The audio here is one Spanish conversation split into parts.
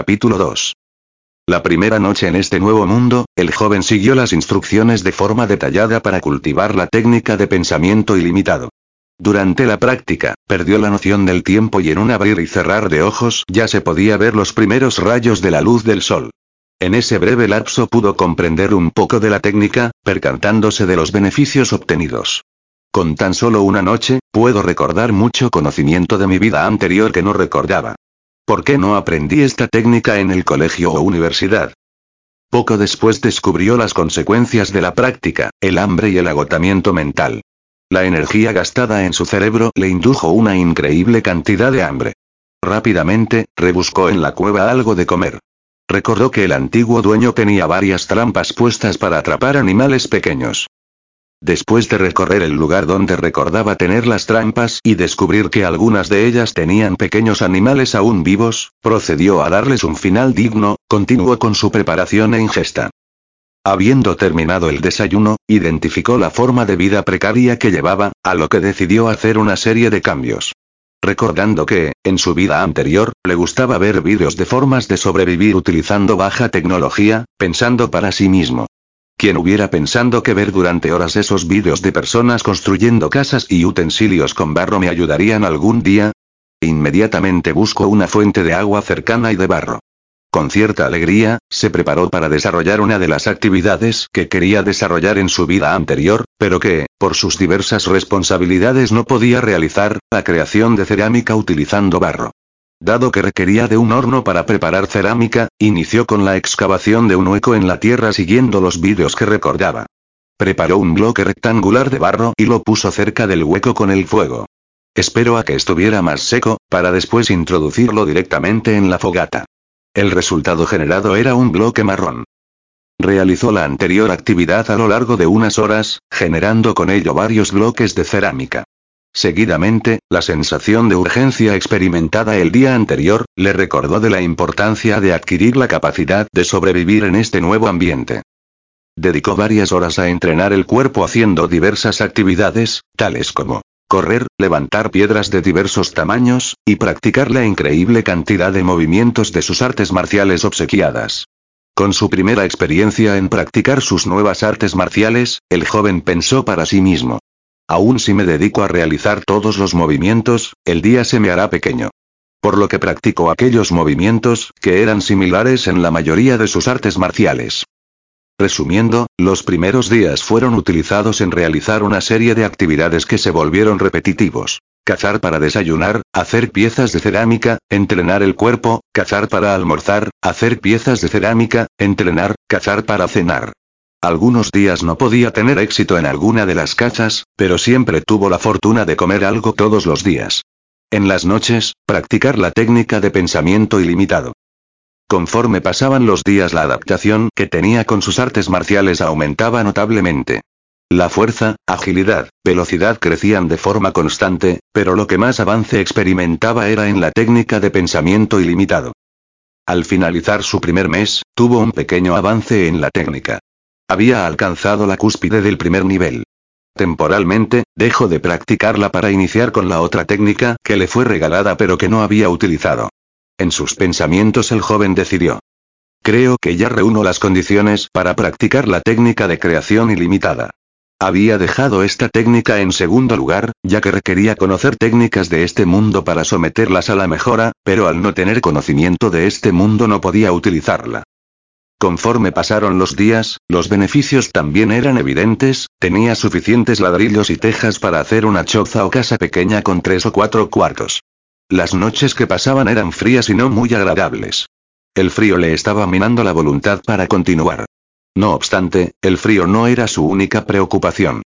Capítulo 2. La primera noche en este nuevo mundo, el joven siguió las instrucciones de forma detallada para cultivar la técnica de pensamiento ilimitado. Durante la práctica, perdió la noción del tiempo y en un abrir y cerrar de ojos ya se podía ver los primeros rayos de la luz del sol. En ese breve lapso pudo comprender un poco de la técnica, percatándose de los beneficios obtenidos. Con tan solo una noche, puedo recordar mucho conocimiento de mi vida anterior que no recordaba. ¿Por qué no aprendí esta técnica en el colegio o universidad? Poco después descubrió las consecuencias de la práctica, el hambre y el agotamiento mental. La energía gastada en su cerebro le indujo una increíble cantidad de hambre. Rápidamente, rebuscó en la cueva algo de comer. Recordó que el antiguo dueño tenía varias trampas puestas para atrapar animales pequeños. Después de recorrer el lugar donde recordaba tener las trampas y descubrir que algunas de ellas tenían pequeños animales aún vivos, procedió a darles un final digno, continuó con su preparación e ingesta. Habiendo terminado el desayuno, identificó la forma de vida precaria que llevaba, a lo que decidió hacer una serie de cambios. Recordando que, en su vida anterior, le gustaba ver vídeos de formas de sobrevivir utilizando baja tecnología, pensando para sí mismo. Quien hubiera pensado que ver durante horas esos vídeos de personas construyendo casas y utensilios con barro me ayudarían algún día? Inmediatamente busco una fuente de agua cercana y de barro. Con cierta alegría, se preparó para desarrollar una de las actividades que quería desarrollar en su vida anterior, pero que, por sus diversas responsabilidades no podía realizar, la creación de cerámica utilizando barro. Dado que requería de un horno para preparar cerámica, inició con la excavación de un hueco en la tierra siguiendo los vídeos que recordaba. Preparó un bloque rectangular de barro y lo puso cerca del hueco con el fuego. Esperó a que estuviera más seco, para después introducirlo directamente en la fogata. El resultado generado era un bloque marrón. Realizó la anterior actividad a lo largo de unas horas, generando con ello varios bloques de cerámica. Seguidamente, la sensación de urgencia experimentada el día anterior, le recordó de la importancia de adquirir la capacidad de sobrevivir en este nuevo ambiente. Dedicó varias horas a entrenar el cuerpo haciendo diversas actividades, tales como correr, levantar piedras de diversos tamaños, y practicar la increíble cantidad de movimientos de sus artes marciales obsequiadas. Con su primera experiencia en practicar sus nuevas artes marciales, el joven pensó para sí mismo. Aún si me dedico a realizar todos los movimientos, el día se me hará pequeño. Por lo que practicó aquellos movimientos, que eran similares en la mayoría de sus artes marciales. Resumiendo, los primeros días fueron utilizados en realizar una serie de actividades que se volvieron repetitivos. Cazar para desayunar, hacer piezas de cerámica, entrenar el cuerpo, cazar para almorzar, hacer piezas de cerámica, entrenar, cazar para cenar. Algunos días no podía tener éxito en alguna de las cachas, pero siempre tuvo la fortuna de comer algo todos los días. En las noches, practicar la técnica de pensamiento ilimitado. Conforme pasaban los días la adaptación que tenía con sus artes marciales aumentaba notablemente. La fuerza, agilidad, velocidad crecían de forma constante, pero lo que más avance experimentaba era en la técnica de pensamiento ilimitado. Al finalizar su primer mes, tuvo un pequeño avance en la técnica. Había alcanzado la cúspide del primer nivel. Temporalmente, dejó de practicarla para iniciar con la otra técnica que le fue regalada pero que no había utilizado. En sus pensamientos el joven decidió. Creo que ya reúno las condiciones para practicar la técnica de creación ilimitada. Había dejado esta técnica en segundo lugar, ya que requería conocer técnicas de este mundo para someterlas a la mejora, pero al no tener conocimiento de este mundo no podía utilizarla. Conforme pasaron los días, los beneficios también eran evidentes, tenía suficientes ladrillos y tejas para hacer una choza o casa pequeña con tres o cuatro cuartos. Las noches que pasaban eran frías y no muy agradables. El frío le estaba minando la voluntad para continuar. No obstante, el frío no era su única preocupación.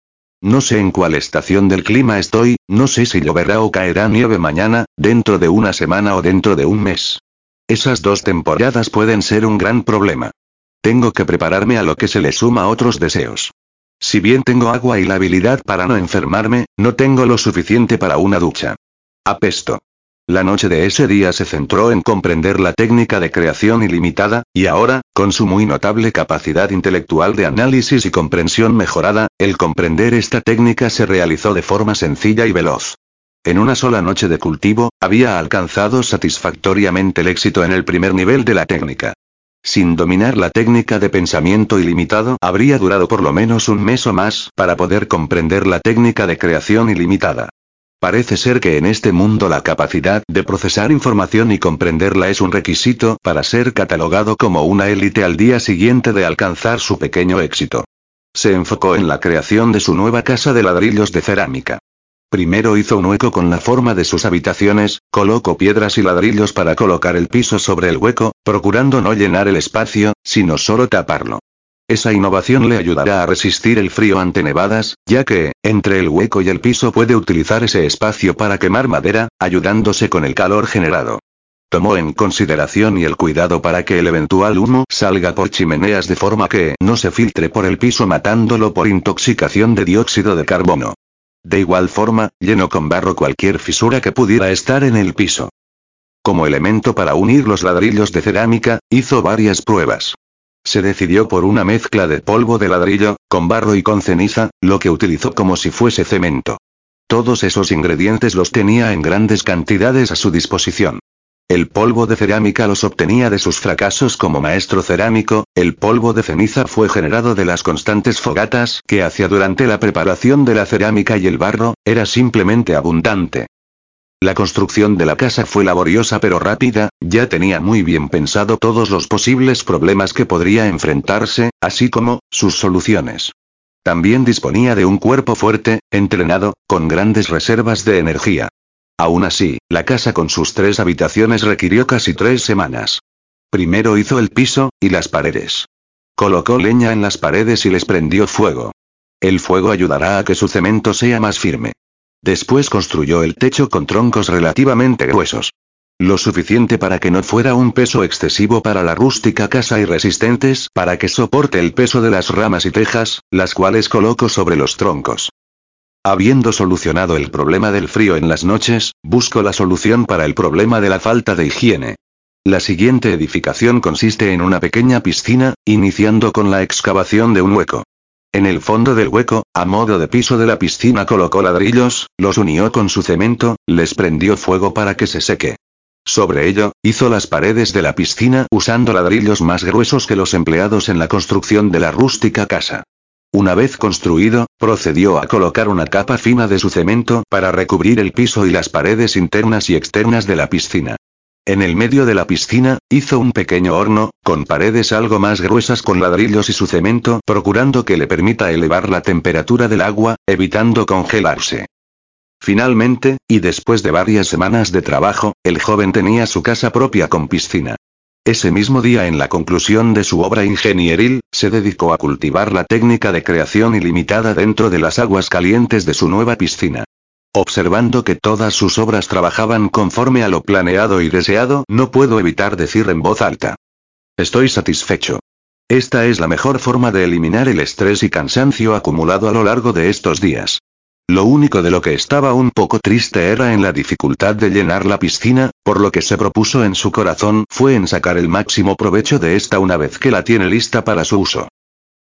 No sé en cuál estación del clima estoy, no sé si lloverá o caerá nieve mañana, dentro de una semana o dentro de un mes. Esas dos temporadas pueden ser un gran problema. Tengo que prepararme a lo que se le suma otros deseos. Si bien tengo agua y la habilidad para no enfermarme, no tengo lo suficiente para una ducha. Apesto. La noche de ese día se centró en comprender la técnica de creación ilimitada, y ahora, con su muy notable capacidad intelectual de análisis y comprensión mejorada, el comprender esta técnica se realizó de forma sencilla y veloz. En una sola noche de cultivo, había alcanzado satisfactoriamente el éxito en el primer nivel de la técnica. Sin dominar la técnica de pensamiento ilimitado, habría durado por lo menos un mes o más, para poder comprender la técnica de creación ilimitada. Parece ser que en este mundo la capacidad de procesar información y comprenderla es un requisito para ser catalogado como una élite al día siguiente de alcanzar su pequeño éxito. Se enfocó en la creación de su nueva casa de ladrillos de cerámica. Primero hizo un hueco con la forma de sus habitaciones, colocó piedras y ladrillos para colocar el piso sobre el hueco, procurando no llenar el espacio, sino solo taparlo. Esa innovación le ayudará a resistir el frío ante nevadas, ya que, entre el hueco y el piso puede utilizar ese espacio para quemar madera, ayudándose con el calor generado. Tomó en consideración y el cuidado para que el eventual humo salga por chimeneas de forma que no se filtre por el piso matándolo por intoxicación de dióxido de carbono. De igual forma, llenó con barro cualquier fisura que pudiera estar en el piso. Como elemento para unir los ladrillos de cerámica, hizo varias pruebas. Se decidió por una mezcla de polvo de ladrillo, con barro y con ceniza, lo que utilizó como si fuese cemento. Todos esos ingredientes los tenía en grandes cantidades a su disposición. El polvo de cerámica los obtenía de sus fracasos como maestro cerámico, el polvo de ceniza fue generado de las constantes fogatas que hacía durante la preparación de la cerámica y el barro, era simplemente abundante. La construcción de la casa fue laboriosa pero rápida, ya tenía muy bien pensado todos los posibles problemas que podría enfrentarse, así como, sus soluciones. También disponía de un cuerpo fuerte, entrenado, con grandes reservas de energía. Aún así, la casa con sus tres habitaciones requirió casi tres semanas. Primero hizo el piso, y las paredes. Colocó leña en las paredes y les prendió fuego. El fuego ayudará a que su cemento sea más firme. Después construyó el techo con troncos relativamente gruesos. Lo suficiente para que no fuera un peso excesivo para la rústica casa y resistentes para que soporte el peso de las ramas y tejas, las cuales colocó sobre los troncos. Habiendo solucionado el problema del frío en las noches, busco la solución para el problema de la falta de higiene. La siguiente edificación consiste en una pequeña piscina, iniciando con la excavación de un hueco. En el fondo del hueco, a modo de piso de la piscina colocó ladrillos, los unió con su cemento, les prendió fuego para que se seque. Sobre ello, hizo las paredes de la piscina usando ladrillos más gruesos que los empleados en la construcción de la rústica casa. Una vez construido, procedió a colocar una capa fina de su cemento para recubrir el piso y las paredes internas y externas de la piscina. En el medio de la piscina, hizo un pequeño horno, con paredes algo más gruesas con ladrillos y su cemento, procurando que le permita elevar la temperatura del agua, evitando congelarse. Finalmente, y después de varias semanas de trabajo, el joven tenía su casa propia con piscina. Ese mismo día en la conclusión de su obra ingenieril, se dedicó a cultivar la técnica de creación ilimitada dentro de las aguas calientes de su nueva piscina. Observando que todas sus obras trabajaban conforme a lo planeado y deseado, no puedo evitar decir en voz alta. Estoy satisfecho. Esta es la mejor forma de eliminar el estrés y cansancio acumulado a lo largo de estos días. Lo único de lo que estaba un poco triste era en la dificultad de llenar la piscina, por lo que se propuso en su corazón fue en sacar el máximo provecho de esta una vez que la tiene lista para su uso.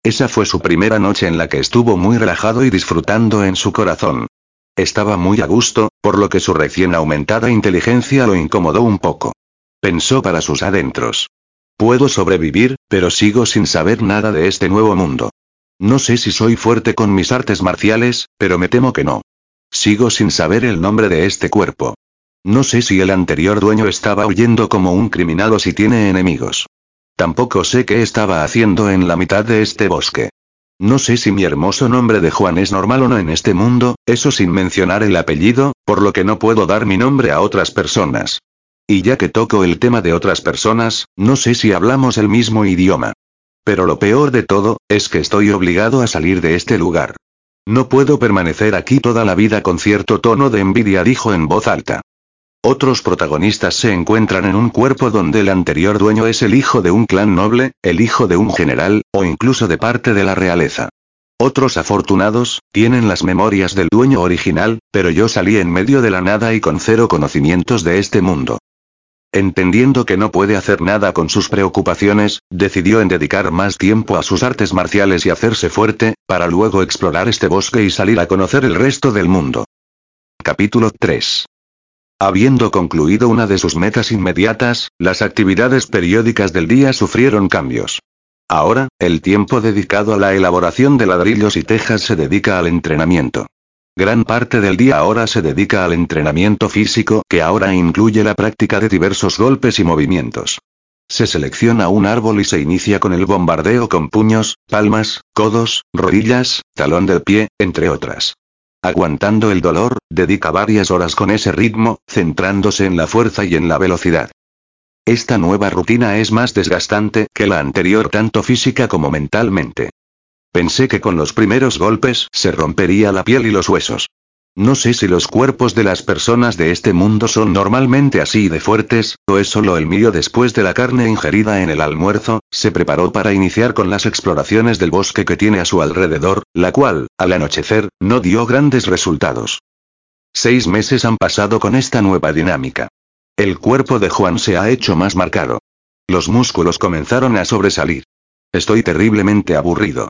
Esa fue su primera noche en la que estuvo muy relajado y disfrutando en su corazón. Estaba muy a gusto, por lo que su recién aumentada inteligencia lo incomodó un poco. Pensó para sus adentros. Puedo sobrevivir, pero sigo sin saber nada de este nuevo mundo. No sé si soy fuerte con mis artes marciales, pero me temo que no. Sigo sin saber el nombre de este cuerpo. No sé si el anterior dueño estaba huyendo como un criminal o si tiene enemigos. Tampoco sé qué estaba haciendo en la mitad de este bosque. No sé si mi hermoso nombre de Juan es normal o no en este mundo, eso sin mencionar el apellido, por lo que no puedo dar mi nombre a otras personas. Y ya que toco el tema de otras personas, no sé si hablamos el mismo idioma. Pero lo peor de todo, es que estoy obligado a salir de este lugar. No puedo permanecer aquí toda la vida con cierto tono de envidia, dijo en voz alta. Otros protagonistas se encuentran en un cuerpo donde el anterior dueño es el hijo de un clan noble, el hijo de un general, o incluso de parte de la realeza. Otros afortunados, tienen las memorias del dueño original, pero yo salí en medio de la nada y con cero conocimientos de este mundo. Entendiendo que no puede hacer nada con sus preocupaciones, decidió en dedicar más tiempo a sus artes marciales y hacerse fuerte, para luego explorar este bosque y salir a conocer el resto del mundo. Capítulo 3. Habiendo concluido una de sus metas inmediatas, las actividades periódicas del día sufrieron cambios. Ahora, el tiempo dedicado a la elaboración de ladrillos y tejas se dedica al entrenamiento. Gran parte del día ahora se dedica al entrenamiento físico, que ahora incluye la práctica de diversos golpes y movimientos. Se selecciona un árbol y se inicia con el bombardeo con puños, palmas, codos, rodillas, talón del pie, entre otras. Aguantando el dolor, dedica varias horas con ese ritmo, centrándose en la fuerza y en la velocidad. Esta nueva rutina es más desgastante que la anterior tanto física como mentalmente. Pensé que con los primeros golpes se rompería la piel y los huesos. No sé si los cuerpos de las personas de este mundo son normalmente así de fuertes, o es solo el mío después de la carne ingerida en el almuerzo, se preparó para iniciar con las exploraciones del bosque que tiene a su alrededor, la cual, al anochecer, no dio grandes resultados. Seis meses han pasado con esta nueva dinámica. El cuerpo de Juan se ha hecho más marcado. Los músculos comenzaron a sobresalir. Estoy terriblemente aburrido.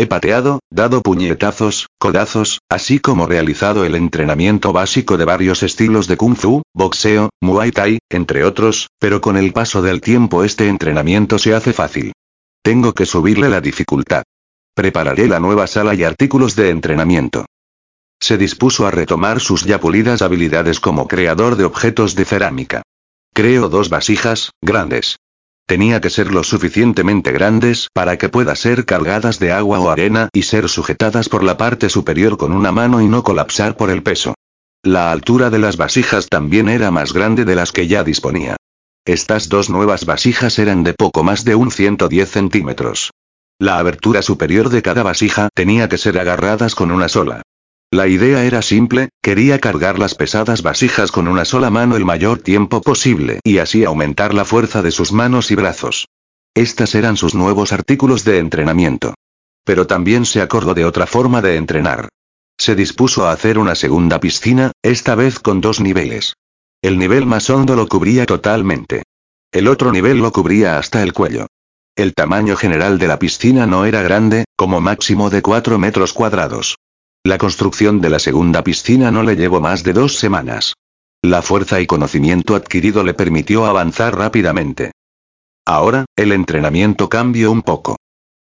He pateado, dado puñetazos, codazos, así como realizado el entrenamiento básico de varios estilos de kung fu, boxeo, muay thai, entre otros, pero con el paso del tiempo este entrenamiento se hace fácil. Tengo que subirle la dificultad. Prepararé la nueva sala y artículos de entrenamiento. Se dispuso a retomar sus ya pulidas habilidades como creador de objetos de cerámica. Creo dos vasijas, grandes. Tenía que ser lo suficientemente grandes para que pueda ser cargadas de agua o arena y ser sujetadas por la parte superior con una mano y no colapsar por el peso. La altura de las vasijas también era más grande de las que ya disponía. Estas dos nuevas vasijas eran de poco más de un 110 centímetros. La abertura superior de cada vasija tenía que ser agarradas con una sola. La idea era simple, quería cargar las pesadas vasijas con una sola mano el mayor tiempo posible y así aumentar la fuerza de sus manos y brazos. Estas eran sus nuevos artículos de entrenamiento. Pero también se acordó de otra forma de entrenar. Se dispuso a hacer una segunda piscina, esta vez con dos niveles. El nivel más hondo lo cubría totalmente. El otro nivel lo cubría hasta el cuello. El tamaño general de la piscina no era grande, como máximo de 4 metros cuadrados. La construcción de la segunda piscina no le llevó más de dos semanas. La fuerza y conocimiento adquirido le permitió avanzar rápidamente. Ahora, el entrenamiento cambió un poco.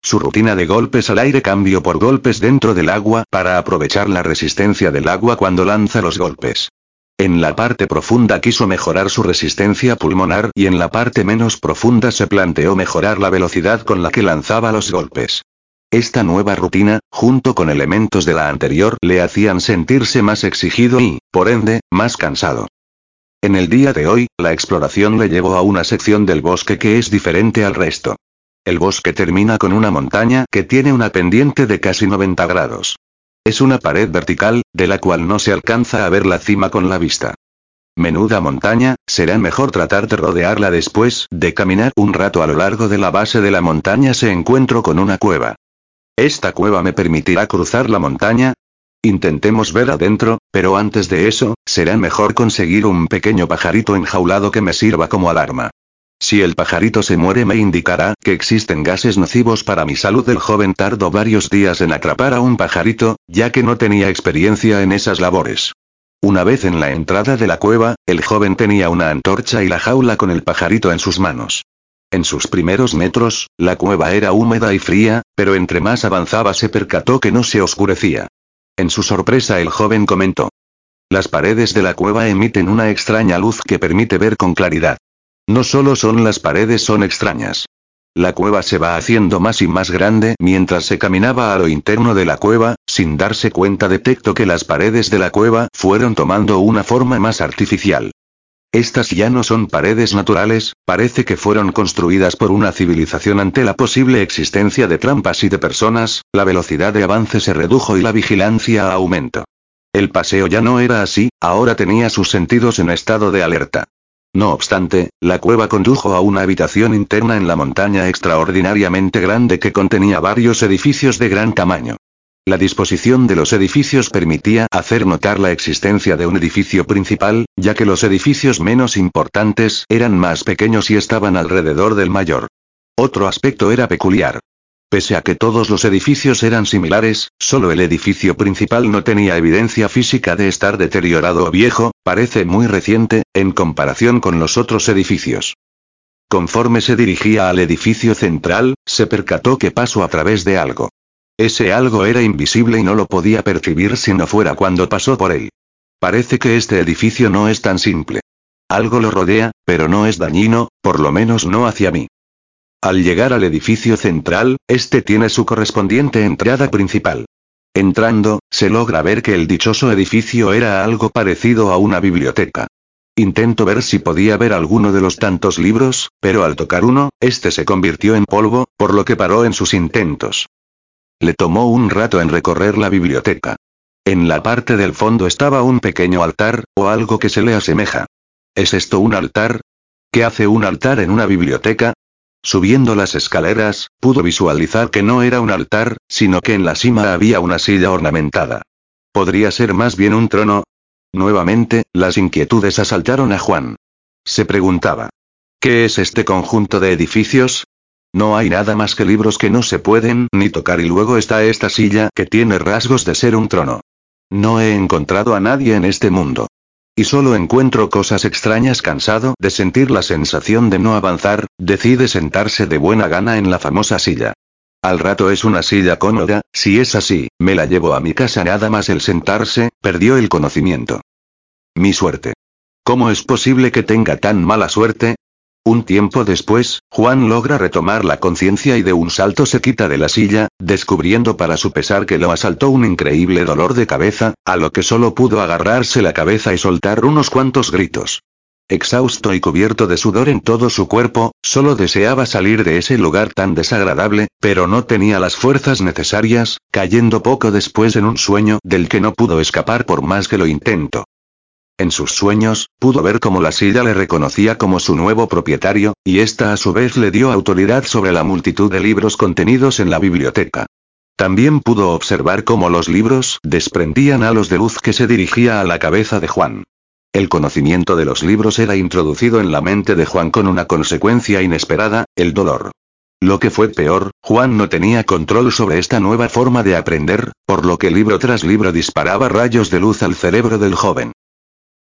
Su rutina de golpes al aire cambió por golpes dentro del agua para aprovechar la resistencia del agua cuando lanza los golpes. En la parte profunda quiso mejorar su resistencia pulmonar y en la parte menos profunda se planteó mejorar la velocidad con la que lanzaba los golpes. Esta nueva rutina, junto con elementos de la anterior, le hacían sentirse más exigido y, por ende, más cansado. En el día de hoy, la exploración le llevó a una sección del bosque que es diferente al resto. El bosque termina con una montaña que tiene una pendiente de casi 90 grados. Es una pared vertical, de la cual no se alcanza a ver la cima con la vista. Menuda montaña, será mejor tratar de rodearla después de caminar un rato a lo largo de la base de la montaña se encuentro con una cueva. ¿Esta cueva me permitirá cruzar la montaña? Intentemos ver adentro, pero antes de eso, será mejor conseguir un pequeño pajarito enjaulado que me sirva como alarma. Si el pajarito se muere me indicará que existen gases nocivos para mi salud. El joven tardó varios días en atrapar a un pajarito, ya que no tenía experiencia en esas labores. Una vez en la entrada de la cueva, el joven tenía una antorcha y la jaula con el pajarito en sus manos. En sus primeros metros, la cueva era húmeda y fría, pero entre más avanzaba se percató que no se oscurecía. En su sorpresa el joven comentó. Las paredes de la cueva emiten una extraña luz que permite ver con claridad. No solo son las paredes son extrañas. La cueva se va haciendo más y más grande mientras se caminaba a lo interno de la cueva, sin darse cuenta detectó que las paredes de la cueva fueron tomando una forma más artificial. Estas ya no son paredes naturales, parece que fueron construidas por una civilización ante la posible existencia de trampas y de personas, la velocidad de avance se redujo y la vigilancia aumentó. El paseo ya no era así, ahora tenía sus sentidos en estado de alerta. No obstante, la cueva condujo a una habitación interna en la montaña extraordinariamente grande que contenía varios edificios de gran tamaño. La disposición de los edificios permitía hacer notar la existencia de un edificio principal, ya que los edificios menos importantes eran más pequeños y estaban alrededor del mayor. Otro aspecto era peculiar. Pese a que todos los edificios eran similares, solo el edificio principal no tenía evidencia física de estar deteriorado o viejo, parece muy reciente, en comparación con los otros edificios. Conforme se dirigía al edificio central, se percató que pasó a través de algo. Ese algo era invisible y no lo podía percibir si no fuera cuando pasó por él. Parece que este edificio no es tan simple. Algo lo rodea, pero no es dañino, por lo menos no hacia mí. Al llegar al edificio central, este tiene su correspondiente entrada principal. Entrando, se logra ver que el dichoso edificio era algo parecido a una biblioteca. Intento ver si podía ver alguno de los tantos libros, pero al tocar uno, este se convirtió en polvo, por lo que paró en sus intentos. Le tomó un rato en recorrer la biblioteca. En la parte del fondo estaba un pequeño altar, o algo que se le asemeja. ¿Es esto un altar? ¿Qué hace un altar en una biblioteca? Subiendo las escaleras, pudo visualizar que no era un altar, sino que en la cima había una silla ornamentada. ¿Podría ser más bien un trono? Nuevamente, las inquietudes asaltaron a Juan. Se preguntaba. ¿Qué es este conjunto de edificios? No hay nada más que libros que no se pueden ni tocar y luego está esta silla que tiene rasgos de ser un trono. No he encontrado a nadie en este mundo. Y solo encuentro cosas extrañas cansado de sentir la sensación de no avanzar, decide sentarse de buena gana en la famosa silla. Al rato es una silla cómoda, si es así, me la llevo a mi casa nada más el sentarse, perdió el conocimiento. Mi suerte. ¿Cómo es posible que tenga tan mala suerte? Un tiempo después, Juan logra retomar la conciencia y de un salto se quita de la silla, descubriendo para su pesar que lo asaltó un increíble dolor de cabeza, a lo que solo pudo agarrarse la cabeza y soltar unos cuantos gritos. Exhausto y cubierto de sudor en todo su cuerpo, solo deseaba salir de ese lugar tan desagradable, pero no tenía las fuerzas necesarias, cayendo poco después en un sueño del que no pudo escapar por más que lo intentó. En sus sueños, pudo ver cómo la silla le reconocía como su nuevo propietario, y ésta a su vez le dio autoridad sobre la multitud de libros contenidos en la biblioteca. También pudo observar cómo los libros desprendían halos de luz que se dirigía a la cabeza de Juan. El conocimiento de los libros era introducido en la mente de Juan con una consecuencia inesperada, el dolor. Lo que fue peor, Juan no tenía control sobre esta nueva forma de aprender, por lo que libro tras libro disparaba rayos de luz al cerebro del joven.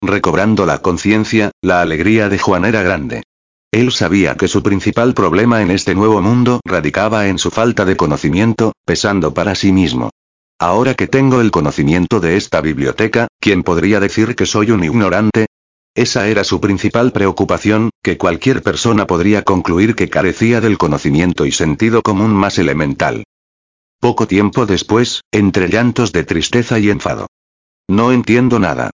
Recobrando la conciencia, la alegría de Juan era grande. Él sabía que su principal problema en este nuevo mundo radicaba en su falta de conocimiento, pesando para sí mismo. Ahora que tengo el conocimiento de esta biblioteca, ¿quién podría decir que soy un ignorante? Esa era su principal preocupación, que cualquier persona podría concluir que carecía del conocimiento y sentido común más elemental. Poco tiempo después, entre llantos de tristeza y enfado. No entiendo nada.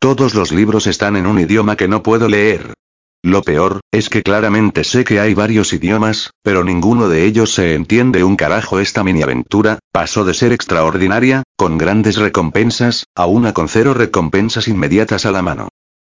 Todos los libros están en un idioma que no puedo leer. Lo peor, es que claramente sé que hay varios idiomas, pero ninguno de ellos se entiende un carajo. Esta mini aventura, pasó de ser extraordinaria, con grandes recompensas, a una con cero recompensas inmediatas a la mano.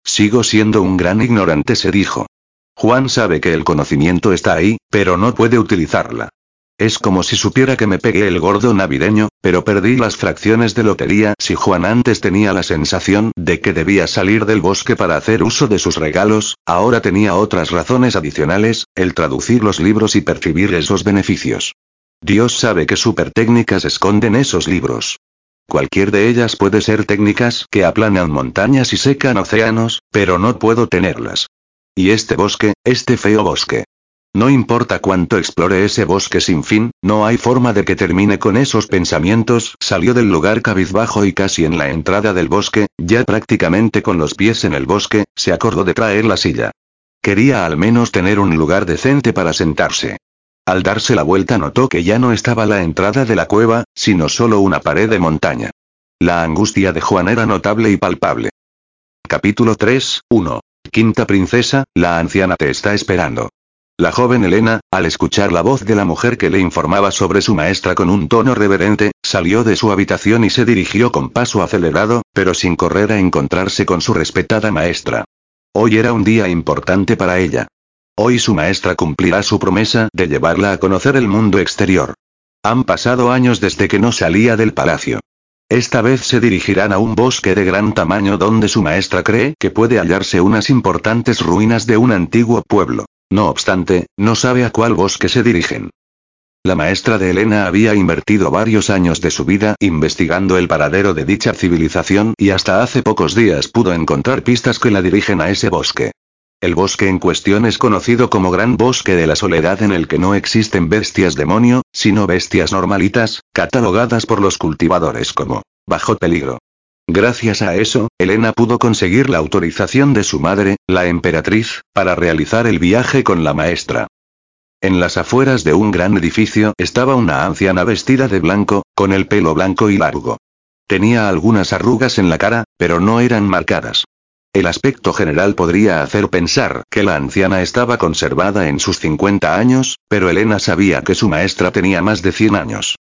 Sigo siendo un gran ignorante, se dijo. Juan sabe que el conocimiento está ahí, pero no puede utilizarla. Es como si supiera que me pegué el gordo navideño, pero perdí las fracciones de lotería. Si Juan antes tenía la sensación de que debía salir del bosque para hacer uso de sus regalos, ahora tenía otras razones adicionales, el traducir los libros y percibir esos beneficios. Dios sabe que super técnicas esconden esos libros. Cualquier de ellas puede ser técnicas que aplanan montañas y secan océanos, pero no puedo tenerlas. Y este bosque, este feo bosque. No importa cuánto explore ese bosque sin fin, no hay forma de que termine con esos pensamientos. Salió del lugar cabizbajo y casi en la entrada del bosque, ya prácticamente con los pies en el bosque, se acordó de traer la silla. Quería al menos tener un lugar decente para sentarse. Al darse la vuelta notó que ya no estaba la entrada de la cueva, sino solo una pared de montaña. La angustia de Juan era notable y palpable. Capítulo 3, 1. Quinta princesa, la anciana te está esperando. La joven Elena, al escuchar la voz de la mujer que le informaba sobre su maestra con un tono reverente, salió de su habitación y se dirigió con paso acelerado, pero sin correr a encontrarse con su respetada maestra. Hoy era un día importante para ella. Hoy su maestra cumplirá su promesa de llevarla a conocer el mundo exterior. Han pasado años desde que no salía del palacio. Esta vez se dirigirán a un bosque de gran tamaño donde su maestra cree que puede hallarse unas importantes ruinas de un antiguo pueblo. No obstante, no sabe a cuál bosque se dirigen. La maestra de Elena había invertido varios años de su vida investigando el paradero de dicha civilización y hasta hace pocos días pudo encontrar pistas que la dirigen a ese bosque. El bosque en cuestión es conocido como Gran Bosque de la Soledad en el que no existen bestias demonio, sino bestias normalitas, catalogadas por los cultivadores como bajo peligro. Gracias a eso, Elena pudo conseguir la autorización de su madre, la emperatriz, para realizar el viaje con la maestra. En las afueras de un gran edificio estaba una anciana vestida de blanco, con el pelo blanco y largo. Tenía algunas arrugas en la cara, pero no eran marcadas. El aspecto general podría hacer pensar que la anciana estaba conservada en sus 50 años, pero Elena sabía que su maestra tenía más de 100 años.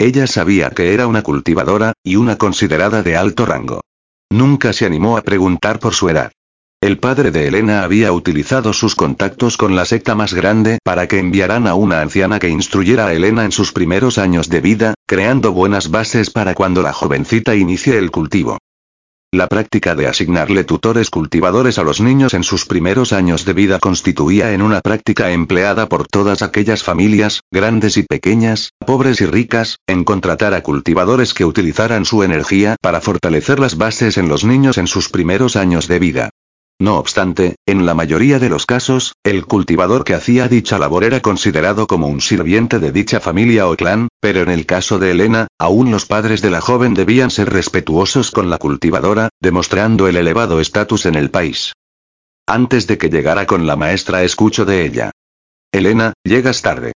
Ella sabía que era una cultivadora, y una considerada de alto rango. Nunca se animó a preguntar por su edad. El padre de Elena había utilizado sus contactos con la secta más grande para que enviaran a una anciana que instruyera a Elena en sus primeros años de vida, creando buenas bases para cuando la jovencita inicie el cultivo. La práctica de asignarle tutores cultivadores a los niños en sus primeros años de vida constituía en una práctica empleada por todas aquellas familias, grandes y pequeñas, pobres y ricas, en contratar a cultivadores que utilizaran su energía para fortalecer las bases en los niños en sus primeros años de vida. No obstante, en la mayoría de los casos, el cultivador que hacía dicha labor era considerado como un sirviente de dicha familia o clan, pero en el caso de Elena, aún los padres de la joven debían ser respetuosos con la cultivadora, demostrando el elevado estatus en el país. Antes de que llegara con la maestra escucho de ella. Elena, llegas tarde.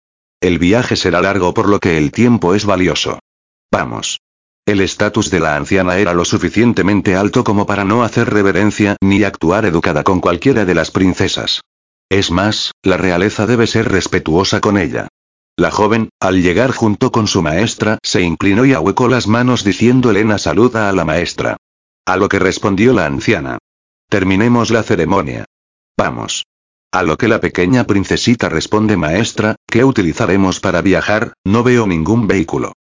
El viaje será largo por lo que el tiempo es valioso. Vamos. El estatus de la anciana era lo suficientemente alto como para no hacer reverencia ni actuar educada con cualquiera de las princesas. Es más, la realeza debe ser respetuosa con ella. La joven, al llegar junto con su maestra, se inclinó y ahuecó las manos diciendo Elena saluda a la maestra. A lo que respondió la anciana. Terminemos la ceremonia. Vamos. A lo que la pequeña princesita responde maestra, ¿qué utilizaremos para viajar? No veo ningún vehículo.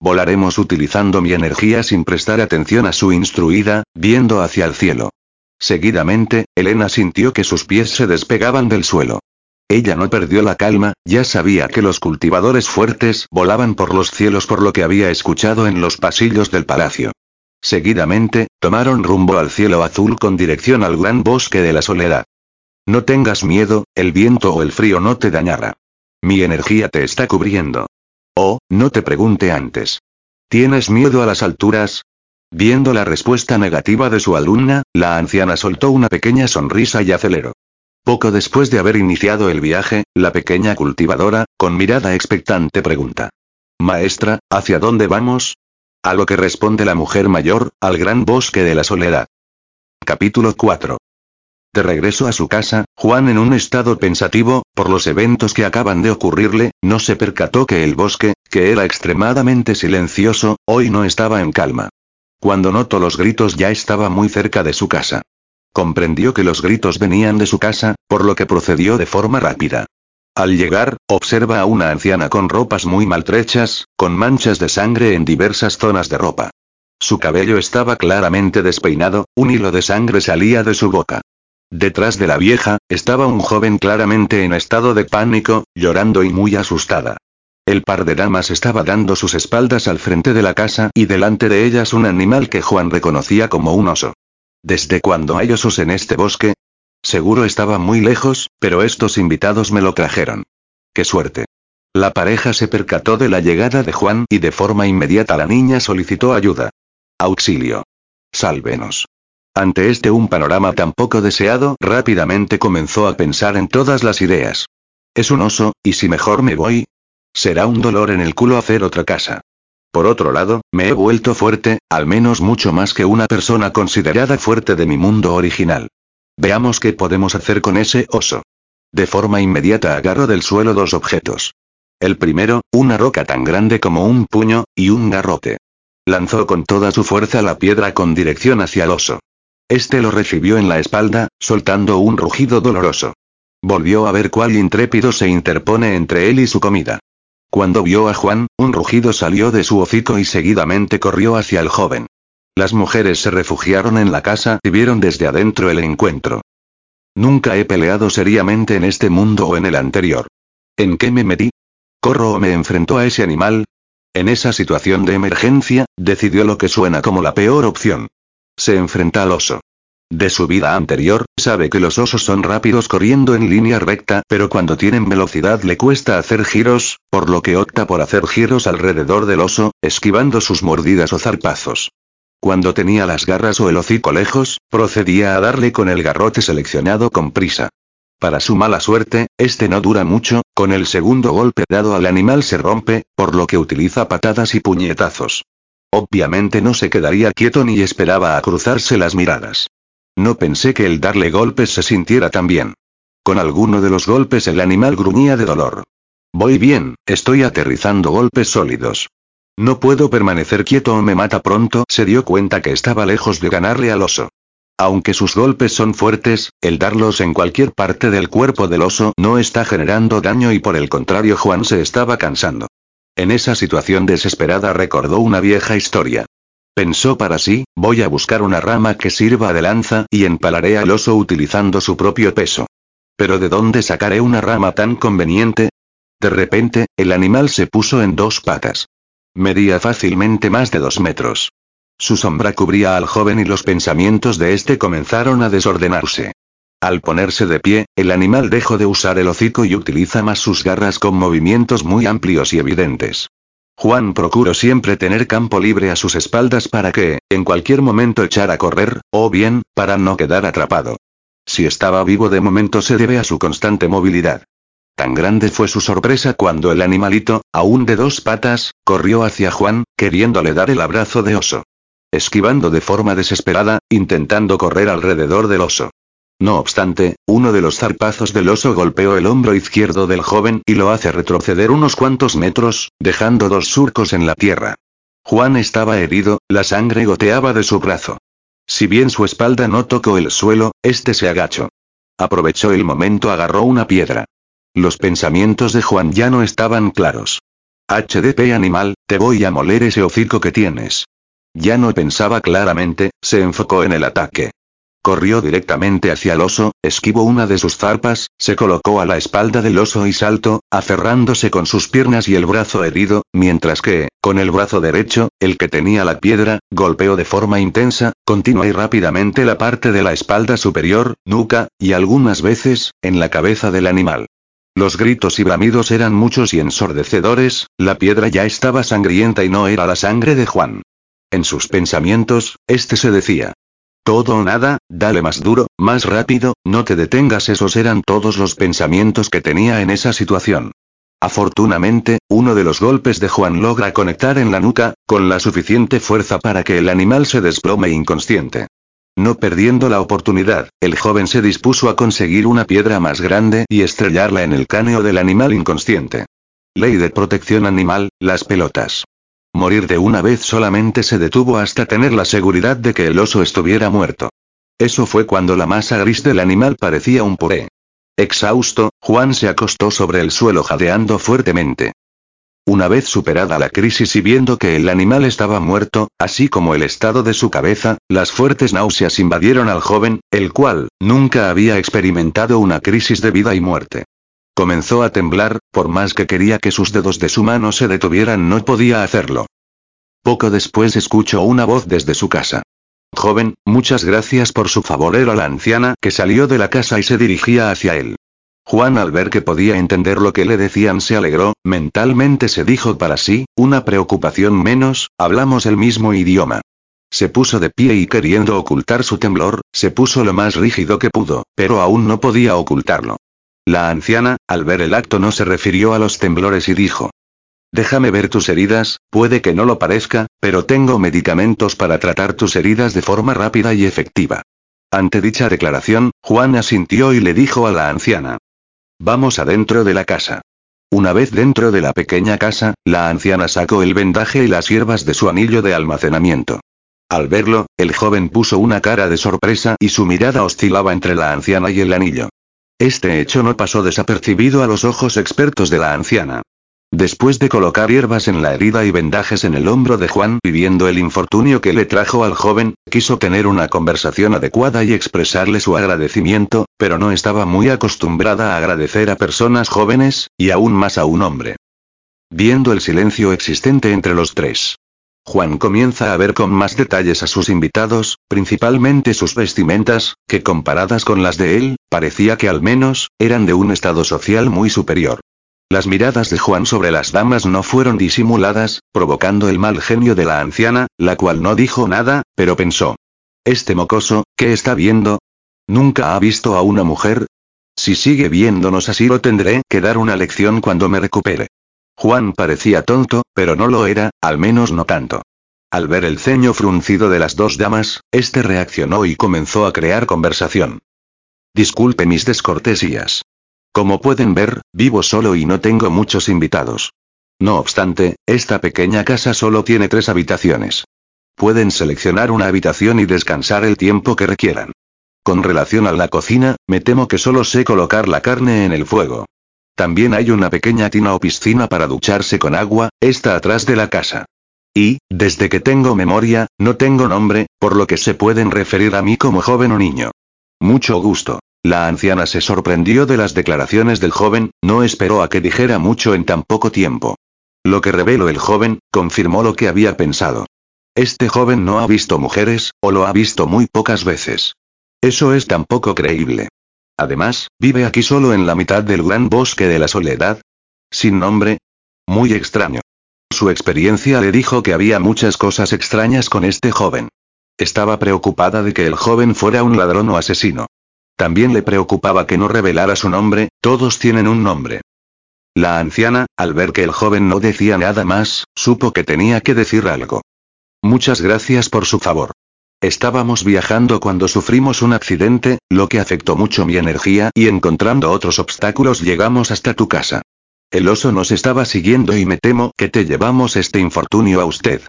Volaremos utilizando mi energía sin prestar atención a su instruida, viendo hacia el cielo. Seguidamente, Elena sintió que sus pies se despegaban del suelo. Ella no perdió la calma, ya sabía que los cultivadores fuertes volaban por los cielos por lo que había escuchado en los pasillos del palacio. Seguidamente, tomaron rumbo al cielo azul con dirección al gran bosque de la soledad. No tengas miedo, el viento o el frío no te dañará. Mi energía te está cubriendo. Oh, no te pregunte antes. ¿Tienes miedo a las alturas? Viendo la respuesta negativa de su alumna, la anciana soltó una pequeña sonrisa y aceleró. Poco después de haber iniciado el viaje, la pequeña cultivadora, con mirada expectante pregunta. Maestra, ¿hacia dónde vamos? A lo que responde la mujer mayor, al gran bosque de la soledad. Capítulo 4. De regreso a su casa, Juan en un estado pensativo, por los eventos que acaban de ocurrirle, no se percató que el bosque, que era extremadamente silencioso, hoy no estaba en calma. Cuando notó los gritos ya estaba muy cerca de su casa. Comprendió que los gritos venían de su casa, por lo que procedió de forma rápida. Al llegar, observa a una anciana con ropas muy maltrechas, con manchas de sangre en diversas zonas de ropa. Su cabello estaba claramente despeinado, un hilo de sangre salía de su boca. Detrás de la vieja, estaba un joven claramente en estado de pánico, llorando y muy asustada. El par de damas estaba dando sus espaldas al frente de la casa y delante de ellas un animal que Juan reconocía como un oso. ¿Desde cuándo hay osos en este bosque? Seguro estaba muy lejos, pero estos invitados me lo trajeron. ¡Qué suerte! La pareja se percató de la llegada de Juan y de forma inmediata la niña solicitó ayuda. Auxilio. Sálvenos. Ante este un panorama tan poco deseado, rápidamente comenzó a pensar en todas las ideas. Es un oso, ¿y si mejor me voy? Será un dolor en el culo hacer otra casa. Por otro lado, me he vuelto fuerte, al menos mucho más que una persona considerada fuerte de mi mundo original. Veamos qué podemos hacer con ese oso. De forma inmediata agarro del suelo dos objetos. El primero, una roca tan grande como un puño, y un garrote. Lanzó con toda su fuerza la piedra con dirección hacia el oso. Este lo recibió en la espalda, soltando un rugido doloroso. Volvió a ver cuál intrépido se interpone entre él y su comida. Cuando vio a Juan, un rugido salió de su hocico y seguidamente corrió hacia el joven. Las mujeres se refugiaron en la casa y vieron desde adentro el encuentro. Nunca he peleado seriamente en este mundo o en el anterior. ¿En qué me metí? ¿Corro o me enfrento a ese animal? En esa situación de emergencia, decidió lo que suena como la peor opción. Se enfrenta al oso. De su vida anterior, sabe que los osos son rápidos corriendo en línea recta, pero cuando tienen velocidad le cuesta hacer giros, por lo que opta por hacer giros alrededor del oso, esquivando sus mordidas o zarpazos. Cuando tenía las garras o el hocico lejos, procedía a darle con el garrote seleccionado con prisa. Para su mala suerte, este no dura mucho, con el segundo golpe dado al animal se rompe, por lo que utiliza patadas y puñetazos. Obviamente no se quedaría quieto ni esperaba a cruzarse las miradas. No pensé que el darle golpes se sintiera tan bien. Con alguno de los golpes el animal gruñía de dolor. Voy bien, estoy aterrizando golpes sólidos. No puedo permanecer quieto o me mata pronto. Se dio cuenta que estaba lejos de ganarle al oso. Aunque sus golpes son fuertes, el darlos en cualquier parte del cuerpo del oso no está generando daño y por el contrario Juan se estaba cansando. En esa situación desesperada recordó una vieja historia. Pensó para sí, voy a buscar una rama que sirva de lanza y empalaré al oso utilizando su propio peso. Pero ¿de dónde sacaré una rama tan conveniente? De repente, el animal se puso en dos patas. Medía fácilmente más de dos metros. Su sombra cubría al joven y los pensamientos de este comenzaron a desordenarse. Al ponerse de pie, el animal dejó de usar el hocico y utiliza más sus garras con movimientos muy amplios y evidentes. Juan procuró siempre tener campo libre a sus espaldas para que, en cualquier momento echara a correr, o bien, para no quedar atrapado. Si estaba vivo de momento se debe a su constante movilidad. Tan grande fue su sorpresa cuando el animalito, aún de dos patas, corrió hacia Juan, queriéndole dar el abrazo de oso esquivando de forma desesperada, intentando correr alrededor del oso. No obstante, uno de los zarpazos del oso golpeó el hombro izquierdo del joven y lo hace retroceder unos cuantos metros, dejando dos surcos en la tierra. Juan estaba herido, la sangre goteaba de su brazo. Si bien su espalda no tocó el suelo, este se agachó. Aprovechó el momento, agarró una piedra. Los pensamientos de Juan ya no estaban claros. HDP animal, te voy a moler ese hocico que tienes. Ya no pensaba claramente, se enfocó en el ataque. Corrió directamente hacia el oso, esquivó una de sus zarpas, se colocó a la espalda del oso y saltó, aferrándose con sus piernas y el brazo herido, mientras que, con el brazo derecho, el que tenía la piedra, golpeó de forma intensa, continua y rápidamente la parte de la espalda superior, nuca, y algunas veces, en la cabeza del animal. Los gritos y bramidos eran muchos y ensordecedores, la piedra ya estaba sangrienta y no era la sangre de Juan. En sus pensamientos, este se decía. Todo o nada, dale más duro, más rápido, no te detengas. Esos eran todos los pensamientos que tenía en esa situación. Afortunadamente, uno de los golpes de Juan logra conectar en la nuca, con la suficiente fuerza para que el animal se desplome inconsciente. No perdiendo la oportunidad, el joven se dispuso a conseguir una piedra más grande y estrellarla en el cráneo del animal inconsciente. Ley de protección animal, las pelotas. Morir de una vez solamente se detuvo hasta tener la seguridad de que el oso estuviera muerto. Eso fue cuando la masa gris del animal parecía un puré. Exhausto, Juan se acostó sobre el suelo jadeando fuertemente. Una vez superada la crisis y viendo que el animal estaba muerto, así como el estado de su cabeza, las fuertes náuseas invadieron al joven, el cual, nunca había experimentado una crisis de vida y muerte. Comenzó a temblar, por más que quería que sus dedos de su mano se detuvieran no podía hacerlo. Poco después escuchó una voz desde su casa. Joven, muchas gracias por su favor. Era la anciana que salió de la casa y se dirigía hacia él. Juan al ver que podía entender lo que le decían se alegró, mentalmente se dijo para sí, una preocupación menos, hablamos el mismo idioma. Se puso de pie y queriendo ocultar su temblor, se puso lo más rígido que pudo, pero aún no podía ocultarlo. La anciana, al ver el acto no se refirió a los temblores y dijo. Déjame ver tus heridas, puede que no lo parezca, pero tengo medicamentos para tratar tus heridas de forma rápida y efectiva. Ante dicha declaración, Juan asintió y le dijo a la anciana. Vamos adentro de la casa. Una vez dentro de la pequeña casa, la anciana sacó el vendaje y las hierbas de su anillo de almacenamiento. Al verlo, el joven puso una cara de sorpresa y su mirada oscilaba entre la anciana y el anillo. Este hecho no pasó desapercibido a los ojos expertos de la anciana. Después de colocar hierbas en la herida y vendajes en el hombro de Juan, viviendo el infortunio que le trajo al joven, quiso tener una conversación adecuada y expresarle su agradecimiento, pero no estaba muy acostumbrada a agradecer a personas jóvenes, y aún más a un hombre. Viendo el silencio existente entre los tres. Juan comienza a ver con más detalles a sus invitados, principalmente sus vestimentas, que comparadas con las de él, parecía que al menos, eran de un estado social muy superior. Las miradas de Juan sobre las damas no fueron disimuladas, provocando el mal genio de la anciana, la cual no dijo nada, pero pensó. Este mocoso, ¿qué está viendo? ¿Nunca ha visto a una mujer? Si sigue viéndonos así lo tendré que dar una lección cuando me recupere. Juan parecía tonto, pero no lo era, al menos no tanto. Al ver el ceño fruncido de las dos damas, este reaccionó y comenzó a crear conversación. Disculpe mis descortesías. Como pueden ver, vivo solo y no tengo muchos invitados. No obstante, esta pequeña casa solo tiene tres habitaciones. Pueden seleccionar una habitación y descansar el tiempo que requieran. Con relación a la cocina, me temo que solo sé colocar la carne en el fuego. También hay una pequeña tina o piscina para ducharse con agua, está atrás de la casa. Y, desde que tengo memoria, no tengo nombre, por lo que se pueden referir a mí como joven o niño. Mucho gusto. La anciana se sorprendió de las declaraciones del joven, no esperó a que dijera mucho en tan poco tiempo. Lo que reveló el joven, confirmó lo que había pensado. Este joven no ha visto mujeres, o lo ha visto muy pocas veces. Eso es tan poco creíble. Además, vive aquí solo en la mitad del gran bosque de la soledad. Sin nombre. Muy extraño. Su experiencia le dijo que había muchas cosas extrañas con este joven. Estaba preocupada de que el joven fuera un ladrón o asesino. También le preocupaba que no revelara su nombre, todos tienen un nombre. La anciana, al ver que el joven no decía nada más, supo que tenía que decir algo. Muchas gracias por su favor. Estábamos viajando cuando sufrimos un accidente, lo que afectó mucho mi energía y encontrando otros obstáculos llegamos hasta tu casa. El oso nos estaba siguiendo y me temo que te llevamos este infortunio a usted.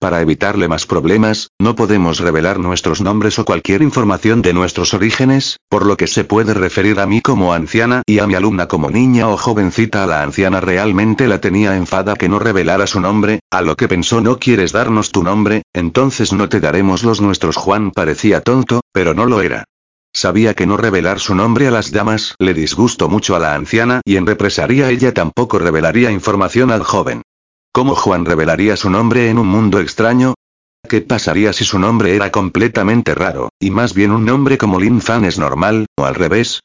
Para evitarle más problemas, no podemos revelar nuestros nombres o cualquier información de nuestros orígenes, por lo que se puede referir a mí como anciana y a mi alumna como niña o jovencita. A la anciana realmente la tenía enfada que no revelara su nombre, a lo que pensó no quieres darnos tu nombre, entonces no te daremos los nuestros. Juan parecía tonto, pero no lo era. Sabía que no revelar su nombre a las damas le disgustó mucho a la anciana y en represaría ella tampoco revelaría información al joven. ¿Cómo Juan revelaría su nombre en un mundo extraño? ¿Qué pasaría si su nombre era completamente raro, y más bien un nombre como Lin Fan es normal, o al revés?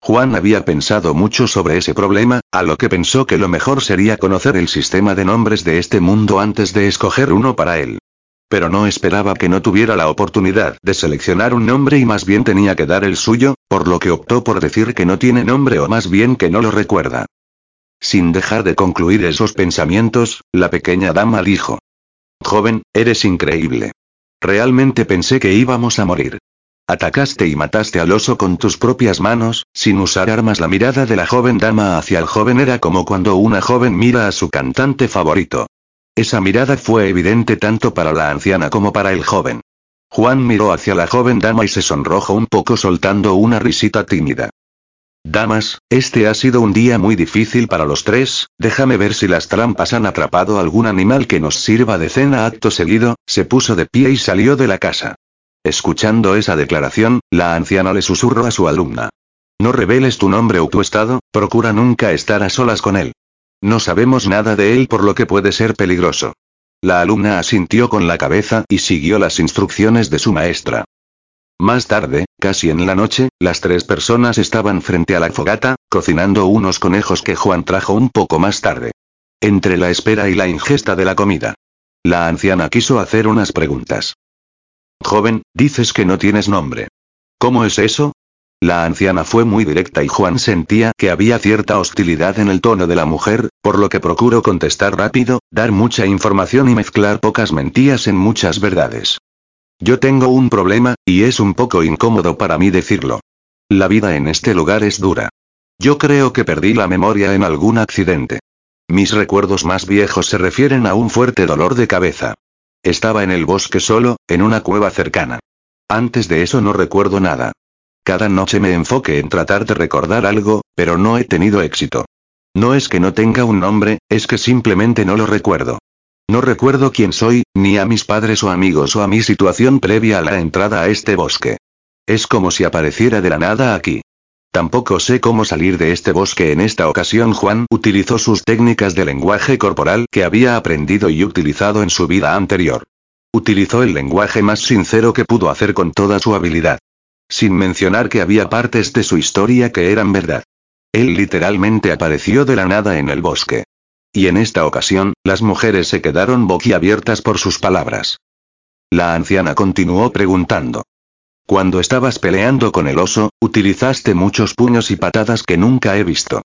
Juan había pensado mucho sobre ese problema, a lo que pensó que lo mejor sería conocer el sistema de nombres de este mundo antes de escoger uno para él. Pero no esperaba que no tuviera la oportunidad de seleccionar un nombre y más bien tenía que dar el suyo, por lo que optó por decir que no tiene nombre o más bien que no lo recuerda. Sin dejar de concluir esos pensamientos, la pequeña dama dijo. Joven, eres increíble. Realmente pensé que íbamos a morir. Atacaste y mataste al oso con tus propias manos, sin usar armas. La mirada de la joven dama hacia el joven era como cuando una joven mira a su cantante favorito. Esa mirada fue evidente tanto para la anciana como para el joven. Juan miró hacia la joven dama y se sonrojó un poco soltando una risita tímida. Damas, este ha sido un día muy difícil para los tres, déjame ver si las trampas han atrapado algún animal que nos sirva de cena acto seguido, se puso de pie y salió de la casa. Escuchando esa declaración, la anciana le susurró a su alumna. No reveles tu nombre o tu estado, procura nunca estar a solas con él. No sabemos nada de él por lo que puede ser peligroso. La alumna asintió con la cabeza y siguió las instrucciones de su maestra. Más tarde, casi en la noche, las tres personas estaban frente a la fogata, cocinando unos conejos que Juan trajo un poco más tarde. Entre la espera y la ingesta de la comida. La anciana quiso hacer unas preguntas. Joven, dices que no tienes nombre. ¿Cómo es eso? La anciana fue muy directa y Juan sentía que había cierta hostilidad en el tono de la mujer, por lo que procuró contestar rápido, dar mucha información y mezclar pocas mentiras en muchas verdades. Yo tengo un problema, y es un poco incómodo para mí decirlo. La vida en este lugar es dura. Yo creo que perdí la memoria en algún accidente. Mis recuerdos más viejos se refieren a un fuerte dolor de cabeza. Estaba en el bosque solo, en una cueva cercana. Antes de eso no recuerdo nada. Cada noche me enfoqué en tratar de recordar algo, pero no he tenido éxito. No es que no tenga un nombre, es que simplemente no lo recuerdo. No recuerdo quién soy, ni a mis padres o amigos o a mi situación previa a la entrada a este bosque. Es como si apareciera de la nada aquí. Tampoco sé cómo salir de este bosque en esta ocasión Juan utilizó sus técnicas de lenguaje corporal que había aprendido y utilizado en su vida anterior. Utilizó el lenguaje más sincero que pudo hacer con toda su habilidad. Sin mencionar que había partes de su historia que eran verdad. Él literalmente apareció de la nada en el bosque. Y en esta ocasión, las mujeres se quedaron boquiabiertas por sus palabras. La anciana continuó preguntando. Cuando estabas peleando con el oso, utilizaste muchos puños y patadas que nunca he visto.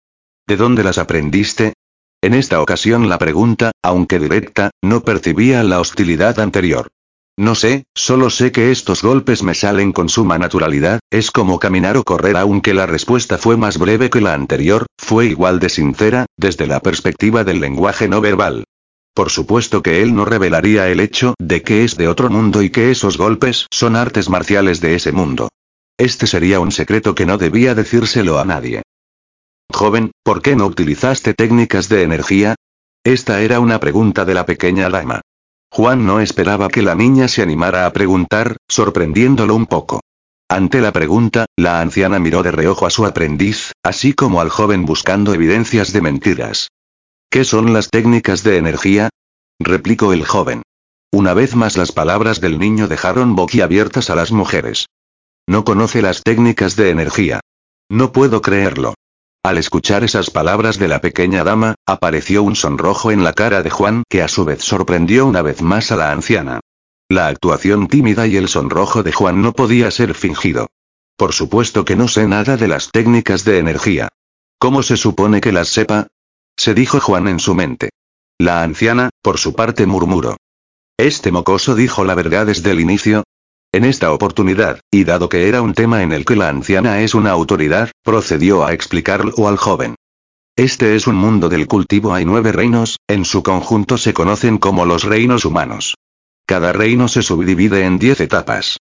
¿De dónde las aprendiste? En esta ocasión la pregunta, aunque directa, no percibía la hostilidad anterior. No sé, solo sé que estos golpes me salen con suma naturalidad, es como caminar o correr aunque la respuesta fue más breve que la anterior, fue igual de sincera, desde la perspectiva del lenguaje no verbal. Por supuesto que él no revelaría el hecho de que es de otro mundo y que esos golpes son artes marciales de ese mundo. Este sería un secreto que no debía decírselo a nadie. Joven, ¿por qué no utilizaste técnicas de energía? Esta era una pregunta de la pequeña dama. Juan no esperaba que la niña se animara a preguntar, sorprendiéndolo un poco. Ante la pregunta, la anciana miró de reojo a su aprendiz, así como al joven buscando evidencias de mentiras. ¿Qué son las técnicas de energía? replicó el joven. Una vez más las palabras del niño dejaron boquiabiertas a las mujeres. No conoce las técnicas de energía. No puedo creerlo. Al escuchar esas palabras de la pequeña dama, apareció un sonrojo en la cara de Juan que a su vez sorprendió una vez más a la anciana. La actuación tímida y el sonrojo de Juan no podía ser fingido. Por supuesto que no sé nada de las técnicas de energía. ¿Cómo se supone que las sepa? Se dijo Juan en su mente. La anciana, por su parte, murmuró. Este mocoso dijo la verdad desde el inicio, en esta oportunidad, y dado que era un tema en el que la anciana es una autoridad, procedió a explicarlo al joven. Este es un mundo del cultivo, hay nueve reinos, en su conjunto se conocen como los reinos humanos. Cada reino se subdivide en diez etapas.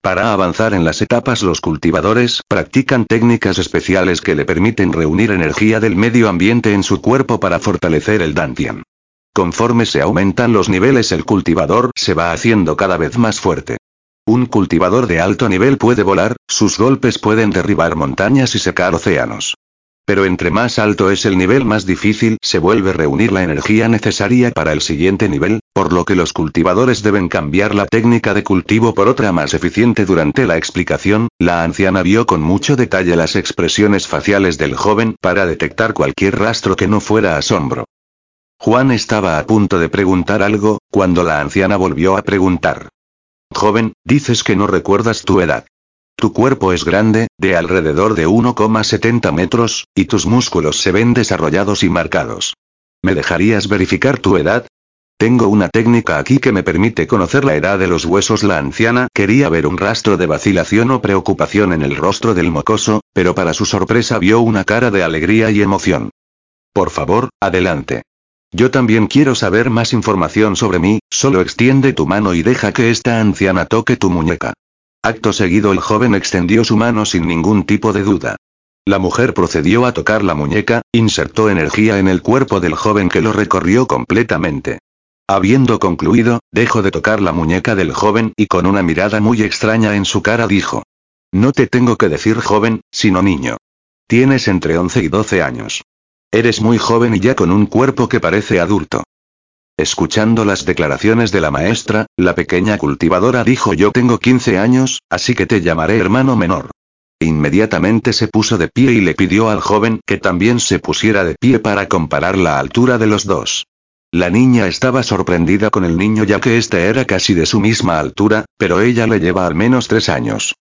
Para avanzar en las etapas los cultivadores practican técnicas especiales que le permiten reunir energía del medio ambiente en su cuerpo para fortalecer el dantian. Conforme se aumentan los niveles el cultivador se va haciendo cada vez más fuerte. Un cultivador de alto nivel puede volar, sus golpes pueden derribar montañas y secar océanos. Pero entre más alto es el nivel más difícil se vuelve reunir la energía necesaria para el siguiente nivel, por lo que los cultivadores deben cambiar la técnica de cultivo por otra más eficiente. Durante la explicación, la anciana vio con mucho detalle las expresiones faciales del joven para detectar cualquier rastro que no fuera asombro. Juan estaba a punto de preguntar algo, cuando la anciana volvió a preguntar. Joven, dices que no recuerdas tu edad. Tu cuerpo es grande, de alrededor de 1,70 metros, y tus músculos se ven desarrollados y marcados. ¿Me dejarías verificar tu edad? Tengo una técnica aquí que me permite conocer la edad de los huesos. La anciana quería ver un rastro de vacilación o preocupación en el rostro del mocoso, pero para su sorpresa vio una cara de alegría y emoción. Por favor, adelante. Yo también quiero saber más información sobre mí, solo extiende tu mano y deja que esta anciana toque tu muñeca. Acto seguido el joven extendió su mano sin ningún tipo de duda. La mujer procedió a tocar la muñeca, insertó energía en el cuerpo del joven que lo recorrió completamente. Habiendo concluido, dejó de tocar la muñeca del joven y con una mirada muy extraña en su cara dijo. No te tengo que decir joven, sino niño. Tienes entre 11 y 12 años. Eres muy joven y ya con un cuerpo que parece adulto. Escuchando las declaraciones de la maestra, la pequeña cultivadora dijo yo tengo 15 años, así que te llamaré hermano menor. Inmediatamente se puso de pie y le pidió al joven que también se pusiera de pie para comparar la altura de los dos. La niña estaba sorprendida con el niño ya que éste era casi de su misma altura, pero ella le lleva al menos tres años.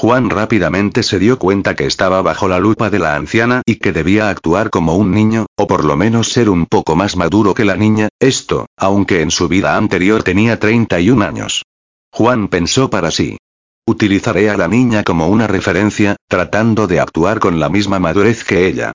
Juan rápidamente se dio cuenta que estaba bajo la lupa de la anciana y que debía actuar como un niño, o por lo menos ser un poco más maduro que la niña, esto, aunque en su vida anterior tenía 31 años. Juan pensó para sí. Utilizaré a la niña como una referencia, tratando de actuar con la misma madurez que ella.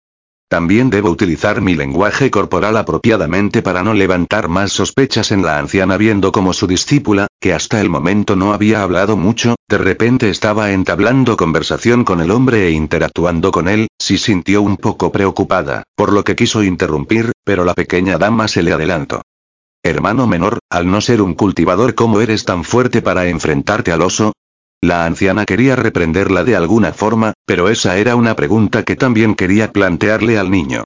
También debo utilizar mi lenguaje corporal apropiadamente para no levantar más sospechas en la anciana viendo como su discípula, que hasta el momento no había hablado mucho, de repente estaba entablando conversación con el hombre e interactuando con él, si sintió un poco preocupada, por lo que quiso interrumpir, pero la pequeña dama se le adelantó. Hermano menor, al no ser un cultivador ¿cómo eres tan fuerte para enfrentarte al oso? La anciana quería reprenderla de alguna forma, pero esa era una pregunta que también quería plantearle al niño.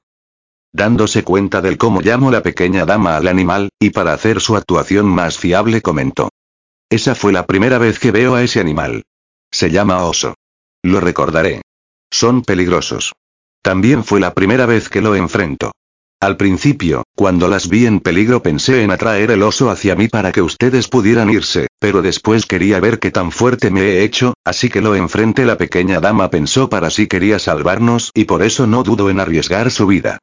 Dándose cuenta del cómo llamó la pequeña dama al animal, y para hacer su actuación más fiable comentó. Esa fue la primera vez que veo a ese animal. Se llama oso. Lo recordaré. Son peligrosos. También fue la primera vez que lo enfrento. Al principio, cuando las vi en peligro pensé en atraer el oso hacia mí para que ustedes pudieran irse, pero después quería ver qué tan fuerte me he hecho, así que lo enfrenté. La pequeña dama pensó para sí quería salvarnos y por eso no dudo en arriesgar su vida.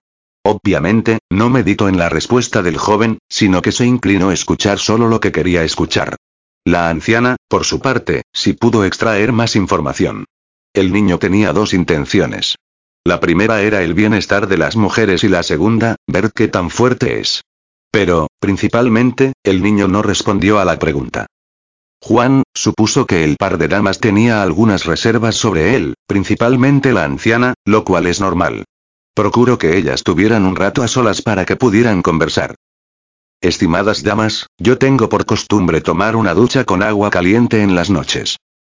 Obviamente, no medito en la respuesta del joven, sino que se inclinó a escuchar solo lo que quería escuchar. La anciana, por su parte, sí pudo extraer más información. El niño tenía dos intenciones. La primera era el bienestar de las mujeres y la segunda, ver qué tan fuerte es. Pero, principalmente, el niño no respondió a la pregunta. Juan, supuso que el par de damas tenía algunas reservas sobre él, principalmente la anciana, lo cual es normal. Procuro que ellas tuvieran un rato a solas para que pudieran conversar. Estimadas damas, yo tengo por costumbre tomar una ducha con agua caliente en las noches.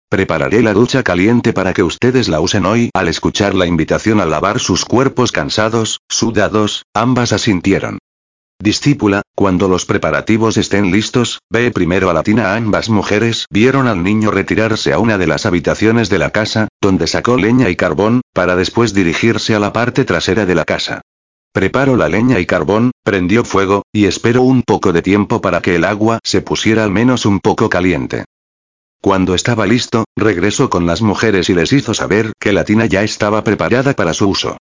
Prepararé la ducha caliente para que ustedes la usen hoy. Al escuchar la invitación a lavar sus cuerpos cansados, sudados, ambas asintieron. Discípula, cuando los preparativos estén listos, ve primero a la tina. Ambas mujeres vieron al niño retirarse a una de las habitaciones de la casa, donde sacó leña y carbón, para después dirigirse a la parte trasera de la casa. Preparó la leña y carbón, prendió fuego, y esperó un poco de tiempo para que el agua se pusiera al menos un poco caliente. Cuando estaba listo, regresó con las mujeres y les hizo saber que la tina ya estaba preparada para su uso.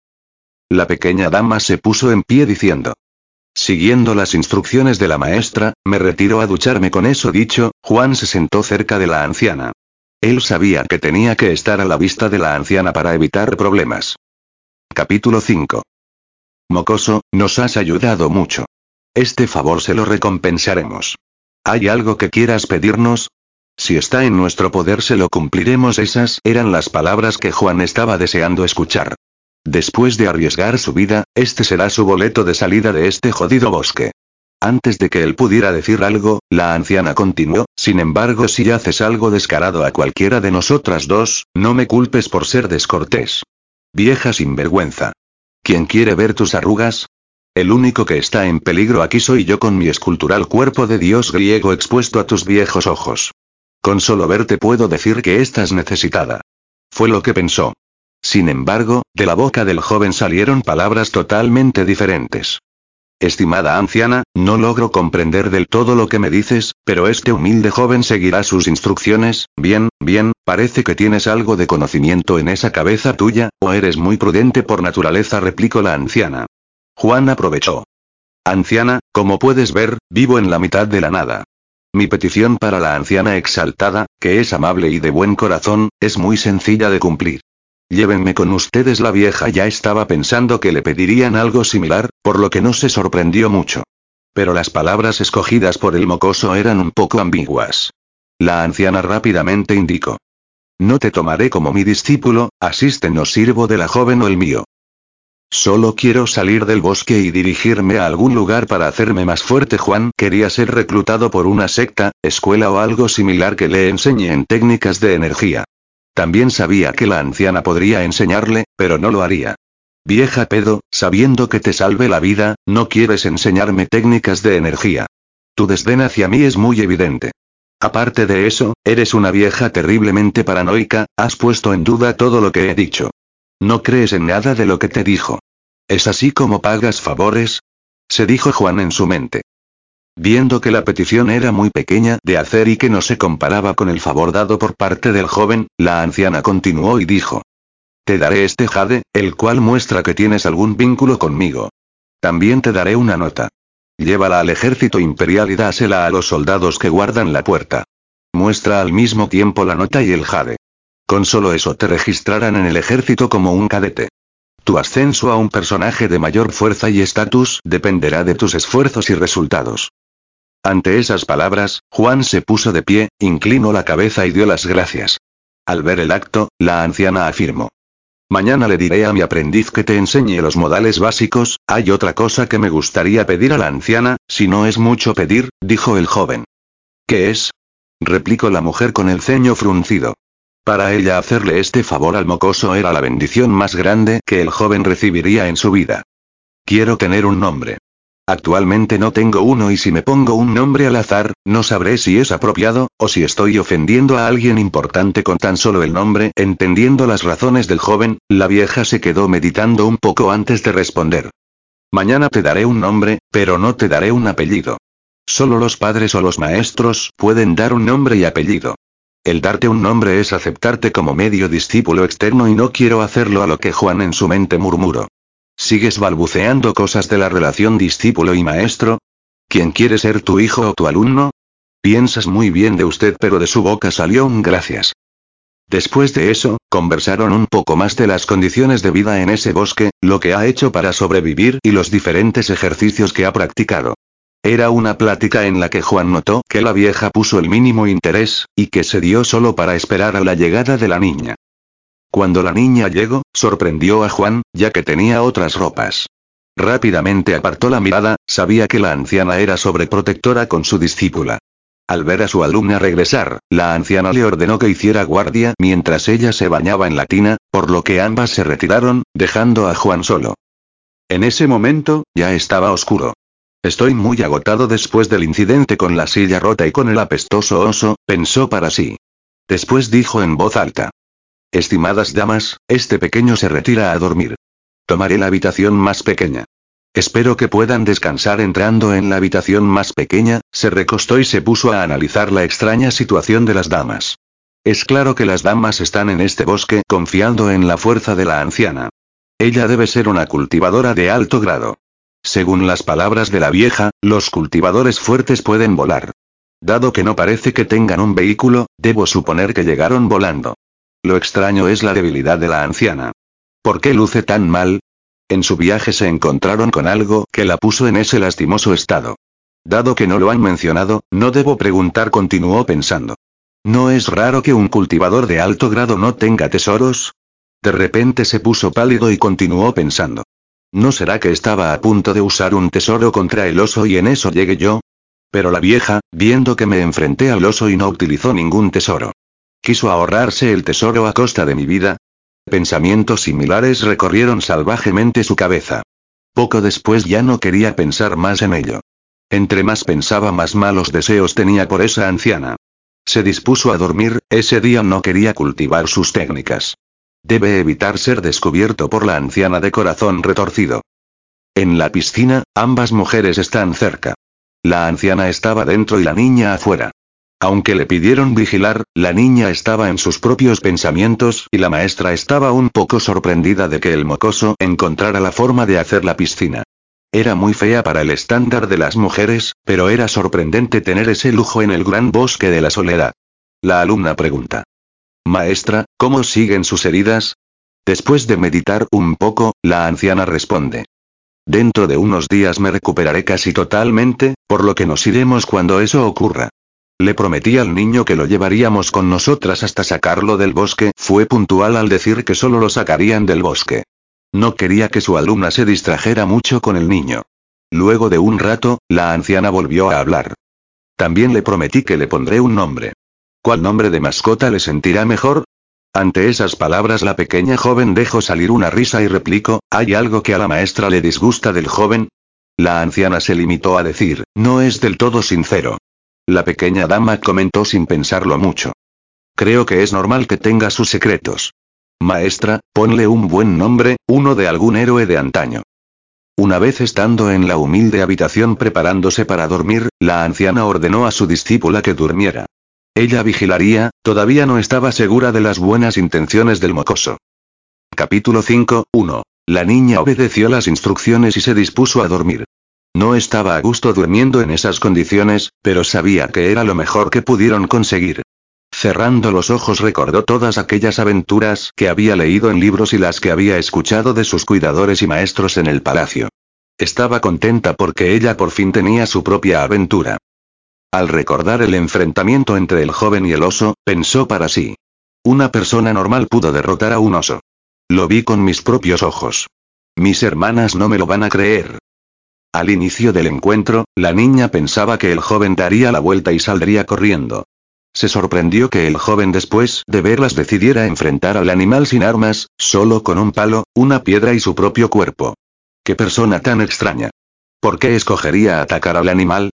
La pequeña dama se puso en pie diciendo, Siguiendo las instrucciones de la maestra, me retiro a ducharme con eso dicho, Juan se sentó cerca de la anciana. Él sabía que tenía que estar a la vista de la anciana para evitar problemas. Capítulo 5. Mocoso, nos has ayudado mucho. Este favor se lo recompensaremos. ¿Hay algo que quieras pedirnos? Si está en nuestro poder se lo cumpliremos. Esas eran las palabras que Juan estaba deseando escuchar. Después de arriesgar su vida, este será su boleto de salida de este jodido bosque. Antes de que él pudiera decir algo, la anciana continuó, sin embargo si haces algo descarado a cualquiera de nosotras dos, no me culpes por ser descortés. Vieja sinvergüenza. ¿Quién quiere ver tus arrugas? El único que está en peligro aquí soy yo con mi escultural cuerpo de dios griego expuesto a tus viejos ojos. Con solo verte puedo decir que estás necesitada. Fue lo que pensó. Sin embargo, de la boca del joven salieron palabras totalmente diferentes. Estimada anciana, no logro comprender del todo lo que me dices, pero este humilde joven seguirá sus instrucciones, bien, bien, parece que tienes algo de conocimiento en esa cabeza tuya, o eres muy prudente por naturaleza, replicó la anciana. Juan aprovechó. Anciana, como puedes ver, vivo en la mitad de la nada. Mi petición para la anciana exaltada, que es amable y de buen corazón, es muy sencilla de cumplir. Llévenme con ustedes. La vieja ya estaba pensando que le pedirían algo similar, por lo que no se sorprendió mucho. Pero las palabras escogidas por el mocoso eran un poco ambiguas. La anciana rápidamente indicó. No te tomaré como mi discípulo, asiste no sirvo de la joven o el mío. Solo quiero salir del bosque y dirigirme a algún lugar para hacerme más fuerte. Juan quería ser reclutado por una secta, escuela o algo similar que le enseñe en técnicas de energía. También sabía que la anciana podría enseñarle, pero no lo haría. Vieja pedo, sabiendo que te salve la vida, no quieres enseñarme técnicas de energía. Tu desdén hacia mí es muy evidente. Aparte de eso, eres una vieja terriblemente paranoica, has puesto en duda todo lo que he dicho. No crees en nada de lo que te dijo. ¿Es así como pagas favores? Se dijo Juan en su mente. Viendo que la petición era muy pequeña de hacer y que no se comparaba con el favor dado por parte del joven, la anciana continuó y dijo. Te daré este jade, el cual muestra que tienes algún vínculo conmigo. También te daré una nota. Llévala al ejército imperial y dásela a los soldados que guardan la puerta. Muestra al mismo tiempo la nota y el jade. Con solo eso te registrarán en el ejército como un cadete. Tu ascenso a un personaje de mayor fuerza y estatus dependerá de tus esfuerzos y resultados. Ante esas palabras, Juan se puso de pie, inclinó la cabeza y dio las gracias. Al ver el acto, la anciana afirmó. Mañana le diré a mi aprendiz que te enseñe los modales básicos, hay otra cosa que me gustaría pedir a la anciana, si no es mucho pedir, dijo el joven. ¿Qué es? replicó la mujer con el ceño fruncido. Para ella hacerle este favor al mocoso era la bendición más grande que el joven recibiría en su vida. Quiero tener un nombre. Actualmente no tengo uno y si me pongo un nombre al azar, no sabré si es apropiado, o si estoy ofendiendo a alguien importante con tan solo el nombre. Entendiendo las razones del joven, la vieja se quedó meditando un poco antes de responder. Mañana te daré un nombre, pero no te daré un apellido. Solo los padres o los maestros pueden dar un nombre y apellido. El darte un nombre es aceptarte como medio discípulo externo y no quiero hacerlo a lo que Juan en su mente murmuró. ¿Sigues balbuceando cosas de la relación discípulo y maestro? ¿Quién quiere ser tu hijo o tu alumno? Piensas muy bien de usted, pero de su boca salió un gracias. Después de eso, conversaron un poco más de las condiciones de vida en ese bosque, lo que ha hecho para sobrevivir y los diferentes ejercicios que ha practicado. Era una plática en la que Juan notó que la vieja puso el mínimo interés, y que se dio solo para esperar a la llegada de la niña. Cuando la niña llegó, sorprendió a Juan, ya que tenía otras ropas. Rápidamente apartó la mirada, sabía que la anciana era sobreprotectora con su discípula. Al ver a su alumna regresar, la anciana le ordenó que hiciera guardia mientras ella se bañaba en la tina, por lo que ambas se retiraron, dejando a Juan solo. En ese momento, ya estaba oscuro. Estoy muy agotado después del incidente con la silla rota y con el apestoso oso, pensó para sí. Después dijo en voz alta. Estimadas damas, este pequeño se retira a dormir. Tomaré la habitación más pequeña. Espero que puedan descansar entrando en la habitación más pequeña, se recostó y se puso a analizar la extraña situación de las damas. Es claro que las damas están en este bosque confiando en la fuerza de la anciana. Ella debe ser una cultivadora de alto grado. Según las palabras de la vieja, los cultivadores fuertes pueden volar. Dado que no parece que tengan un vehículo, debo suponer que llegaron volando. Lo extraño es la debilidad de la anciana. ¿Por qué luce tan mal? En su viaje se encontraron con algo que la puso en ese lastimoso estado. Dado que no lo han mencionado, no debo preguntar, continuó pensando. ¿No es raro que un cultivador de alto grado no tenga tesoros? De repente se puso pálido y continuó pensando. ¿No será que estaba a punto de usar un tesoro contra el oso y en eso llegué yo? Pero la vieja, viendo que me enfrenté al oso y no utilizó ningún tesoro. ¿Quiso ahorrarse el tesoro a costa de mi vida? Pensamientos similares recorrieron salvajemente su cabeza. Poco después ya no quería pensar más en ello. Entre más pensaba más malos deseos tenía por esa anciana. Se dispuso a dormir, ese día no quería cultivar sus técnicas. Debe evitar ser descubierto por la anciana de corazón retorcido. En la piscina, ambas mujeres están cerca. La anciana estaba dentro y la niña afuera. Aunque le pidieron vigilar, la niña estaba en sus propios pensamientos y la maestra estaba un poco sorprendida de que el mocoso encontrara la forma de hacer la piscina. Era muy fea para el estándar de las mujeres, pero era sorprendente tener ese lujo en el gran bosque de la soledad. La alumna pregunta. Maestra, ¿cómo siguen sus heridas? Después de meditar un poco, la anciana responde. Dentro de unos días me recuperaré casi totalmente, por lo que nos iremos cuando eso ocurra. Le prometí al niño que lo llevaríamos con nosotras hasta sacarlo del bosque, fue puntual al decir que solo lo sacarían del bosque. No quería que su alumna se distrajera mucho con el niño. Luego de un rato, la anciana volvió a hablar. También le prometí que le pondré un nombre. ¿Cuál nombre de mascota le sentirá mejor? Ante esas palabras la pequeña joven dejó salir una risa y replicó, ¿hay algo que a la maestra le disgusta del joven? La anciana se limitó a decir, no es del todo sincero. La pequeña dama comentó sin pensarlo mucho. Creo que es normal que tenga sus secretos. Maestra, ponle un buen nombre, uno de algún héroe de antaño. Una vez estando en la humilde habitación preparándose para dormir, la anciana ordenó a su discípula que durmiera. Ella vigilaría, todavía no estaba segura de las buenas intenciones del mocoso. Capítulo 5, 1. La niña obedeció las instrucciones y se dispuso a dormir. No estaba a gusto durmiendo en esas condiciones, pero sabía que era lo mejor que pudieron conseguir. Cerrando los ojos recordó todas aquellas aventuras que había leído en libros y las que había escuchado de sus cuidadores y maestros en el palacio. Estaba contenta porque ella por fin tenía su propia aventura. Al recordar el enfrentamiento entre el joven y el oso, pensó para sí. Una persona normal pudo derrotar a un oso. Lo vi con mis propios ojos. Mis hermanas no me lo van a creer. Al inicio del encuentro, la niña pensaba que el joven daría la vuelta y saldría corriendo. Se sorprendió que el joven después de verlas decidiera enfrentar al animal sin armas, solo con un palo, una piedra y su propio cuerpo. ¡Qué persona tan extraña! ¿Por qué escogería atacar al animal?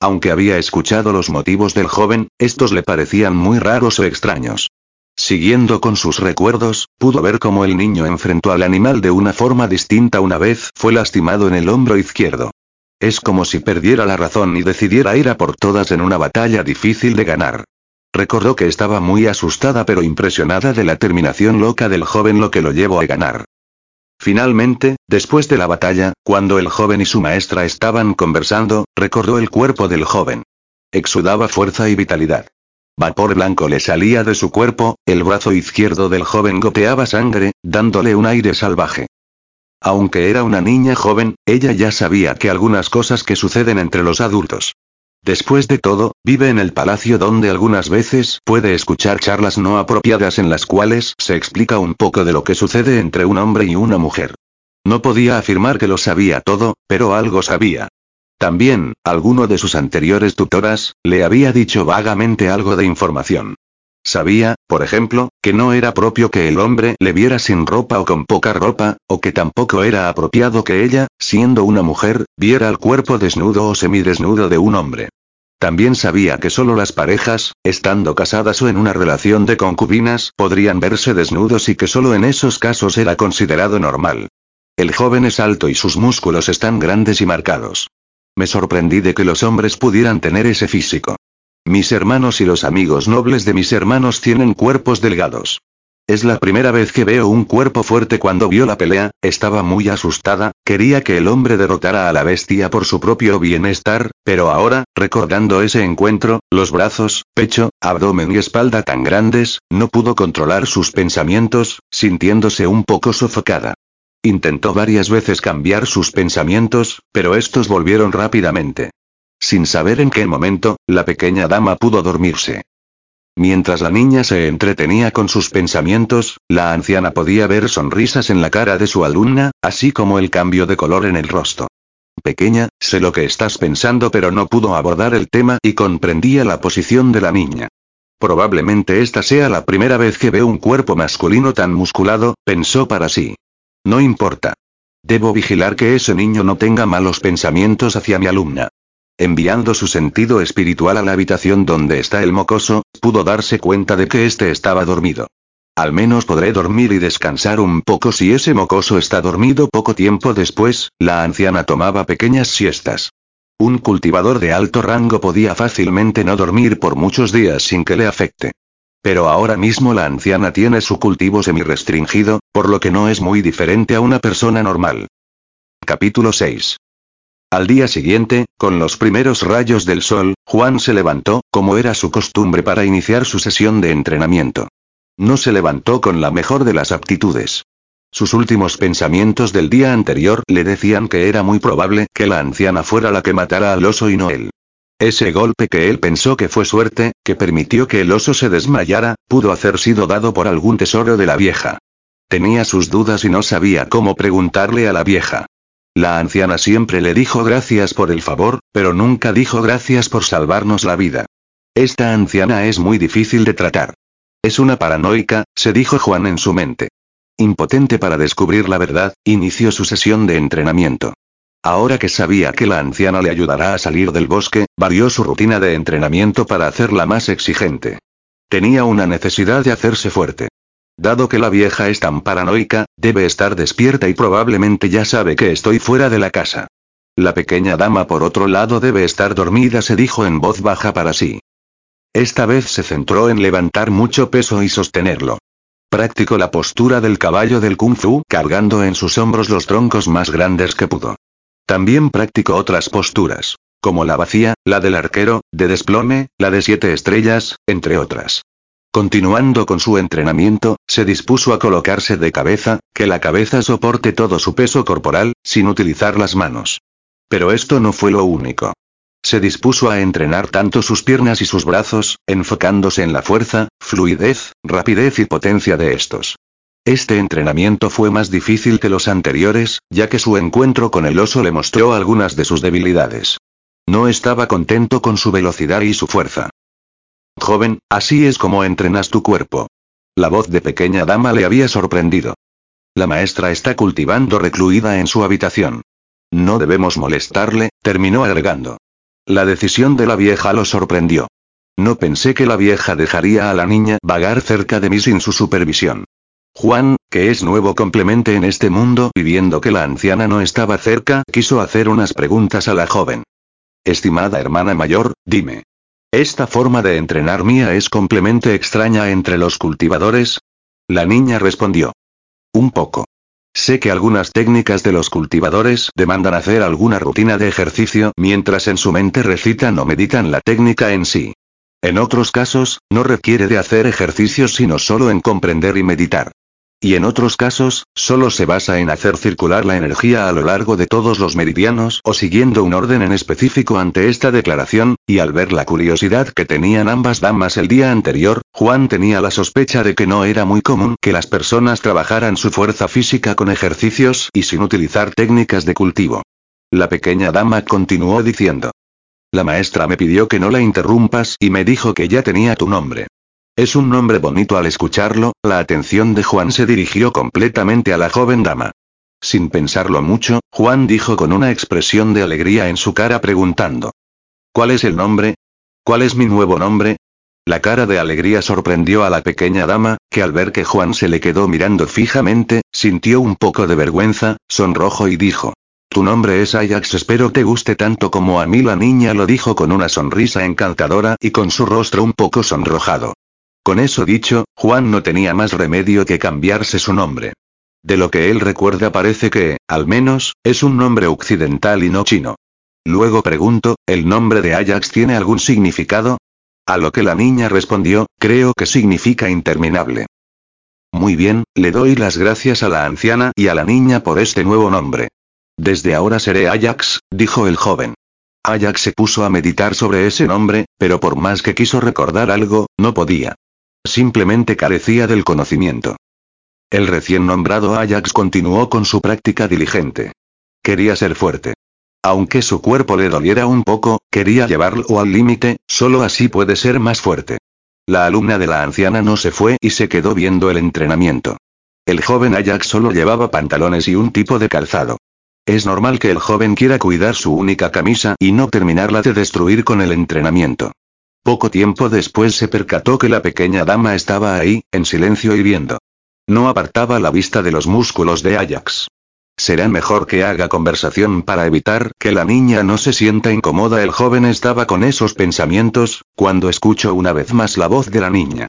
Aunque había escuchado los motivos del joven, estos le parecían muy raros o extraños. Siguiendo con sus recuerdos, pudo ver cómo el niño enfrentó al animal de una forma distinta una vez fue lastimado en el hombro izquierdo. Es como si perdiera la razón y decidiera ir a por todas en una batalla difícil de ganar. Recordó que estaba muy asustada pero impresionada de la terminación loca del joven lo que lo llevó a ganar. Finalmente, después de la batalla, cuando el joven y su maestra estaban conversando, recordó el cuerpo del joven. Exudaba fuerza y vitalidad. Vapor blanco le salía de su cuerpo, el brazo izquierdo del joven goteaba sangre, dándole un aire salvaje. Aunque era una niña joven, ella ya sabía que algunas cosas que suceden entre los adultos. Después de todo, vive en el palacio donde algunas veces puede escuchar charlas no apropiadas en las cuales se explica un poco de lo que sucede entre un hombre y una mujer. No podía afirmar que lo sabía todo, pero algo sabía. También, alguno de sus anteriores tutoras, le había dicho vagamente algo de información. Sabía, por ejemplo, que no era propio que el hombre le viera sin ropa o con poca ropa, o que tampoco era apropiado que ella, siendo una mujer, viera el cuerpo desnudo o semidesnudo de un hombre. También sabía que solo las parejas, estando casadas o en una relación de concubinas, podrían verse desnudos y que solo en esos casos era considerado normal. El joven es alto y sus músculos están grandes y marcados. Me sorprendí de que los hombres pudieran tener ese físico. Mis hermanos y los amigos nobles de mis hermanos tienen cuerpos delgados. Es la primera vez que veo un cuerpo fuerte cuando vio la pelea, estaba muy asustada, quería que el hombre derrotara a la bestia por su propio bienestar, pero ahora, recordando ese encuentro, los brazos, pecho, abdomen y espalda tan grandes, no pudo controlar sus pensamientos, sintiéndose un poco sofocada. Intentó varias veces cambiar sus pensamientos, pero estos volvieron rápidamente. Sin saber en qué momento, la pequeña dama pudo dormirse. Mientras la niña se entretenía con sus pensamientos, la anciana podía ver sonrisas en la cara de su alumna, así como el cambio de color en el rostro. Pequeña, sé lo que estás pensando pero no pudo abordar el tema y comprendía la posición de la niña. Probablemente esta sea la primera vez que veo un cuerpo masculino tan musculado, pensó para sí. No importa. Debo vigilar que ese niño no tenga malos pensamientos hacia mi alumna. Enviando su sentido espiritual a la habitación donde está el mocoso, pudo darse cuenta de que éste estaba dormido. Al menos podré dormir y descansar un poco si ese mocoso está dormido poco tiempo después, la anciana tomaba pequeñas siestas. Un cultivador de alto rango podía fácilmente no dormir por muchos días sin que le afecte. Pero ahora mismo la anciana tiene su cultivo semi-restringido, por lo que no es muy diferente a una persona normal. Capítulo 6. Al día siguiente, con los primeros rayos del sol, Juan se levantó, como era su costumbre para iniciar su sesión de entrenamiento. No se levantó con la mejor de las aptitudes. Sus últimos pensamientos del día anterior le decían que era muy probable que la anciana fuera la que matara al oso y no él. Ese golpe que él pensó que fue suerte, que permitió que el oso se desmayara, pudo haber sido dado por algún tesoro de la vieja. Tenía sus dudas y no sabía cómo preguntarle a la vieja. La anciana siempre le dijo gracias por el favor, pero nunca dijo gracias por salvarnos la vida. Esta anciana es muy difícil de tratar. Es una paranoica, se dijo Juan en su mente. Impotente para descubrir la verdad, inició su sesión de entrenamiento. Ahora que sabía que la anciana le ayudará a salir del bosque, varió su rutina de entrenamiento para hacerla más exigente. Tenía una necesidad de hacerse fuerte. Dado que la vieja es tan paranoica, debe estar despierta y probablemente ya sabe que estoy fuera de la casa. La pequeña dama por otro lado debe estar dormida, se dijo en voz baja para sí. Esta vez se centró en levantar mucho peso y sostenerlo. Practicó la postura del caballo del kung fu, cargando en sus hombros los troncos más grandes que pudo. También practicó otras posturas, como la vacía, la del arquero, de desplome, la de siete estrellas, entre otras. Continuando con su entrenamiento, se dispuso a colocarse de cabeza, que la cabeza soporte todo su peso corporal, sin utilizar las manos. Pero esto no fue lo único. Se dispuso a entrenar tanto sus piernas y sus brazos, enfocándose en la fuerza, fluidez, rapidez y potencia de estos. Este entrenamiento fue más difícil que los anteriores, ya que su encuentro con el oso le mostró algunas de sus debilidades. No estaba contento con su velocidad y su fuerza. Joven, así es como entrenas tu cuerpo. La voz de pequeña dama le había sorprendido. La maestra está cultivando recluida en su habitación. No debemos molestarle, terminó agregando. La decisión de la vieja lo sorprendió. No pensé que la vieja dejaría a la niña vagar cerca de mí sin su supervisión. Juan, que es nuevo complemente en este mundo y viendo que la anciana no estaba cerca, quiso hacer unas preguntas a la joven. Estimada hermana mayor, dime. ¿Esta forma de entrenar mía es complemente extraña entre los cultivadores? La niña respondió. Un poco. Sé que algunas técnicas de los cultivadores demandan hacer alguna rutina de ejercicio mientras en su mente recitan o meditan la técnica en sí. En otros casos, no requiere de hacer ejercicios sino solo en comprender y meditar. Y en otros casos, solo se basa en hacer circular la energía a lo largo de todos los meridianos o siguiendo un orden en específico ante esta declaración, y al ver la curiosidad que tenían ambas damas el día anterior, Juan tenía la sospecha de que no era muy común que las personas trabajaran su fuerza física con ejercicios y sin utilizar técnicas de cultivo. La pequeña dama continuó diciendo. La maestra me pidió que no la interrumpas y me dijo que ya tenía tu nombre. Es un nombre bonito al escucharlo, la atención de Juan se dirigió completamente a la joven dama. Sin pensarlo mucho, Juan dijo con una expresión de alegría en su cara preguntando. ¿Cuál es el nombre? ¿Cuál es mi nuevo nombre? La cara de alegría sorprendió a la pequeña dama, que al ver que Juan se le quedó mirando fijamente, sintió un poco de vergüenza, sonrojo y dijo. Tu nombre es Ajax, espero te guste tanto como a mí. La niña lo dijo con una sonrisa encantadora y con su rostro un poco sonrojado. Con eso dicho, Juan no tenía más remedio que cambiarse su nombre. De lo que él recuerda parece que, al menos, es un nombre occidental y no chino. Luego pregunto, ¿el nombre de Ajax tiene algún significado? A lo que la niña respondió, creo que significa interminable. Muy bien, le doy las gracias a la anciana y a la niña por este nuevo nombre. Desde ahora seré Ajax, dijo el joven. Ajax se puso a meditar sobre ese nombre, pero por más que quiso recordar algo, no podía. Simplemente carecía del conocimiento. El recién nombrado Ajax continuó con su práctica diligente. Quería ser fuerte. Aunque su cuerpo le doliera un poco, quería llevarlo al límite, solo así puede ser más fuerte. La alumna de la anciana no se fue y se quedó viendo el entrenamiento. El joven Ajax solo llevaba pantalones y un tipo de calzado. Es normal que el joven quiera cuidar su única camisa y no terminarla de destruir con el entrenamiento. Poco tiempo después se percató que la pequeña dama estaba ahí, en silencio y viendo. No apartaba la vista de los músculos de Ajax. Será mejor que haga conversación para evitar que la niña no se sienta incómoda. El joven estaba con esos pensamientos, cuando escuchó una vez más la voz de la niña.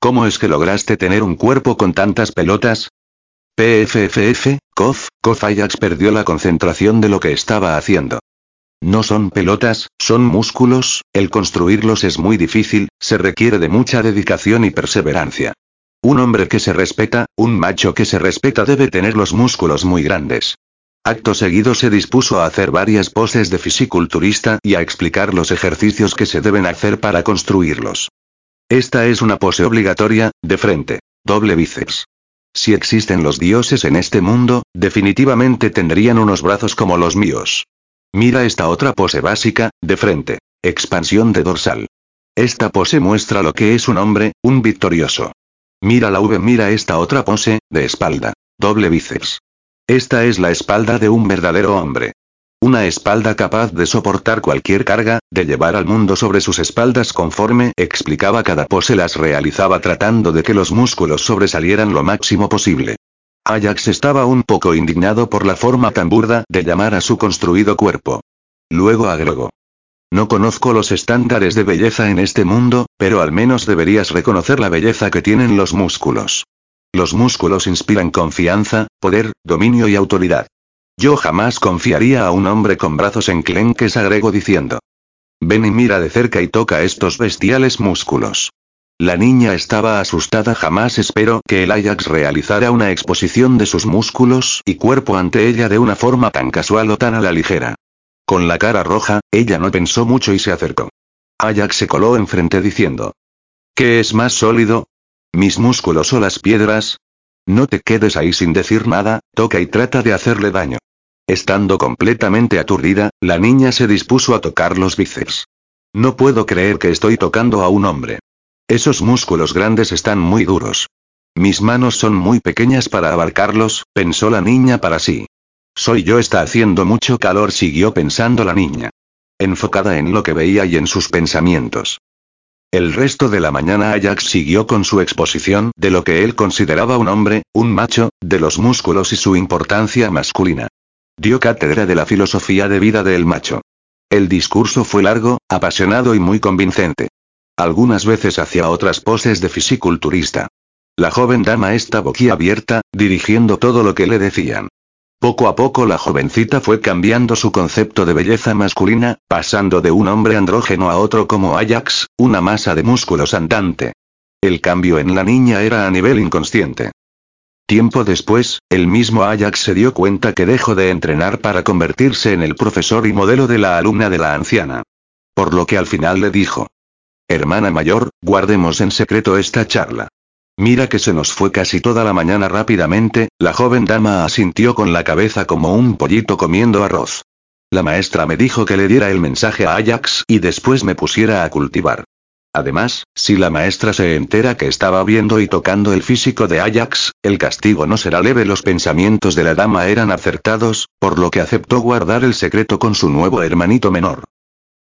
¿Cómo es que lograste tener un cuerpo con tantas pelotas? PFFF, Kof, Kof Ajax perdió la concentración de lo que estaba haciendo. No son pelotas, son músculos, el construirlos es muy difícil, se requiere de mucha dedicación y perseverancia. Un hombre que se respeta, un macho que se respeta debe tener los músculos muy grandes. Acto seguido se dispuso a hacer varias poses de fisiculturista y a explicar los ejercicios que se deben hacer para construirlos. Esta es una pose obligatoria, de frente. Doble bíceps. Si existen los dioses en este mundo, definitivamente tendrían unos brazos como los míos. Mira esta otra pose básica, de frente. Expansión de dorsal. Esta pose muestra lo que es un hombre, un victorioso. Mira la V, mira esta otra pose, de espalda. Doble bíceps. Esta es la espalda de un verdadero hombre. Una espalda capaz de soportar cualquier carga, de llevar al mundo sobre sus espaldas conforme explicaba cada pose las realizaba tratando de que los músculos sobresalieran lo máximo posible. Ajax estaba un poco indignado por la forma tan burda de llamar a su construido cuerpo. Luego agregó. No conozco los estándares de belleza en este mundo, pero al menos deberías reconocer la belleza que tienen los músculos. Los músculos inspiran confianza, poder, dominio y autoridad. Yo jamás confiaría a un hombre con brazos enclenques, agregó diciendo. Ven y mira de cerca y toca estos bestiales músculos. La niña estaba asustada, jamás esperó que el Ajax realizara una exposición de sus músculos y cuerpo ante ella de una forma tan casual o tan a la ligera. Con la cara roja, ella no pensó mucho y se acercó. Ajax se coló enfrente diciendo. ¿Qué es más sólido? ¿Mis músculos o las piedras? No te quedes ahí sin decir nada, toca y trata de hacerle daño. Estando completamente aturdida, la niña se dispuso a tocar los bíceps. No puedo creer que estoy tocando a un hombre. Esos músculos grandes están muy duros. Mis manos son muy pequeñas para abarcarlos, pensó la niña para sí. Soy yo está haciendo mucho calor, siguió pensando la niña. Enfocada en lo que veía y en sus pensamientos. El resto de la mañana Ajax siguió con su exposición de lo que él consideraba un hombre, un macho, de los músculos y su importancia masculina. Dio cátedra de la filosofía de vida del macho. El discurso fue largo, apasionado y muy convincente. Algunas veces hacía otras poses de fisiculturista. La joven dama está boquiabierta, dirigiendo todo lo que le decían. Poco a poco la jovencita fue cambiando su concepto de belleza masculina, pasando de un hombre andrógeno a otro como Ajax, una masa de músculos andante. El cambio en la niña era a nivel inconsciente. Tiempo después, el mismo Ajax se dio cuenta que dejó de entrenar para convertirse en el profesor y modelo de la alumna de la anciana. Por lo que al final le dijo. Hermana mayor, guardemos en secreto esta charla. Mira que se nos fue casi toda la mañana rápidamente, la joven dama asintió con la cabeza como un pollito comiendo arroz. La maestra me dijo que le diera el mensaje a Ajax y después me pusiera a cultivar. Además, si la maestra se entera que estaba viendo y tocando el físico de Ajax, el castigo no será leve. Los pensamientos de la dama eran acertados, por lo que aceptó guardar el secreto con su nuevo hermanito menor.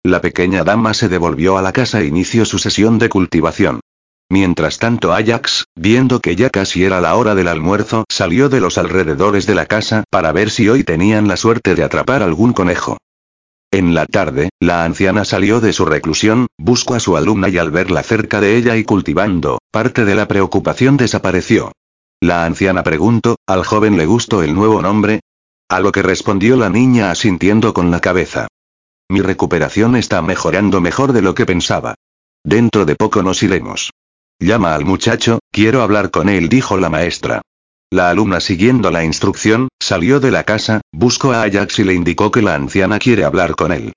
La pequeña dama se devolvió a la casa e inició su sesión de cultivación. Mientras tanto Ajax, viendo que ya casi era la hora del almuerzo, salió de los alrededores de la casa para ver si hoy tenían la suerte de atrapar algún conejo. En la tarde, la anciana salió de su reclusión, buscó a su alumna y al verla cerca de ella y cultivando, parte de la preocupación desapareció. La anciana preguntó, ¿al joven le gustó el nuevo nombre? A lo que respondió la niña asintiendo con la cabeza. Mi recuperación está mejorando mejor de lo que pensaba. Dentro de poco nos iremos. Llama al muchacho, quiero hablar con él, dijo la maestra. La alumna siguiendo la instrucción, salió de la casa, buscó a Ajax y le indicó que la anciana quiere hablar con él.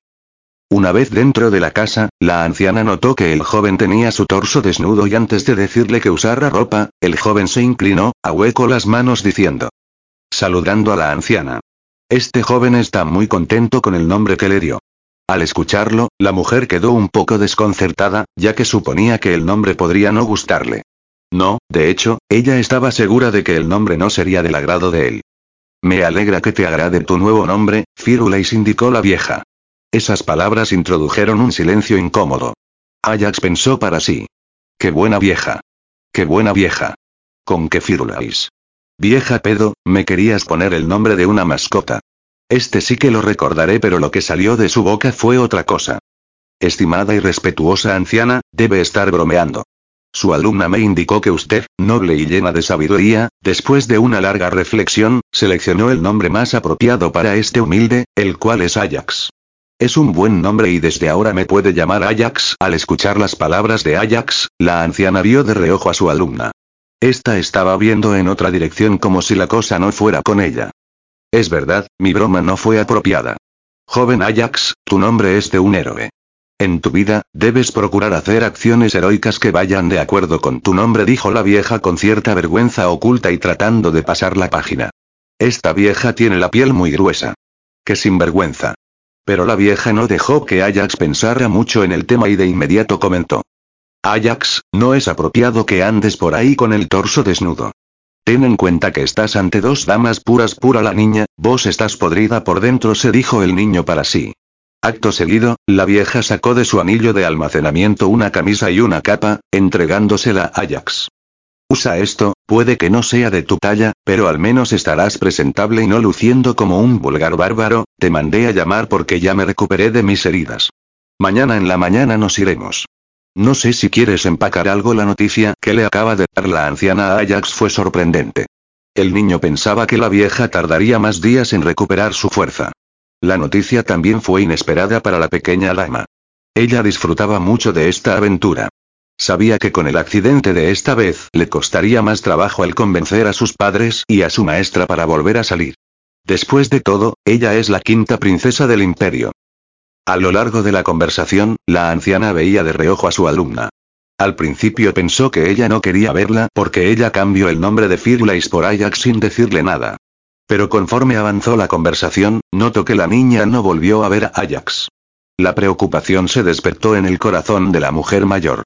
Una vez dentro de la casa, la anciana notó que el joven tenía su torso desnudo y antes de decirle que usara ropa, el joven se inclinó, ahuecó las manos diciendo. Saludando a la anciana. Este joven está muy contento con el nombre que le dio. Al escucharlo, la mujer quedó un poco desconcertada, ya que suponía que el nombre podría no gustarle. No, de hecho, ella estaba segura de que el nombre no sería del agrado de él. Me alegra que te agrade tu nuevo nombre, Firulais indicó la vieja. Esas palabras introdujeron un silencio incómodo. Ajax pensó para sí. Qué buena vieja. Qué buena vieja. ¿Con qué Firulais? Vieja pedo, me querías poner el nombre de una mascota. Este sí que lo recordaré, pero lo que salió de su boca fue otra cosa. Estimada y respetuosa anciana, debe estar bromeando. Su alumna me indicó que usted, noble y llena de sabiduría, después de una larga reflexión, seleccionó el nombre más apropiado para este humilde, el cual es Ajax. Es un buen nombre y desde ahora me puede llamar Ajax. Al escuchar las palabras de Ajax, la anciana vio de reojo a su alumna. Esta estaba viendo en otra dirección como si la cosa no fuera con ella. Es verdad, mi broma no fue apropiada. Joven Ajax, tu nombre es de un héroe. En tu vida, debes procurar hacer acciones heroicas que vayan de acuerdo con tu nombre, dijo la vieja con cierta vergüenza oculta y tratando de pasar la página. Esta vieja tiene la piel muy gruesa. Qué sinvergüenza. Pero la vieja no dejó que Ajax pensara mucho en el tema y de inmediato comentó. Ajax, no es apropiado que andes por ahí con el torso desnudo. Ten en cuenta que estás ante dos damas puras pura la niña, vos estás podrida por dentro se dijo el niño para sí. Acto seguido, la vieja sacó de su anillo de almacenamiento una camisa y una capa, entregándosela a Ajax. Usa esto, puede que no sea de tu talla, pero al menos estarás presentable y no luciendo como un vulgar bárbaro, te mandé a llamar porque ya me recuperé de mis heridas. Mañana en la mañana nos iremos. No sé si quieres empacar algo. La noticia que le acaba de dar la anciana Ajax fue sorprendente. El niño pensaba que la vieja tardaría más días en recuperar su fuerza. La noticia también fue inesperada para la pequeña dama. Ella disfrutaba mucho de esta aventura. Sabía que con el accidente de esta vez le costaría más trabajo el convencer a sus padres y a su maestra para volver a salir. Después de todo, ella es la quinta princesa del imperio. A lo largo de la conversación, la anciana veía de reojo a su alumna. Al principio pensó que ella no quería verla porque ella cambió el nombre de Firulais por Ajax sin decirle nada. Pero conforme avanzó la conversación, notó que la niña no volvió a ver a Ajax. La preocupación se despertó en el corazón de la mujer mayor.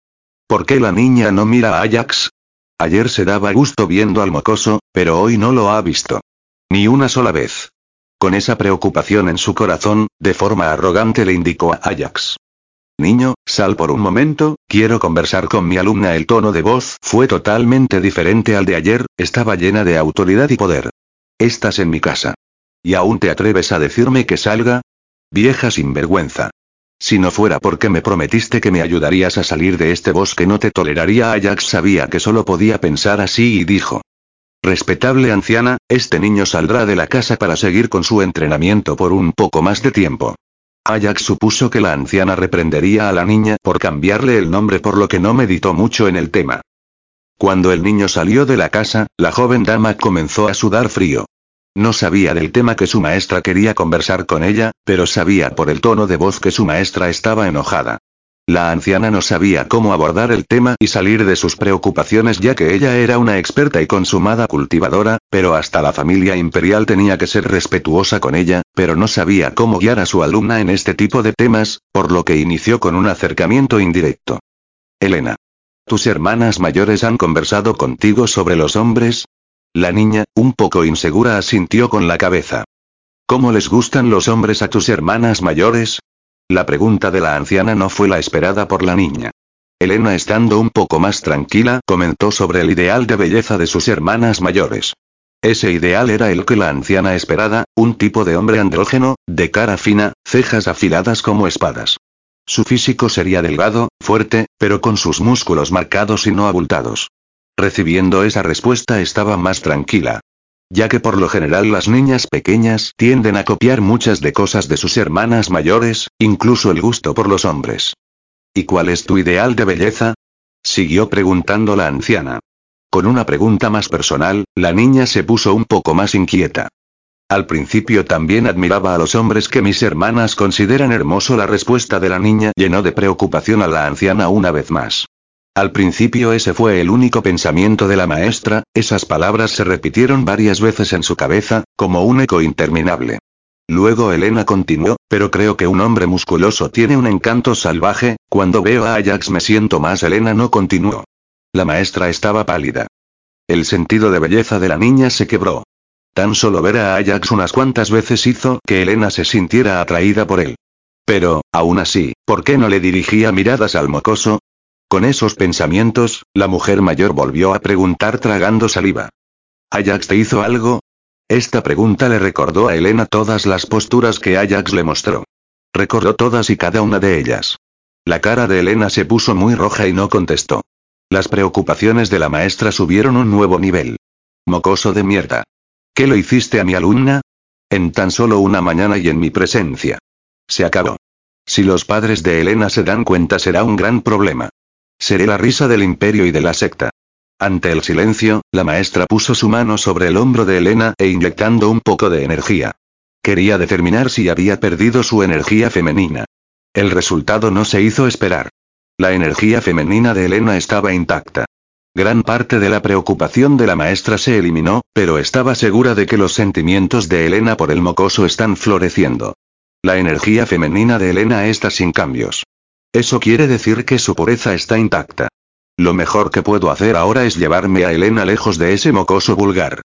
¿Por qué la niña no mira a Ajax? Ayer se daba gusto viendo al mocoso, pero hoy no lo ha visto. Ni una sola vez. Con esa preocupación en su corazón, de forma arrogante le indicó a Ajax. Niño, sal por un momento, quiero conversar con mi alumna. El tono de voz fue totalmente diferente al de ayer, estaba llena de autoridad y poder. Estás en mi casa. ¿Y aún te atreves a decirme que salga? Vieja sinvergüenza. Si no fuera porque me prometiste que me ayudarías a salir de este bosque no te toleraría. Ajax sabía que solo podía pensar así y dijo. Respetable anciana, este niño saldrá de la casa para seguir con su entrenamiento por un poco más de tiempo. Ajax supuso que la anciana reprendería a la niña por cambiarle el nombre por lo que no meditó mucho en el tema. Cuando el niño salió de la casa, la joven dama comenzó a sudar frío. No sabía del tema que su maestra quería conversar con ella, pero sabía por el tono de voz que su maestra estaba enojada. La anciana no sabía cómo abordar el tema y salir de sus preocupaciones ya que ella era una experta y consumada cultivadora, pero hasta la familia imperial tenía que ser respetuosa con ella, pero no sabía cómo guiar a su alumna en este tipo de temas, por lo que inició con un acercamiento indirecto. Elena. ¿Tus hermanas mayores han conversado contigo sobre los hombres? La niña, un poco insegura, asintió con la cabeza. ¿Cómo les gustan los hombres a tus hermanas mayores? La pregunta de la anciana no fue la esperada por la niña. Elena, estando un poco más tranquila, comentó sobre el ideal de belleza de sus hermanas mayores. Ese ideal era el que la anciana esperaba, un tipo de hombre andrógeno, de cara fina, cejas afiladas como espadas. Su físico sería delgado, fuerte, pero con sus músculos marcados y no abultados. Recibiendo esa respuesta estaba más tranquila. Ya que por lo general las niñas pequeñas tienden a copiar muchas de cosas de sus hermanas mayores, incluso el gusto por los hombres. ¿Y cuál es tu ideal de belleza? Siguió preguntando la anciana. Con una pregunta más personal, la niña se puso un poco más inquieta. Al principio también admiraba a los hombres que mis hermanas consideran hermoso. La respuesta de la niña llenó de preocupación a la anciana una vez más. Al principio ese fue el único pensamiento de la maestra, esas palabras se repitieron varias veces en su cabeza, como un eco interminable. Luego Elena continuó, pero creo que un hombre musculoso tiene un encanto salvaje, cuando veo a Ajax me siento más Elena no continuó. La maestra estaba pálida. El sentido de belleza de la niña se quebró. Tan solo ver a Ajax unas cuantas veces hizo que Elena se sintiera atraída por él. Pero, aún así, ¿por qué no le dirigía miradas al mocoso? Con esos pensamientos, la mujer mayor volvió a preguntar tragando saliva. ¿Ajax te hizo algo? Esta pregunta le recordó a Elena todas las posturas que Ajax le mostró. Recordó todas y cada una de ellas. La cara de Elena se puso muy roja y no contestó. Las preocupaciones de la maestra subieron un nuevo nivel. Mocoso de mierda. ¿Qué lo hiciste a mi alumna? En tan solo una mañana y en mi presencia. Se acabó. Si los padres de Elena se dan cuenta será un gran problema. Seré la risa del imperio y de la secta. Ante el silencio, la maestra puso su mano sobre el hombro de Elena e inyectando un poco de energía. Quería determinar si había perdido su energía femenina. El resultado no se hizo esperar. La energía femenina de Elena estaba intacta. Gran parte de la preocupación de la maestra se eliminó, pero estaba segura de que los sentimientos de Elena por el mocoso están floreciendo. La energía femenina de Elena está sin cambios. Eso quiere decir que su pureza está intacta. Lo mejor que puedo hacer ahora es llevarme a Elena lejos de ese mocoso vulgar.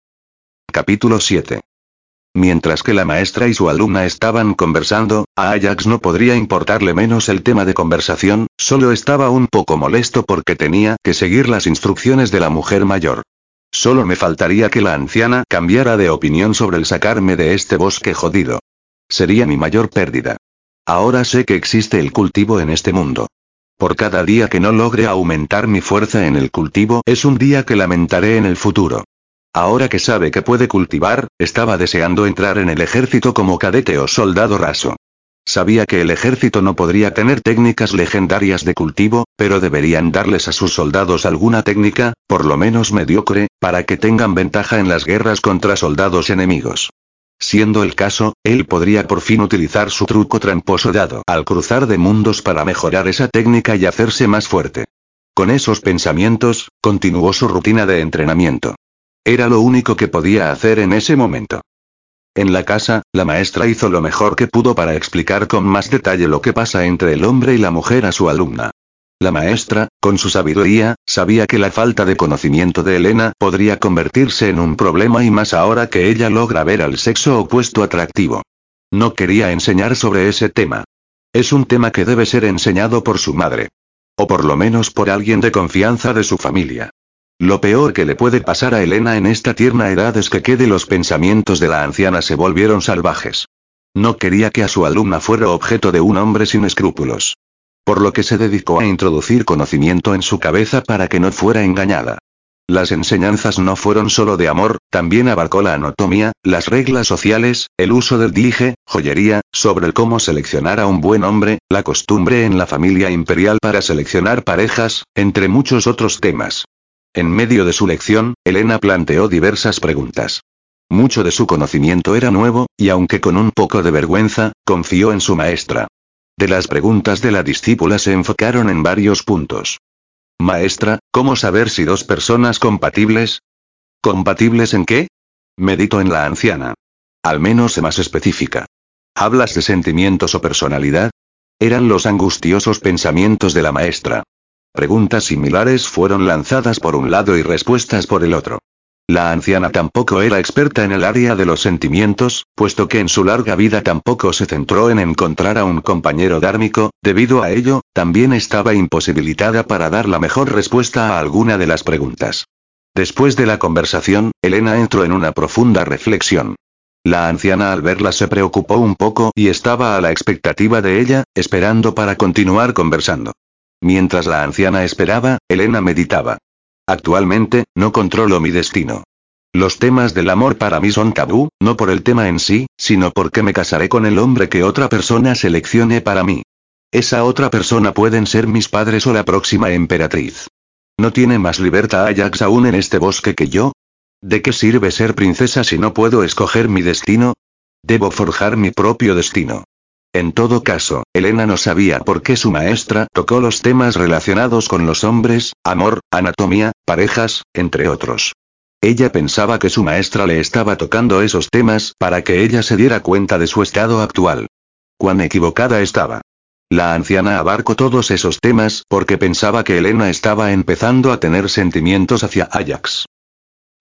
Capítulo 7. Mientras que la maestra y su alumna estaban conversando, a Ajax no podría importarle menos el tema de conversación, solo estaba un poco molesto porque tenía que seguir las instrucciones de la mujer mayor. Solo me faltaría que la anciana cambiara de opinión sobre el sacarme de este bosque jodido. Sería mi mayor pérdida. Ahora sé que existe el cultivo en este mundo. Por cada día que no logre aumentar mi fuerza en el cultivo es un día que lamentaré en el futuro. Ahora que sabe que puede cultivar, estaba deseando entrar en el ejército como cadete o soldado raso. Sabía que el ejército no podría tener técnicas legendarias de cultivo, pero deberían darles a sus soldados alguna técnica, por lo menos mediocre, para que tengan ventaja en las guerras contra soldados enemigos. Siendo el caso, él podría por fin utilizar su truco tramposo dado al cruzar de mundos para mejorar esa técnica y hacerse más fuerte. Con esos pensamientos, continuó su rutina de entrenamiento. Era lo único que podía hacer en ese momento. En la casa, la maestra hizo lo mejor que pudo para explicar con más detalle lo que pasa entre el hombre y la mujer a su alumna. La maestra, con su sabiduría, sabía que la falta de conocimiento de Elena podría convertirse en un problema y más ahora que ella logra ver al sexo opuesto atractivo. No quería enseñar sobre ese tema. Es un tema que debe ser enseñado por su madre. O por lo menos por alguien de confianza de su familia. Lo peor que le puede pasar a Elena en esta tierna edad es que quede los pensamientos de la anciana se volvieron salvajes. No quería que a su alumna fuera objeto de un hombre sin escrúpulos. Por lo que se dedicó a introducir conocimiento en su cabeza para que no fuera engañada. Las enseñanzas no fueron solo de amor, también abarcó la anatomía, las reglas sociales, el uso del dije, joyería, sobre el cómo seleccionar a un buen hombre, la costumbre en la familia imperial para seleccionar parejas, entre muchos otros temas. En medio de su lección, Elena planteó diversas preguntas. Mucho de su conocimiento era nuevo, y aunque con un poco de vergüenza, confió en su maestra. De las preguntas de la discípula se enfocaron en varios puntos. Maestra, ¿cómo saber si dos personas compatibles? ¿Compatibles en qué? Medito en la anciana. Al menos más específica. ¿Hablas de sentimientos o personalidad? Eran los angustiosos pensamientos de la maestra. Preguntas similares fueron lanzadas por un lado y respuestas por el otro. La anciana tampoco era experta en el área de los sentimientos, puesto que en su larga vida tampoco se centró en encontrar a un compañero dármico, debido a ello, también estaba imposibilitada para dar la mejor respuesta a alguna de las preguntas. Después de la conversación, Elena entró en una profunda reflexión. La anciana al verla se preocupó un poco y estaba a la expectativa de ella, esperando para continuar conversando. Mientras la anciana esperaba, Elena meditaba. Actualmente, no controlo mi destino. Los temas del amor para mí son tabú, no por el tema en sí, sino porque me casaré con el hombre que otra persona seleccione para mí. Esa otra persona pueden ser mis padres o la próxima emperatriz. ¿No tiene más libertad Ajax aún en este bosque que yo? ¿De qué sirve ser princesa si no puedo escoger mi destino? Debo forjar mi propio destino. En todo caso, Elena no sabía por qué su maestra tocó los temas relacionados con los hombres, amor, anatomía, parejas, entre otros. Ella pensaba que su maestra le estaba tocando esos temas para que ella se diera cuenta de su estado actual. Cuán equivocada estaba. La anciana abarcó todos esos temas porque pensaba que Elena estaba empezando a tener sentimientos hacia Ajax.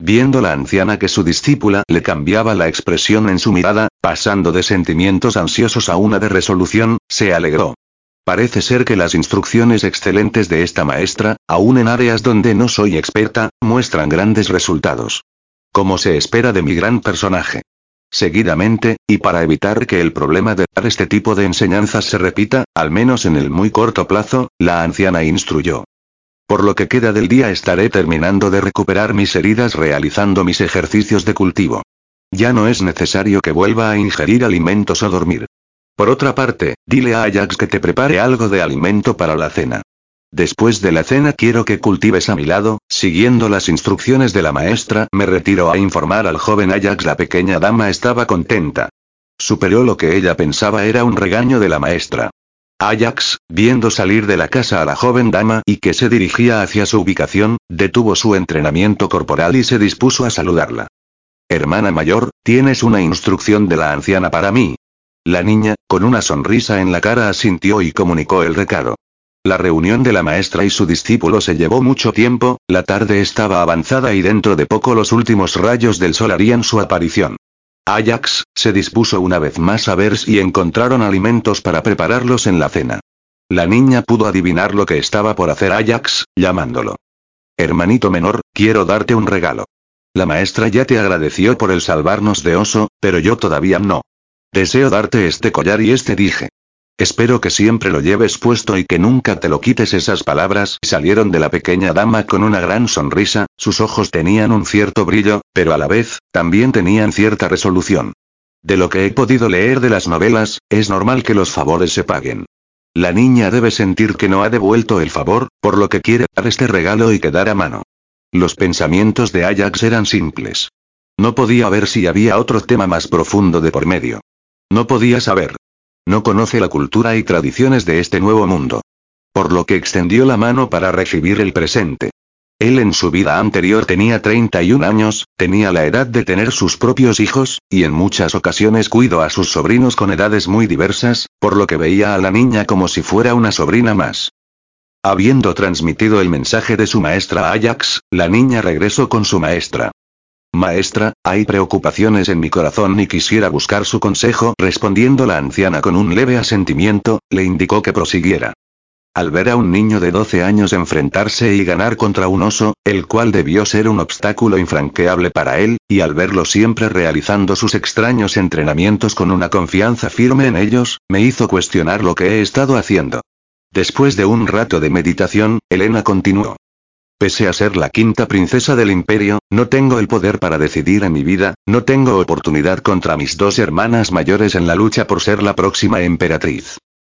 Viendo la anciana que su discípula le cambiaba la expresión en su mirada, pasando de sentimientos ansiosos a una de resolución, se alegró. Parece ser que las instrucciones excelentes de esta maestra, aún en áreas donde no soy experta, muestran grandes resultados. Como se espera de mi gran personaje. Seguidamente, y para evitar que el problema de dar este tipo de enseñanzas se repita, al menos en el muy corto plazo, la anciana instruyó. Por lo que queda del día estaré terminando de recuperar mis heridas realizando mis ejercicios de cultivo. Ya no es necesario que vuelva a ingerir alimentos o dormir. Por otra parte, dile a Ajax que te prepare algo de alimento para la cena. Después de la cena quiero que cultives a mi lado, siguiendo las instrucciones de la maestra, me retiro a informar al joven Ajax. La pequeña dama estaba contenta. Superó lo que ella pensaba era un regaño de la maestra. Ajax, viendo salir de la casa a la joven dama y que se dirigía hacia su ubicación, detuvo su entrenamiento corporal y se dispuso a saludarla. Hermana mayor, tienes una instrucción de la anciana para mí. La niña, con una sonrisa en la cara, asintió y comunicó el recado. La reunión de la maestra y su discípulo se llevó mucho tiempo, la tarde estaba avanzada y dentro de poco los últimos rayos del sol harían su aparición. Ajax, se dispuso una vez más a ver si encontraron alimentos para prepararlos en la cena. La niña pudo adivinar lo que estaba por hacer Ajax, llamándolo. Hermanito menor, quiero darte un regalo. La maestra ya te agradeció por el salvarnos de oso, pero yo todavía no. Deseo darte este collar y este dije. Espero que siempre lo lleves puesto y que nunca te lo quites. Esas palabras salieron de la pequeña dama con una gran sonrisa, sus ojos tenían un cierto brillo, pero a la vez, también tenían cierta resolución. De lo que he podido leer de las novelas, es normal que los favores se paguen. La niña debe sentir que no ha devuelto el favor, por lo que quiere dar este regalo y quedar a mano. Los pensamientos de Ajax eran simples. No podía ver si había otro tema más profundo de por medio. No podía saber. No conoce la cultura y tradiciones de este nuevo mundo. Por lo que extendió la mano para recibir el presente. Él en su vida anterior tenía 31 años, tenía la edad de tener sus propios hijos, y en muchas ocasiones cuidó a sus sobrinos con edades muy diversas, por lo que veía a la niña como si fuera una sobrina más. Habiendo transmitido el mensaje de su maestra a Ajax, la niña regresó con su maestra. Maestra, hay preocupaciones en mi corazón y quisiera buscar su consejo. Respondiendo la anciana con un leve asentimiento, le indicó que prosiguiera. Al ver a un niño de 12 años enfrentarse y ganar contra un oso, el cual debió ser un obstáculo infranqueable para él, y al verlo siempre realizando sus extraños entrenamientos con una confianza firme en ellos, me hizo cuestionar lo que he estado haciendo. Después de un rato de meditación, Elena continuó. Pese a ser la quinta princesa del imperio, no tengo el poder para decidir en mi vida, no tengo oportunidad contra mis dos hermanas mayores en la lucha por ser la próxima emperatriz.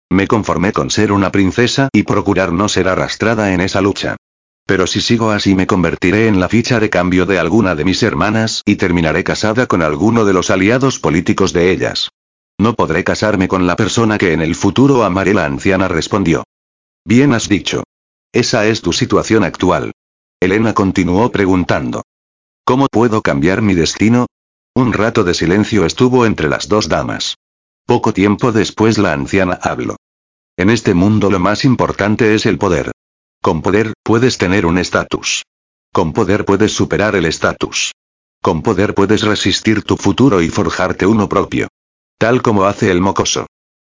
Me conformé con ser una princesa y procurar no ser arrastrada en esa lucha. Pero si sigo así me convertiré en la ficha de cambio de alguna de mis hermanas y terminaré casada con alguno de los aliados políticos de ellas. No podré casarme con la persona que en el futuro amaré. La anciana respondió. Bien has dicho. Esa es tu situación actual. Elena continuó preguntando. ¿Cómo puedo cambiar mi destino? Un rato de silencio estuvo entre las dos damas. Poco tiempo después la anciana habló. En este mundo lo más importante es el poder. Con poder, puedes tener un estatus. Con poder puedes superar el estatus. Con poder puedes resistir tu futuro y forjarte uno propio. Tal como hace el mocoso.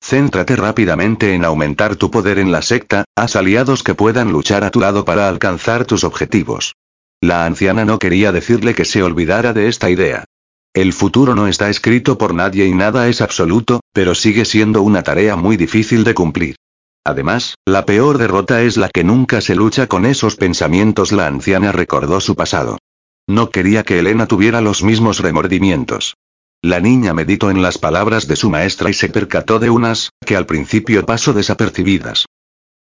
Céntrate rápidamente en aumentar tu poder en la secta, haz aliados que puedan luchar a tu lado para alcanzar tus objetivos. La anciana no quería decirle que se olvidara de esta idea. El futuro no está escrito por nadie y nada es absoluto, pero sigue siendo una tarea muy difícil de cumplir. Además, la peor derrota es la que nunca se lucha con esos pensamientos. La anciana recordó su pasado. No quería que Elena tuviera los mismos remordimientos. La niña meditó en las palabras de su maestra y se percató de unas, que al principio pasó desapercibidas.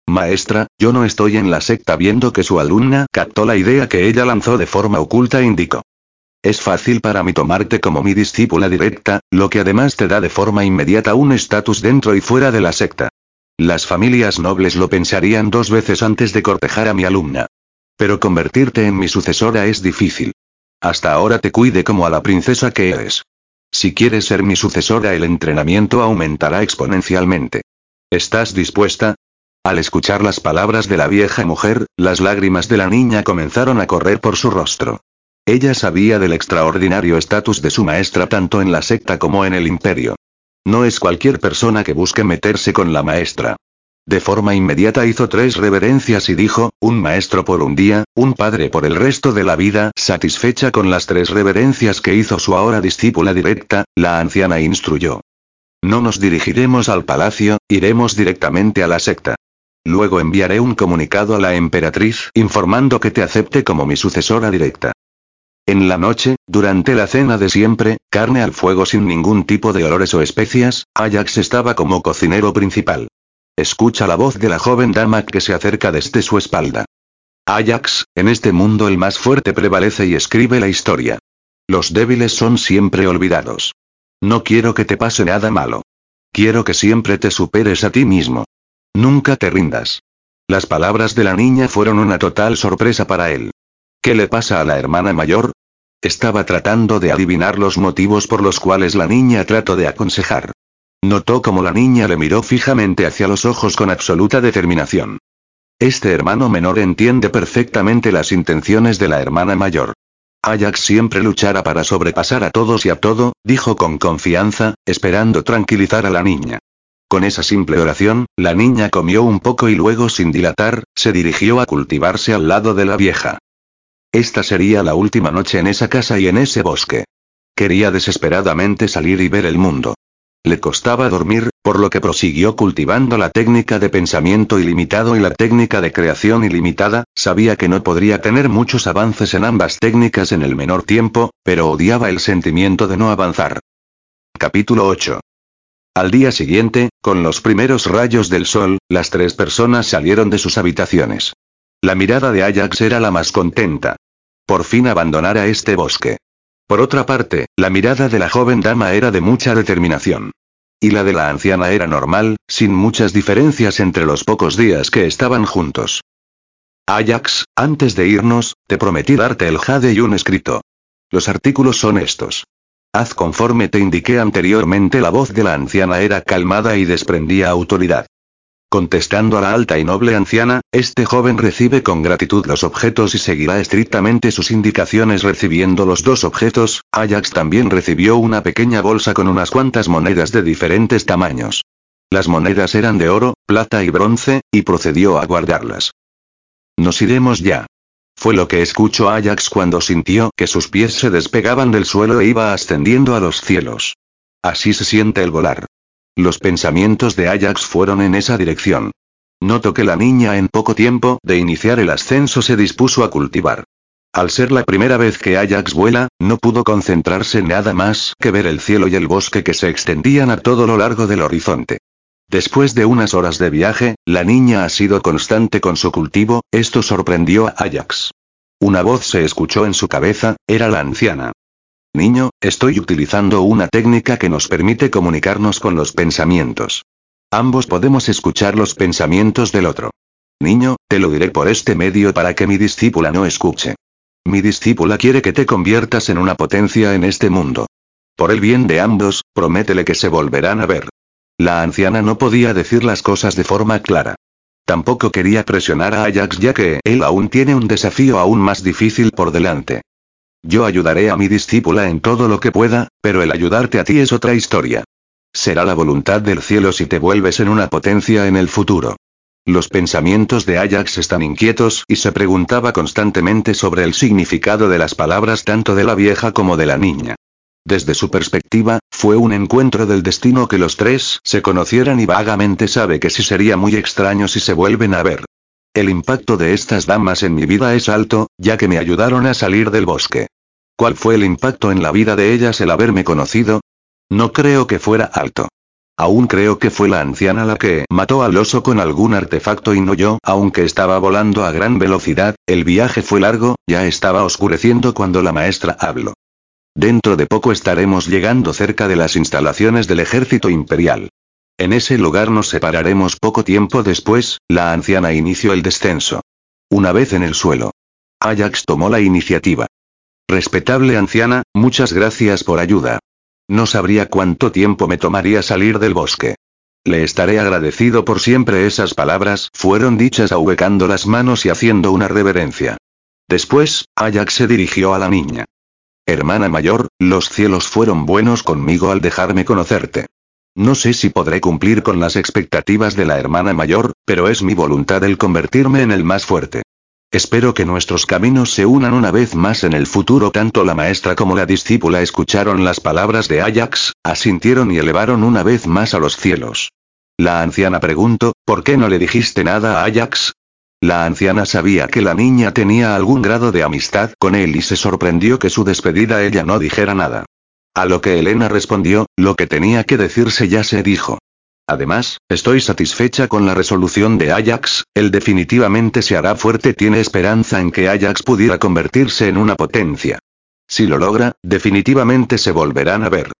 Maestra, yo no estoy en la secta viendo que su alumna captó la idea que ella lanzó de forma oculta indicó. Es fácil para mí tomarte como mi discípula directa, lo que además te da de forma inmediata un estatus dentro y fuera de la secta. Las familias nobles lo pensarían dos veces antes de cortejar a mi alumna. Pero convertirte en mi sucesora es difícil. Hasta ahora te cuide como a la princesa que eres. Si quieres ser mi sucesora el entrenamiento aumentará exponencialmente. ¿Estás dispuesta? Al escuchar las palabras de la vieja mujer, las lágrimas de la niña comenzaron a correr por su rostro. Ella sabía del extraordinario estatus de su maestra tanto en la secta como en el imperio. No es cualquier persona que busque meterse con la maestra. De forma inmediata hizo tres reverencias y dijo, un maestro por un día, un padre por el resto de la vida. Satisfecha con las tres reverencias que hizo su ahora discípula directa, la anciana instruyó. No nos dirigiremos al palacio, iremos directamente a la secta. Luego enviaré un comunicado a la emperatriz informando que te acepte como mi sucesora directa. En la noche, durante la cena de siempre, carne al fuego sin ningún tipo de olores o especias, Ajax estaba como cocinero principal. Escucha la voz de la joven dama que se acerca desde su espalda. Ajax, en este mundo el más fuerte prevalece y escribe la historia. Los débiles son siempre olvidados. No quiero que te pase nada malo. Quiero que siempre te superes a ti mismo. Nunca te rindas. Las palabras de la niña fueron una total sorpresa para él. ¿Qué le pasa a la hermana mayor? Estaba tratando de adivinar los motivos por los cuales la niña trató de aconsejar. Notó como la niña le miró fijamente hacia los ojos con absoluta determinación. Este hermano menor entiende perfectamente las intenciones de la hermana mayor. Ajax siempre luchará para sobrepasar a todos y a todo, dijo con confianza, esperando tranquilizar a la niña. Con esa simple oración, la niña comió un poco y luego sin dilatar, se dirigió a cultivarse al lado de la vieja. Esta sería la última noche en esa casa y en ese bosque. Quería desesperadamente salir y ver el mundo. Le costaba dormir, por lo que prosiguió cultivando la técnica de pensamiento ilimitado y la técnica de creación ilimitada, sabía que no podría tener muchos avances en ambas técnicas en el menor tiempo, pero odiaba el sentimiento de no avanzar. Capítulo 8. Al día siguiente, con los primeros rayos del sol, las tres personas salieron de sus habitaciones. La mirada de Ajax era la más contenta. Por fin abandonara este bosque. Por otra parte, la mirada de la joven dama era de mucha determinación. Y la de la anciana era normal, sin muchas diferencias entre los pocos días que estaban juntos. Ajax, antes de irnos, te prometí darte el jade y un escrito. Los artículos son estos. Haz conforme te indiqué anteriormente. La voz de la anciana era calmada y desprendía autoridad. Contestando a la alta y noble anciana, este joven recibe con gratitud los objetos y seguirá estrictamente sus indicaciones recibiendo los dos objetos, Ajax también recibió una pequeña bolsa con unas cuantas monedas de diferentes tamaños. Las monedas eran de oro, plata y bronce, y procedió a guardarlas. Nos iremos ya. Fue lo que escuchó Ajax cuando sintió que sus pies se despegaban del suelo e iba ascendiendo a los cielos. Así se siente el volar. Los pensamientos de Ajax fueron en esa dirección. Noto que la niña en poco tiempo de iniciar el ascenso se dispuso a cultivar. Al ser la primera vez que Ajax vuela, no pudo concentrarse en nada más que ver el cielo y el bosque que se extendían a todo lo largo del horizonte. Después de unas horas de viaje, la niña ha sido constante con su cultivo, esto sorprendió a Ajax. Una voz se escuchó en su cabeza, era la anciana. Niño, estoy utilizando una técnica que nos permite comunicarnos con los pensamientos. Ambos podemos escuchar los pensamientos del otro. Niño, te lo diré por este medio para que mi discípula no escuche. Mi discípula quiere que te conviertas en una potencia en este mundo. Por el bien de ambos, prométele que se volverán a ver. La anciana no podía decir las cosas de forma clara. Tampoco quería presionar a Ajax ya que él aún tiene un desafío aún más difícil por delante. Yo ayudaré a mi discípula en todo lo que pueda, pero el ayudarte a ti es otra historia. Será la voluntad del cielo si te vuelves en una potencia en el futuro. Los pensamientos de Ajax están inquietos y se preguntaba constantemente sobre el significado de las palabras tanto de la vieja como de la niña. Desde su perspectiva, fue un encuentro del destino que los tres se conocieran y vagamente sabe que sí sería muy extraño si se vuelven a ver. El impacto de estas damas en mi vida es alto, ya que me ayudaron a salir del bosque. ¿Cuál fue el impacto en la vida de ellas el haberme conocido? No creo que fuera alto. Aún creo que fue la anciana la que mató al oso con algún artefacto y no yo, aunque estaba volando a gran velocidad, el viaje fue largo, ya estaba oscureciendo cuando la maestra habló. Dentro de poco estaremos llegando cerca de las instalaciones del ejército imperial. En ese lugar nos separaremos poco tiempo después, la anciana inició el descenso. Una vez en el suelo. Ajax tomó la iniciativa. Respetable anciana, muchas gracias por ayuda. No sabría cuánto tiempo me tomaría salir del bosque. Le estaré agradecido por siempre esas palabras, fueron dichas ahuecando las manos y haciendo una reverencia. Después, Ajax se dirigió a la niña. Hermana mayor, los cielos fueron buenos conmigo al dejarme conocerte. No sé si podré cumplir con las expectativas de la hermana mayor, pero es mi voluntad el convertirme en el más fuerte. Espero que nuestros caminos se unan una vez más en el futuro. Tanto la maestra como la discípula escucharon las palabras de Ajax, asintieron y elevaron una vez más a los cielos. La anciana preguntó, ¿por qué no le dijiste nada a Ajax? La anciana sabía que la niña tenía algún grado de amistad con él y se sorprendió que su despedida ella no dijera nada. A lo que Elena respondió, lo que tenía que decirse ya se dijo. Además, estoy satisfecha con la resolución de Ajax, él definitivamente se hará fuerte, tiene esperanza en que Ajax pudiera convertirse en una potencia. Si lo logra, definitivamente se volverán a ver.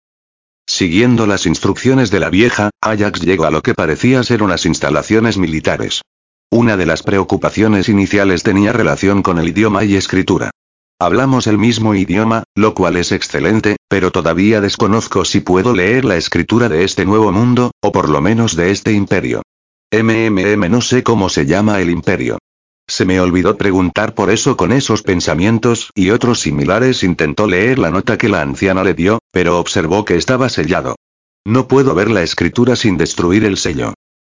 Siguiendo las instrucciones de la vieja, Ajax llegó a lo que parecía ser unas instalaciones militares. Una de las preocupaciones iniciales tenía relación con el idioma y escritura. Hablamos el mismo idioma, lo cual es excelente, pero todavía desconozco si puedo leer la escritura de este nuevo mundo, o por lo menos de este imperio. MMM no sé cómo se llama el imperio. Se me olvidó preguntar por eso con esos pensamientos y otros similares intentó leer la nota que la anciana le dio, pero observó que estaba sellado. No puedo ver la escritura sin destruir el sello.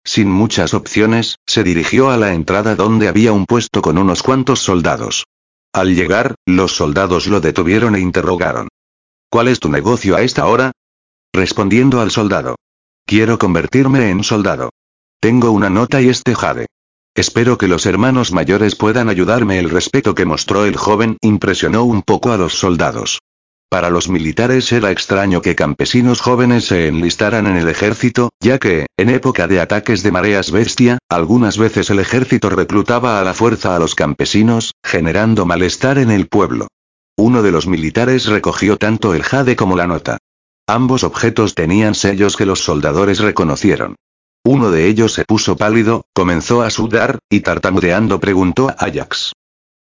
Sin muchas opciones, se dirigió a la entrada donde había un puesto con unos cuantos soldados. Al llegar, los soldados lo detuvieron e interrogaron. ¿Cuál es tu negocio a esta hora? Respondiendo al soldado. Quiero convertirme en soldado. Tengo una nota y este jade. Espero que los hermanos mayores puedan ayudarme. El respeto que mostró el joven impresionó un poco a los soldados. Para los militares era extraño que campesinos jóvenes se enlistaran en el ejército, ya que, en época de ataques de mareas bestia, algunas veces el ejército reclutaba a la fuerza a los campesinos, generando malestar en el pueblo. Uno de los militares recogió tanto el jade como la nota. Ambos objetos tenían sellos que los soldadores reconocieron. Uno de ellos se puso pálido, comenzó a sudar, y tartamudeando preguntó a Ajax.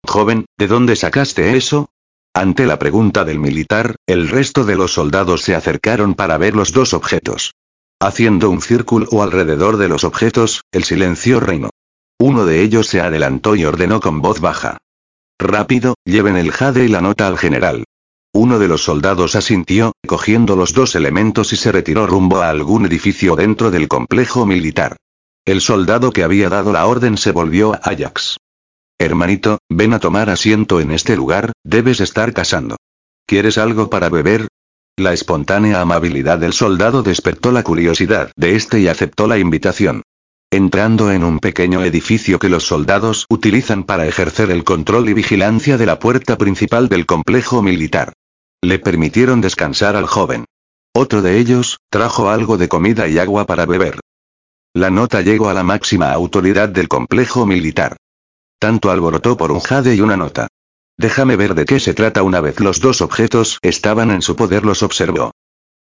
Joven, ¿de dónde sacaste eso? Ante la pregunta del militar, el resto de los soldados se acercaron para ver los dos objetos. Haciendo un círculo alrededor de los objetos, el silencio reinó. Uno de ellos se adelantó y ordenó con voz baja. Rápido, lleven el jade y la nota al general. Uno de los soldados asintió, cogiendo los dos elementos y se retiró rumbo a algún edificio dentro del complejo militar. El soldado que había dado la orden se volvió a Ajax. Hermanito, ven a tomar asiento en este lugar, debes estar casando. ¿Quieres algo para beber? La espontánea amabilidad del soldado despertó la curiosidad de este y aceptó la invitación. Entrando en un pequeño edificio que los soldados utilizan para ejercer el control y vigilancia de la puerta principal del complejo militar. Le permitieron descansar al joven. Otro de ellos, trajo algo de comida y agua para beber. La nota llegó a la máxima autoridad del complejo militar. Tanto alborotó por un jade y una nota. Déjame ver de qué se trata una vez los dos objetos estaban en su poder los observó.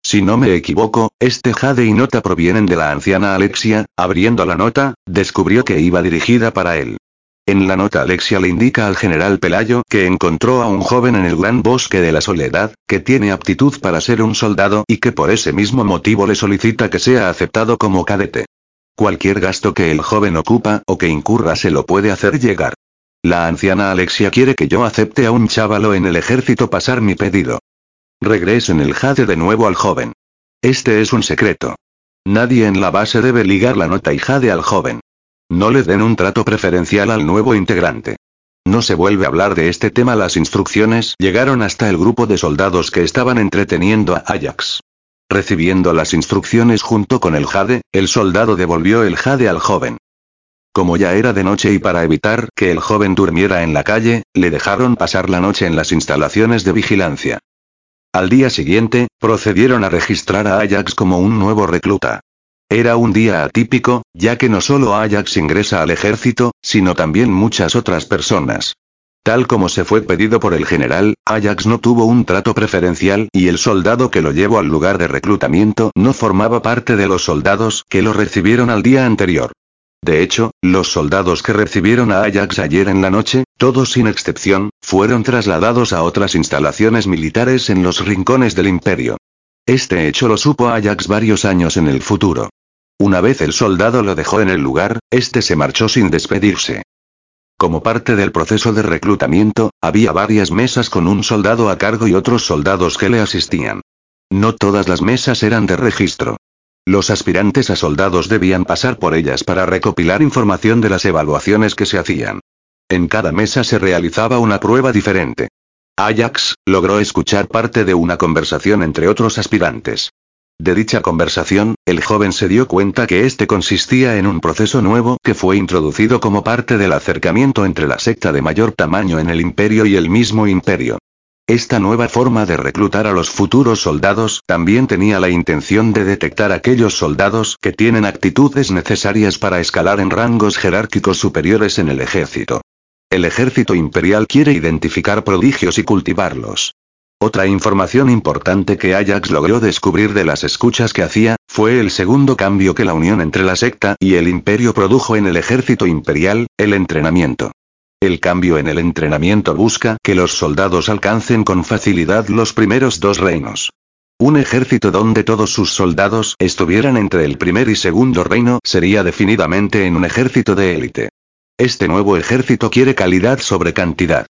Si no me equivoco, este jade y nota provienen de la anciana Alexia, abriendo la nota, descubrió que iba dirigida para él. En la nota Alexia le indica al general Pelayo que encontró a un joven en el gran bosque de la soledad, que tiene aptitud para ser un soldado y que por ese mismo motivo le solicita que sea aceptado como cadete. Cualquier gasto que el joven ocupa o que incurra se lo puede hacer llegar. La anciana Alexia quiere que yo acepte a un chávalo en el ejército pasar mi pedido. Regresen el jade de nuevo al joven. Este es un secreto. Nadie en la base debe ligar la nota y jade al joven. No le den un trato preferencial al nuevo integrante. No se vuelve a hablar de este tema. Las instrucciones llegaron hasta el grupo de soldados que estaban entreteniendo a Ajax. Recibiendo las instrucciones junto con el jade, el soldado devolvió el jade al joven. Como ya era de noche y para evitar que el joven durmiera en la calle, le dejaron pasar la noche en las instalaciones de vigilancia. Al día siguiente, procedieron a registrar a Ajax como un nuevo recluta. Era un día atípico, ya que no solo Ajax ingresa al ejército, sino también muchas otras personas. Tal como se fue pedido por el general, Ajax no tuvo un trato preferencial y el soldado que lo llevó al lugar de reclutamiento no formaba parte de los soldados que lo recibieron al día anterior. De hecho, los soldados que recibieron a Ajax ayer en la noche, todos sin excepción, fueron trasladados a otras instalaciones militares en los rincones del imperio. Este hecho lo supo Ajax varios años en el futuro. Una vez el soldado lo dejó en el lugar, este se marchó sin despedirse. Como parte del proceso de reclutamiento, había varias mesas con un soldado a cargo y otros soldados que le asistían. No todas las mesas eran de registro. Los aspirantes a soldados debían pasar por ellas para recopilar información de las evaluaciones que se hacían. En cada mesa se realizaba una prueba diferente. Ajax, logró escuchar parte de una conversación entre otros aspirantes. De dicha conversación, el joven se dio cuenta que este consistía en un proceso nuevo que fue introducido como parte del acercamiento entre la secta de mayor tamaño en el imperio y el mismo imperio. Esta nueva forma de reclutar a los futuros soldados también tenía la intención de detectar aquellos soldados que tienen actitudes necesarias para escalar en rangos jerárquicos superiores en el ejército. El ejército imperial quiere identificar prodigios y cultivarlos. Otra información importante que Ajax logró descubrir de las escuchas que hacía, fue el segundo cambio que la unión entre la secta y el imperio produjo en el ejército imperial, el entrenamiento. El cambio en el entrenamiento busca que los soldados alcancen con facilidad los primeros dos reinos. Un ejército donde todos sus soldados estuvieran entre el primer y segundo reino sería definidamente en un ejército de élite. Este nuevo ejército quiere calidad sobre cantidad.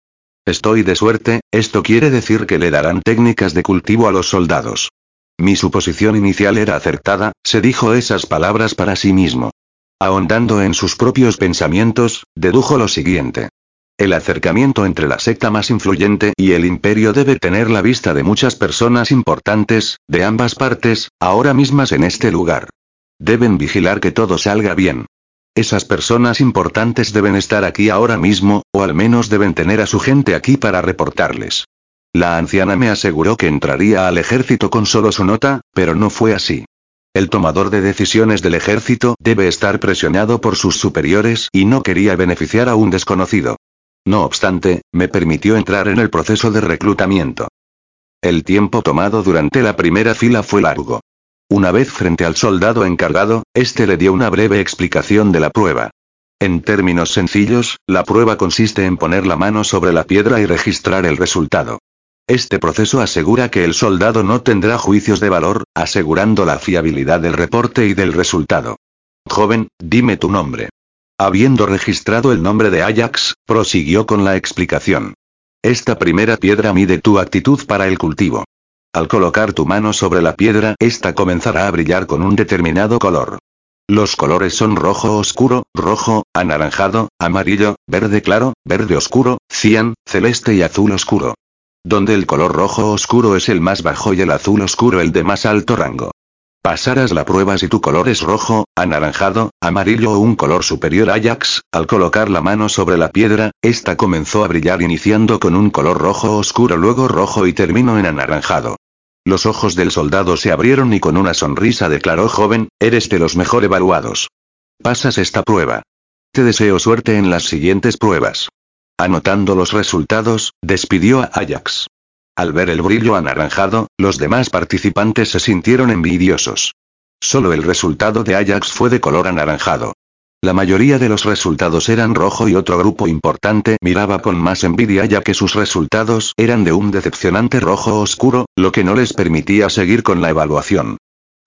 Estoy de suerte, esto quiere decir que le darán técnicas de cultivo a los soldados. Mi suposición inicial era acertada, se dijo esas palabras para sí mismo. Ahondando en sus propios pensamientos, dedujo lo siguiente. El acercamiento entre la secta más influyente y el imperio debe tener la vista de muchas personas importantes, de ambas partes, ahora mismas en este lugar. Deben vigilar que todo salga bien. Esas personas importantes deben estar aquí ahora mismo, o al menos deben tener a su gente aquí para reportarles. La anciana me aseguró que entraría al ejército con solo su nota, pero no fue así. El tomador de decisiones del ejército debe estar presionado por sus superiores y no quería beneficiar a un desconocido. No obstante, me permitió entrar en el proceso de reclutamiento. El tiempo tomado durante la primera fila fue largo. Una vez frente al soldado encargado, este le dio una breve explicación de la prueba. En términos sencillos, la prueba consiste en poner la mano sobre la piedra y registrar el resultado. Este proceso asegura que el soldado no tendrá juicios de valor, asegurando la fiabilidad del reporte y del resultado. Joven, dime tu nombre. Habiendo registrado el nombre de Ajax, prosiguió con la explicación. Esta primera piedra mide tu actitud para el cultivo. Al colocar tu mano sobre la piedra, esta comenzará a brillar con un determinado color. Los colores son rojo oscuro, rojo, anaranjado, amarillo, verde claro, verde oscuro, cian, celeste y azul oscuro. Donde el color rojo oscuro es el más bajo y el azul oscuro el de más alto rango. Pasarás la prueba si tu color es rojo, anaranjado, amarillo o un color superior Ajax, al colocar la mano sobre la piedra, esta comenzó a brillar iniciando con un color rojo oscuro luego rojo y terminó en anaranjado. Los ojos del soldado se abrieron y con una sonrisa declaró joven, eres de los mejor evaluados. Pasas esta prueba. Te deseo suerte en las siguientes pruebas. Anotando los resultados, despidió a Ajax. Al ver el brillo anaranjado, los demás participantes se sintieron envidiosos. Solo el resultado de Ajax fue de color anaranjado. La mayoría de los resultados eran rojo y otro grupo importante miraba con más envidia ya que sus resultados eran de un decepcionante rojo oscuro, lo que no les permitía seguir con la evaluación.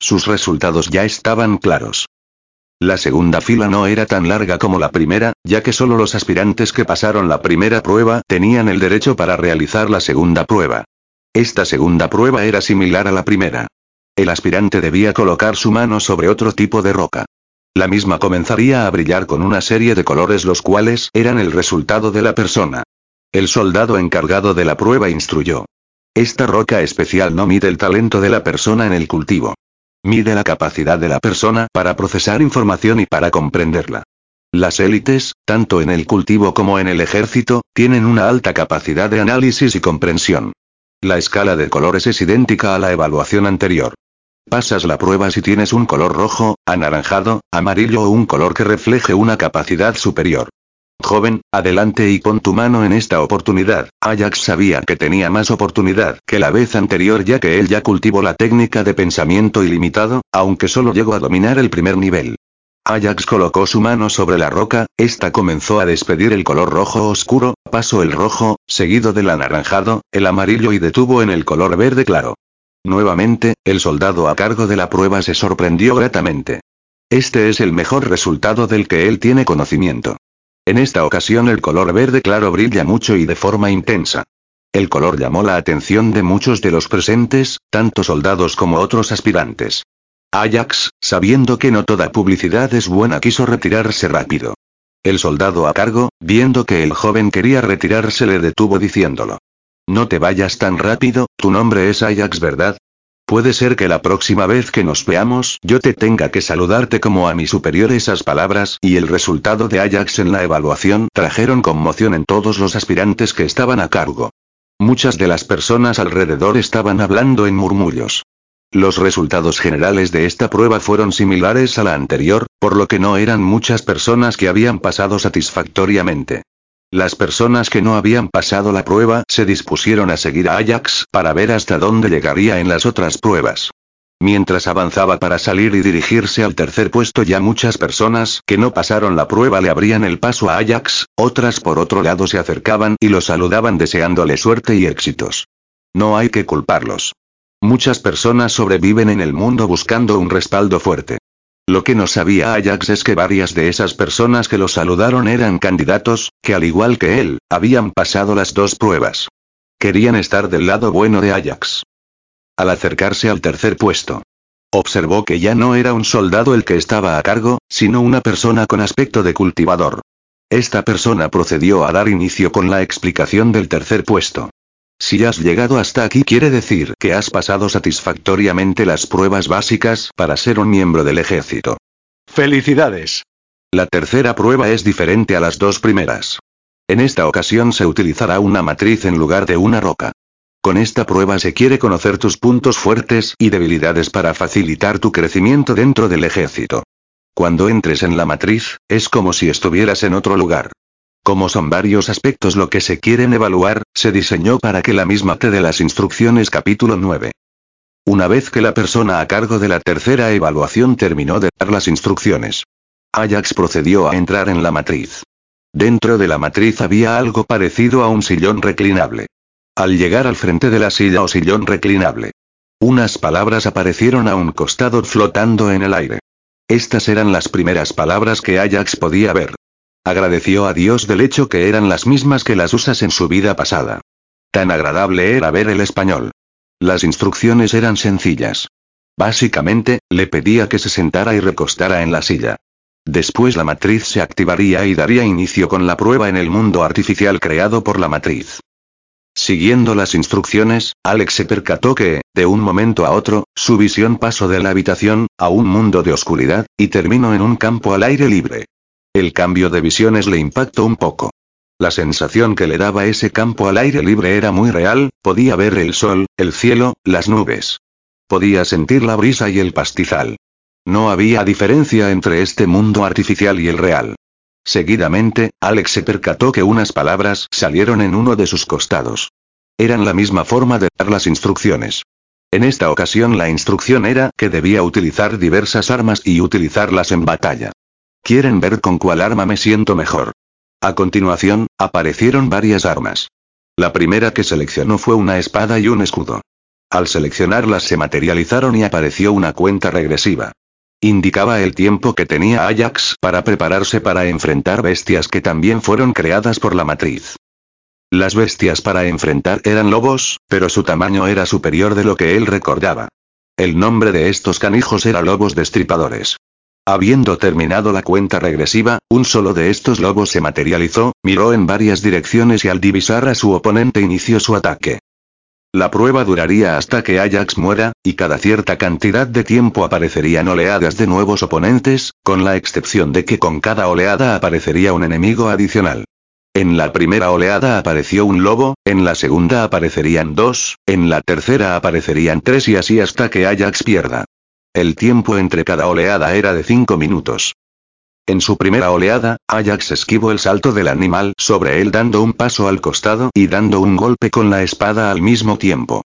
Sus resultados ya estaban claros. La segunda fila no era tan larga como la primera, ya que solo los aspirantes que pasaron la primera prueba tenían el derecho para realizar la segunda prueba. Esta segunda prueba era similar a la primera. El aspirante debía colocar su mano sobre otro tipo de roca. La misma comenzaría a brillar con una serie de colores los cuales eran el resultado de la persona. El soldado encargado de la prueba instruyó. Esta roca especial no mide el talento de la persona en el cultivo. Mide la capacidad de la persona para procesar información y para comprenderla. Las élites, tanto en el cultivo como en el ejército, tienen una alta capacidad de análisis y comprensión. La escala de colores es idéntica a la evaluación anterior. Pasas la prueba si tienes un color rojo, anaranjado, amarillo o un color que refleje una capacidad superior. Joven, adelante y pon tu mano en esta oportunidad. Ajax sabía que tenía más oportunidad que la vez anterior ya que él ya cultivó la técnica de pensamiento ilimitado, aunque solo llegó a dominar el primer nivel. Ajax colocó su mano sobre la roca, esta comenzó a despedir el color rojo oscuro, pasó el rojo, seguido del anaranjado, el amarillo y detuvo en el color verde claro. Nuevamente, el soldado a cargo de la prueba se sorprendió gratamente. Este es el mejor resultado del que él tiene conocimiento. En esta ocasión el color verde claro brilla mucho y de forma intensa. El color llamó la atención de muchos de los presentes, tanto soldados como otros aspirantes. Ajax, sabiendo que no toda publicidad es buena, quiso retirarse rápido. El soldado a cargo, viendo que el joven quería retirarse, le detuvo diciéndolo. No te vayas tan rápido, tu nombre es Ajax, ¿verdad? Puede ser que la próxima vez que nos veamos yo te tenga que saludarte como a mi superior esas palabras y el resultado de Ajax en la evaluación trajeron conmoción en todos los aspirantes que estaban a cargo. Muchas de las personas alrededor estaban hablando en murmullos. Los resultados generales de esta prueba fueron similares a la anterior, por lo que no eran muchas personas que habían pasado satisfactoriamente. Las personas que no habían pasado la prueba se dispusieron a seguir a Ajax para ver hasta dónde llegaría en las otras pruebas. Mientras avanzaba para salir y dirigirse al tercer puesto ya muchas personas que no pasaron la prueba le abrían el paso a Ajax, otras por otro lado se acercaban y lo saludaban deseándole suerte y éxitos. No hay que culparlos. Muchas personas sobreviven en el mundo buscando un respaldo fuerte. Lo que no sabía Ajax es que varias de esas personas que lo saludaron eran candidatos, que al igual que él, habían pasado las dos pruebas. Querían estar del lado bueno de Ajax. Al acercarse al tercer puesto, observó que ya no era un soldado el que estaba a cargo, sino una persona con aspecto de cultivador. Esta persona procedió a dar inicio con la explicación del tercer puesto. Si has llegado hasta aquí quiere decir que has pasado satisfactoriamente las pruebas básicas para ser un miembro del ejército. ¡Felicidades! La tercera prueba es diferente a las dos primeras. En esta ocasión se utilizará una matriz en lugar de una roca. Con esta prueba se quiere conocer tus puntos fuertes y debilidades para facilitar tu crecimiento dentro del ejército. Cuando entres en la matriz, es como si estuvieras en otro lugar. Como son varios aspectos lo que se quieren evaluar, se diseñó para que la misma te dé las instrucciones capítulo 9. Una vez que la persona a cargo de la tercera evaluación terminó de dar las instrucciones, Ajax procedió a entrar en la matriz. Dentro de la matriz había algo parecido a un sillón reclinable. Al llegar al frente de la silla o sillón reclinable, unas palabras aparecieron a un costado flotando en el aire. Estas eran las primeras palabras que Ajax podía ver. Agradeció a Dios del hecho que eran las mismas que las usas en su vida pasada. Tan agradable era ver el español. Las instrucciones eran sencillas. Básicamente, le pedía que se sentara y recostara en la silla. Después la matriz se activaría y daría inicio con la prueba en el mundo artificial creado por la matriz. Siguiendo las instrucciones, Alex se percató que, de un momento a otro, su visión pasó de la habitación, a un mundo de oscuridad, y terminó en un campo al aire libre. El cambio de visiones le impactó un poco. La sensación que le daba ese campo al aire libre era muy real, podía ver el sol, el cielo, las nubes. Podía sentir la brisa y el pastizal. No había diferencia entre este mundo artificial y el real. Seguidamente, Alex se percató que unas palabras salieron en uno de sus costados. Eran la misma forma de dar las instrucciones. En esta ocasión la instrucción era que debía utilizar diversas armas y utilizarlas en batalla. ¿Quieren ver con cuál arma me siento mejor? A continuación, aparecieron varias armas. La primera que seleccionó fue una espada y un escudo. Al seleccionarlas se materializaron y apareció una cuenta regresiva. Indicaba el tiempo que tenía Ajax para prepararse para enfrentar bestias que también fueron creadas por la matriz. Las bestias para enfrentar eran lobos, pero su tamaño era superior de lo que él recordaba. El nombre de estos canijos era lobos destripadores. Habiendo terminado la cuenta regresiva, un solo de estos lobos se materializó, miró en varias direcciones y al divisar a su oponente inició su ataque. La prueba duraría hasta que Ajax muera, y cada cierta cantidad de tiempo aparecerían oleadas de nuevos oponentes, con la excepción de que con cada oleada aparecería un enemigo adicional. En la primera oleada apareció un lobo, en la segunda aparecerían dos, en la tercera aparecerían tres y así hasta que Ajax pierda. El tiempo entre cada oleada era de cinco minutos. En su primera oleada, Ajax esquivó el salto del animal sobre él dando un paso al costado y dando un golpe con la espada al mismo tiempo.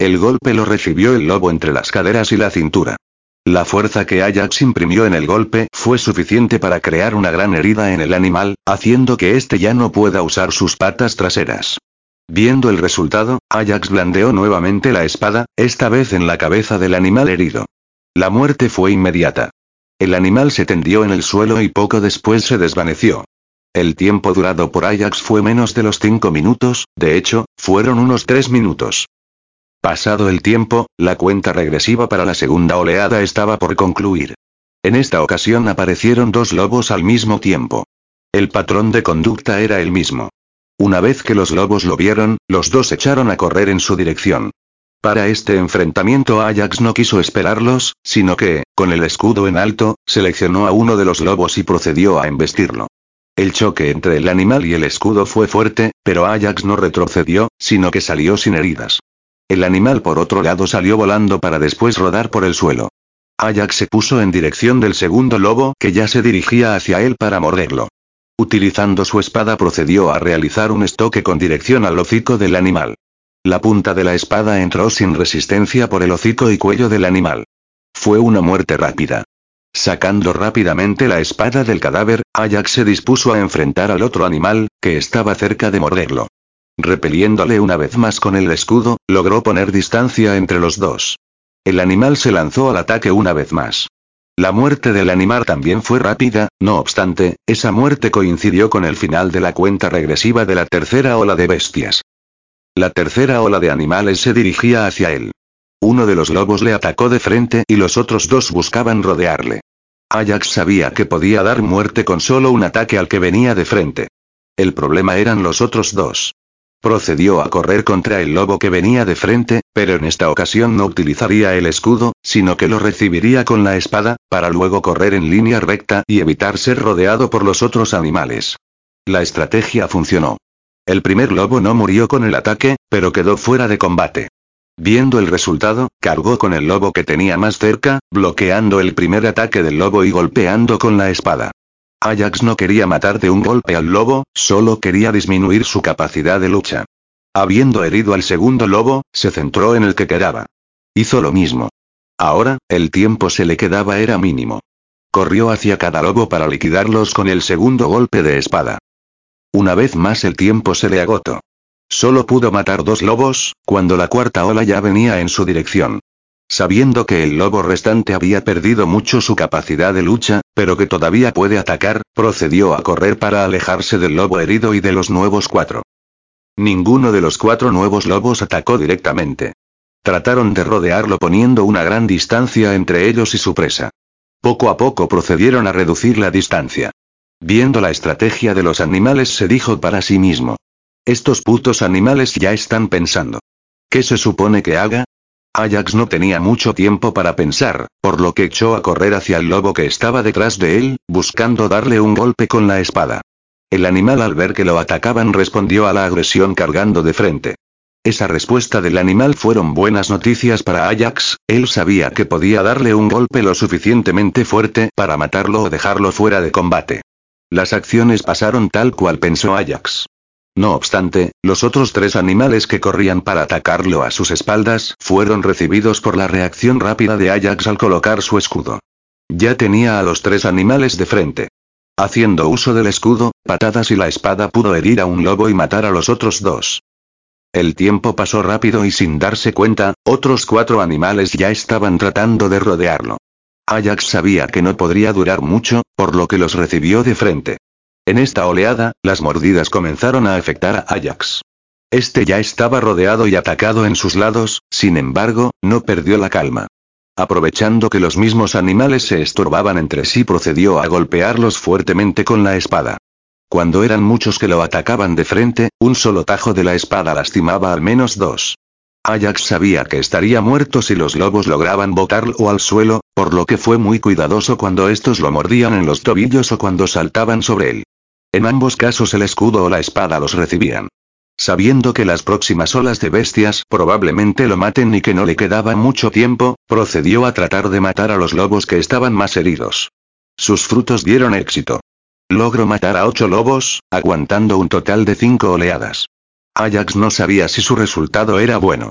El golpe lo recibió el lobo entre las caderas y la cintura. La fuerza que Ajax imprimió en el golpe fue suficiente para crear una gran herida en el animal, haciendo que éste ya no pueda usar sus patas traseras. Viendo el resultado, Ajax blandeó nuevamente la espada, esta vez en la cabeza del animal herido. La muerte fue inmediata. El animal se tendió en el suelo y poco después se desvaneció. El tiempo durado por Ajax fue menos de los cinco minutos, de hecho, fueron unos tres minutos. Pasado el tiempo, la cuenta regresiva para la segunda oleada estaba por concluir. En esta ocasión aparecieron dos lobos al mismo tiempo. El patrón de conducta era el mismo. Una vez que los lobos lo vieron, los dos echaron a correr en su dirección. Para este enfrentamiento Ajax no quiso esperarlos, sino que, con el escudo en alto, seleccionó a uno de los lobos y procedió a embestirlo. El choque entre el animal y el escudo fue fuerte, pero Ajax no retrocedió, sino que salió sin heridas. El animal por otro lado salió volando para después rodar por el suelo. Ajax se puso en dirección del segundo lobo que ya se dirigía hacia él para morderlo. Utilizando su espada procedió a realizar un estoque con dirección al hocico del animal. La punta de la espada entró sin resistencia por el hocico y cuello del animal. Fue una muerte rápida. Sacando rápidamente la espada del cadáver, Ajax se dispuso a enfrentar al otro animal, que estaba cerca de morderlo. Repeliéndole una vez más con el escudo, logró poner distancia entre los dos. El animal se lanzó al ataque una vez más. La muerte del animal también fue rápida, no obstante, esa muerte coincidió con el final de la cuenta regresiva de la tercera ola de bestias. La tercera ola de animales se dirigía hacia él. Uno de los lobos le atacó de frente y los otros dos buscaban rodearle. Ajax sabía que podía dar muerte con solo un ataque al que venía de frente. El problema eran los otros dos. Procedió a correr contra el lobo que venía de frente, pero en esta ocasión no utilizaría el escudo, sino que lo recibiría con la espada, para luego correr en línea recta y evitar ser rodeado por los otros animales. La estrategia funcionó. El primer lobo no murió con el ataque, pero quedó fuera de combate. Viendo el resultado, cargó con el lobo que tenía más cerca, bloqueando el primer ataque del lobo y golpeando con la espada. Ajax no quería matar de un golpe al lobo, solo quería disminuir su capacidad de lucha. Habiendo herido al segundo lobo, se centró en el que quedaba. hizo lo mismo. Ahora, el tiempo se le quedaba era mínimo. Corrió hacia cada lobo para liquidarlos con el segundo golpe de espada. Una vez más el tiempo se le agotó. Solo pudo matar dos lobos, cuando la cuarta ola ya venía en su dirección. Sabiendo que el lobo restante había perdido mucho su capacidad de lucha, pero que todavía puede atacar, procedió a correr para alejarse del lobo herido y de los nuevos cuatro. Ninguno de los cuatro nuevos lobos atacó directamente. Trataron de rodearlo poniendo una gran distancia entre ellos y su presa. Poco a poco procedieron a reducir la distancia. Viendo la estrategia de los animales se dijo para sí mismo. Estos putos animales ya están pensando. ¿Qué se supone que haga? Ajax no tenía mucho tiempo para pensar, por lo que echó a correr hacia el lobo que estaba detrás de él, buscando darle un golpe con la espada. El animal al ver que lo atacaban respondió a la agresión cargando de frente. Esa respuesta del animal fueron buenas noticias para Ajax, él sabía que podía darle un golpe lo suficientemente fuerte para matarlo o dejarlo fuera de combate. Las acciones pasaron tal cual pensó Ajax. No obstante, los otros tres animales que corrían para atacarlo a sus espaldas fueron recibidos por la reacción rápida de Ajax al colocar su escudo. Ya tenía a los tres animales de frente. Haciendo uso del escudo, patadas y la espada pudo herir a un lobo y matar a los otros dos. El tiempo pasó rápido y sin darse cuenta, otros cuatro animales ya estaban tratando de rodearlo. Ajax sabía que no podría durar mucho, por lo que los recibió de frente. En esta oleada, las mordidas comenzaron a afectar a Ajax. Este ya estaba rodeado y atacado en sus lados, sin embargo, no perdió la calma. Aprovechando que los mismos animales se estorbaban entre sí, procedió a golpearlos fuertemente con la espada. Cuando eran muchos que lo atacaban de frente, un solo tajo de la espada lastimaba al menos dos. Ajax sabía que estaría muerto si los lobos lograban botarlo al suelo, por lo que fue muy cuidadoso cuando estos lo mordían en los tobillos o cuando saltaban sobre él. En ambos casos el escudo o la espada los recibían. Sabiendo que las próximas olas de bestias probablemente lo maten y que no le quedaba mucho tiempo, procedió a tratar de matar a los lobos que estaban más heridos. Sus frutos dieron éxito. Logró matar a ocho lobos, aguantando un total de cinco oleadas. Ajax no sabía si su resultado era bueno.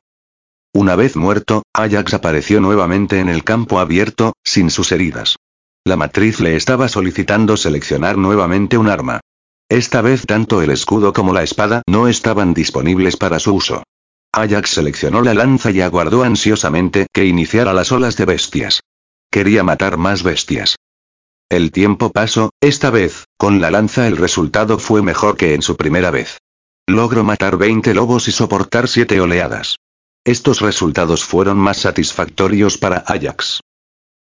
Una vez muerto, Ajax apareció nuevamente en el campo abierto, sin sus heridas. La matriz le estaba solicitando seleccionar nuevamente un arma. Esta vez tanto el escudo como la espada no estaban disponibles para su uso. Ajax seleccionó la lanza y aguardó ansiosamente que iniciara las olas de bestias. Quería matar más bestias. El tiempo pasó, esta vez, con la lanza el resultado fue mejor que en su primera vez. Logró matar 20 lobos y soportar 7 oleadas. Estos resultados fueron más satisfactorios para Ajax.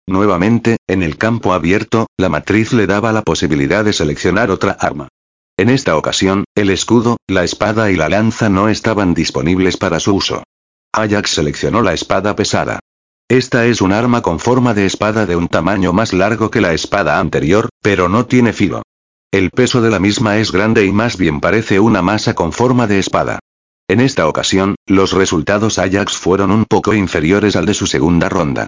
Nuevamente, en el campo abierto, la matriz le daba la posibilidad de seleccionar otra arma. En esta ocasión, el escudo, la espada y la lanza no estaban disponibles para su uso. Ajax seleccionó la espada pesada. Esta es un arma con forma de espada de un tamaño más largo que la espada anterior, pero no tiene filo. El peso de la misma es grande y más bien parece una masa con forma de espada. En esta ocasión, los resultados Ajax fueron un poco inferiores al de su segunda ronda.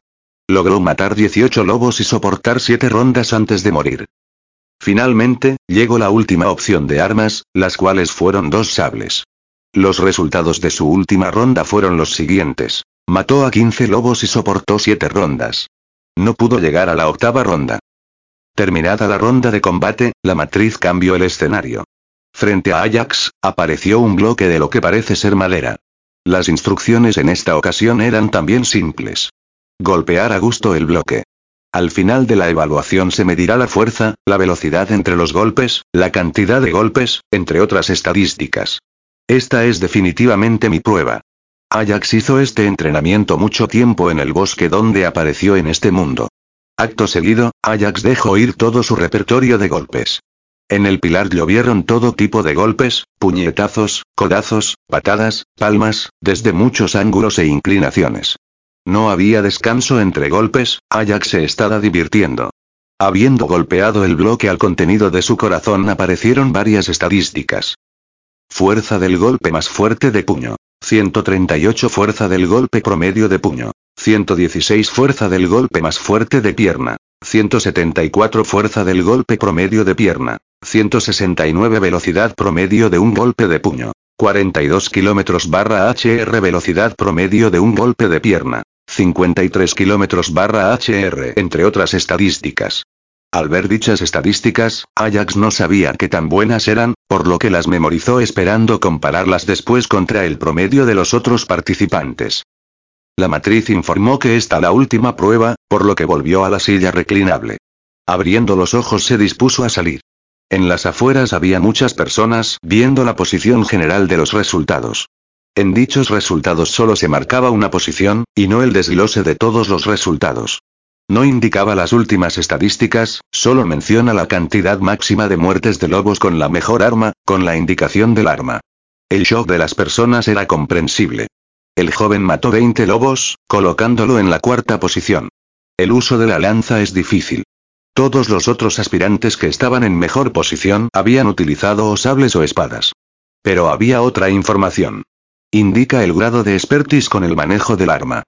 Logró matar 18 lobos y soportar 7 rondas antes de morir. Finalmente, llegó la última opción de armas, las cuales fueron dos sables. Los resultados de su última ronda fueron los siguientes. Mató a 15 lobos y soportó 7 rondas. No pudo llegar a la octava ronda. Terminada la ronda de combate, la matriz cambió el escenario. Frente a Ajax, apareció un bloque de lo que parece ser madera. Las instrucciones en esta ocasión eran también simples. Golpear a gusto el bloque. Al final de la evaluación se medirá la fuerza, la velocidad entre los golpes, la cantidad de golpes, entre otras estadísticas. Esta es definitivamente mi prueba. Ajax hizo este entrenamiento mucho tiempo en el bosque donde apareció en este mundo. Acto seguido, Ajax dejó ir todo su repertorio de golpes. En el pilar llovieron todo tipo de golpes, puñetazos, codazos, patadas, palmas, desde muchos ángulos e inclinaciones. No había descanso entre golpes, Ajax se estaba divirtiendo. Habiendo golpeado el bloque al contenido de su corazón aparecieron varias estadísticas. Fuerza del golpe más fuerte de puño. 138 fuerza del golpe promedio de puño. 116 fuerza del golpe más fuerte de pierna. 174 fuerza del golpe promedio de pierna. 169 velocidad promedio de un golpe de puño. 42 km barra HR velocidad promedio de un golpe de pierna. 53 km barra HR entre otras estadísticas. Al ver dichas estadísticas, Ajax no sabía qué tan buenas eran, por lo que las memorizó esperando compararlas después contra el promedio de los otros participantes. La matriz informó que esta la última prueba, por lo que volvió a la silla reclinable. Abriendo los ojos se dispuso a salir. En las afueras había muchas personas viendo la posición general de los resultados. En dichos resultados solo se marcaba una posición, y no el desglose de todos los resultados. No indicaba las últimas estadísticas, solo menciona la cantidad máxima de muertes de lobos con la mejor arma, con la indicación del arma. El shock de las personas era comprensible. El joven mató 20 lobos, colocándolo en la cuarta posición. El uso de la lanza es difícil. Todos los otros aspirantes que estaban en mejor posición habían utilizado o sables o espadas. Pero había otra información. Indica el grado de expertise con el manejo del arma.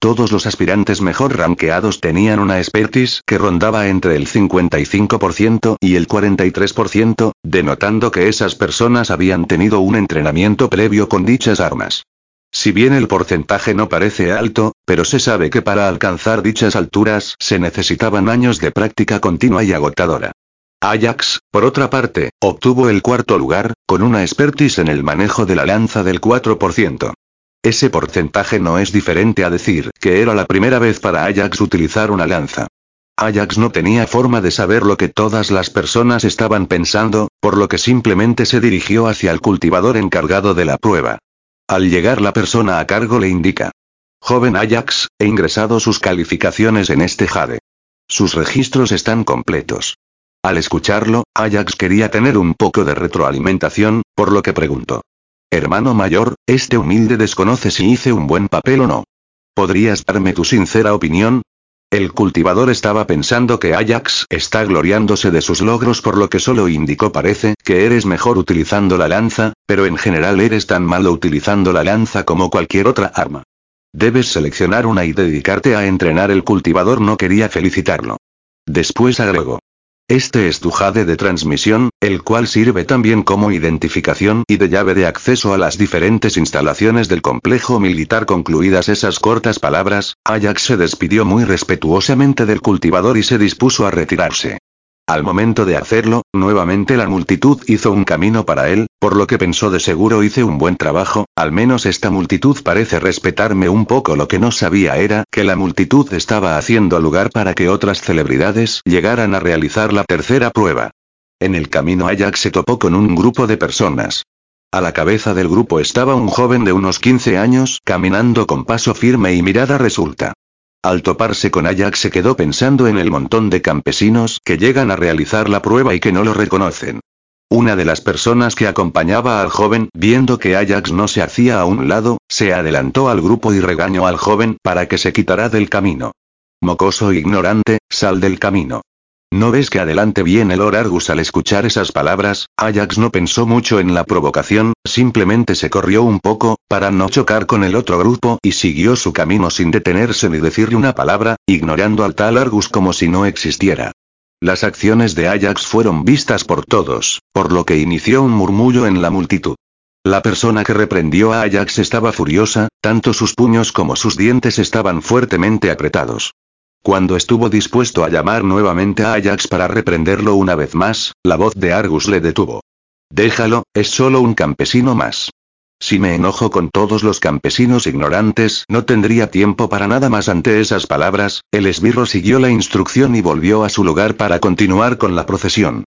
Todos los aspirantes mejor ranqueados tenían una expertise que rondaba entre el 55% y el 43%, denotando que esas personas habían tenido un entrenamiento previo con dichas armas. Si bien el porcentaje no parece alto, pero se sabe que para alcanzar dichas alturas se necesitaban años de práctica continua y agotadora. Ajax, por otra parte, obtuvo el cuarto lugar, con una expertise en el manejo de la lanza del 4%. Ese porcentaje no es diferente a decir que era la primera vez para Ajax utilizar una lanza. Ajax no tenía forma de saber lo que todas las personas estaban pensando, por lo que simplemente se dirigió hacia el cultivador encargado de la prueba. Al llegar la persona a cargo le indica. Joven Ajax, he ingresado sus calificaciones en este Jade. Sus registros están completos. Al escucharlo, Ajax quería tener un poco de retroalimentación, por lo que preguntó. Hermano mayor, este humilde desconoce si hice un buen papel o no. ¿Podrías darme tu sincera opinión? El cultivador estaba pensando que Ajax está gloriándose de sus logros por lo que solo indicó parece que eres mejor utilizando la lanza, pero en general eres tan malo utilizando la lanza como cualquier otra arma. Debes seleccionar una y dedicarte a entrenar el cultivador no quería felicitarlo. Después agregó. Este es tu jade de transmisión, el cual sirve también como identificación y de llave de acceso a las diferentes instalaciones del complejo militar. Concluidas esas cortas palabras, Ajax se despidió muy respetuosamente del cultivador y se dispuso a retirarse. Al momento de hacerlo, nuevamente la multitud hizo un camino para él, por lo que pensó de seguro hice un buen trabajo, al menos esta multitud parece respetarme un poco. Lo que no sabía era que la multitud estaba haciendo lugar para que otras celebridades llegaran a realizar la tercera prueba. En el camino Ajax se topó con un grupo de personas. A la cabeza del grupo estaba un joven de unos 15 años, caminando con paso firme y mirada resulta. Al toparse con Ajax se quedó pensando en el montón de campesinos que llegan a realizar la prueba y que no lo reconocen. Una de las personas que acompañaba al joven, viendo que Ajax no se hacía a un lado, se adelantó al grupo y regañó al joven para que se quitara del camino. Mocoso ignorante, sal del camino. ¿No ves que adelante viene Lord Argus al escuchar esas palabras? Ajax no pensó mucho en la provocación, simplemente se corrió un poco, para no chocar con el otro grupo y siguió su camino sin detenerse ni decirle una palabra, ignorando al tal Argus como si no existiera. Las acciones de Ajax fueron vistas por todos, por lo que inició un murmullo en la multitud. La persona que reprendió a Ajax estaba furiosa, tanto sus puños como sus dientes estaban fuertemente apretados. Cuando estuvo dispuesto a llamar nuevamente a Ajax para reprenderlo una vez más, la voz de Argus le detuvo. Déjalo, es solo un campesino más. Si me enojo con todos los campesinos ignorantes, no tendría tiempo para nada más ante esas palabras, el esbirro siguió la instrucción y volvió a su lugar para continuar con la procesión.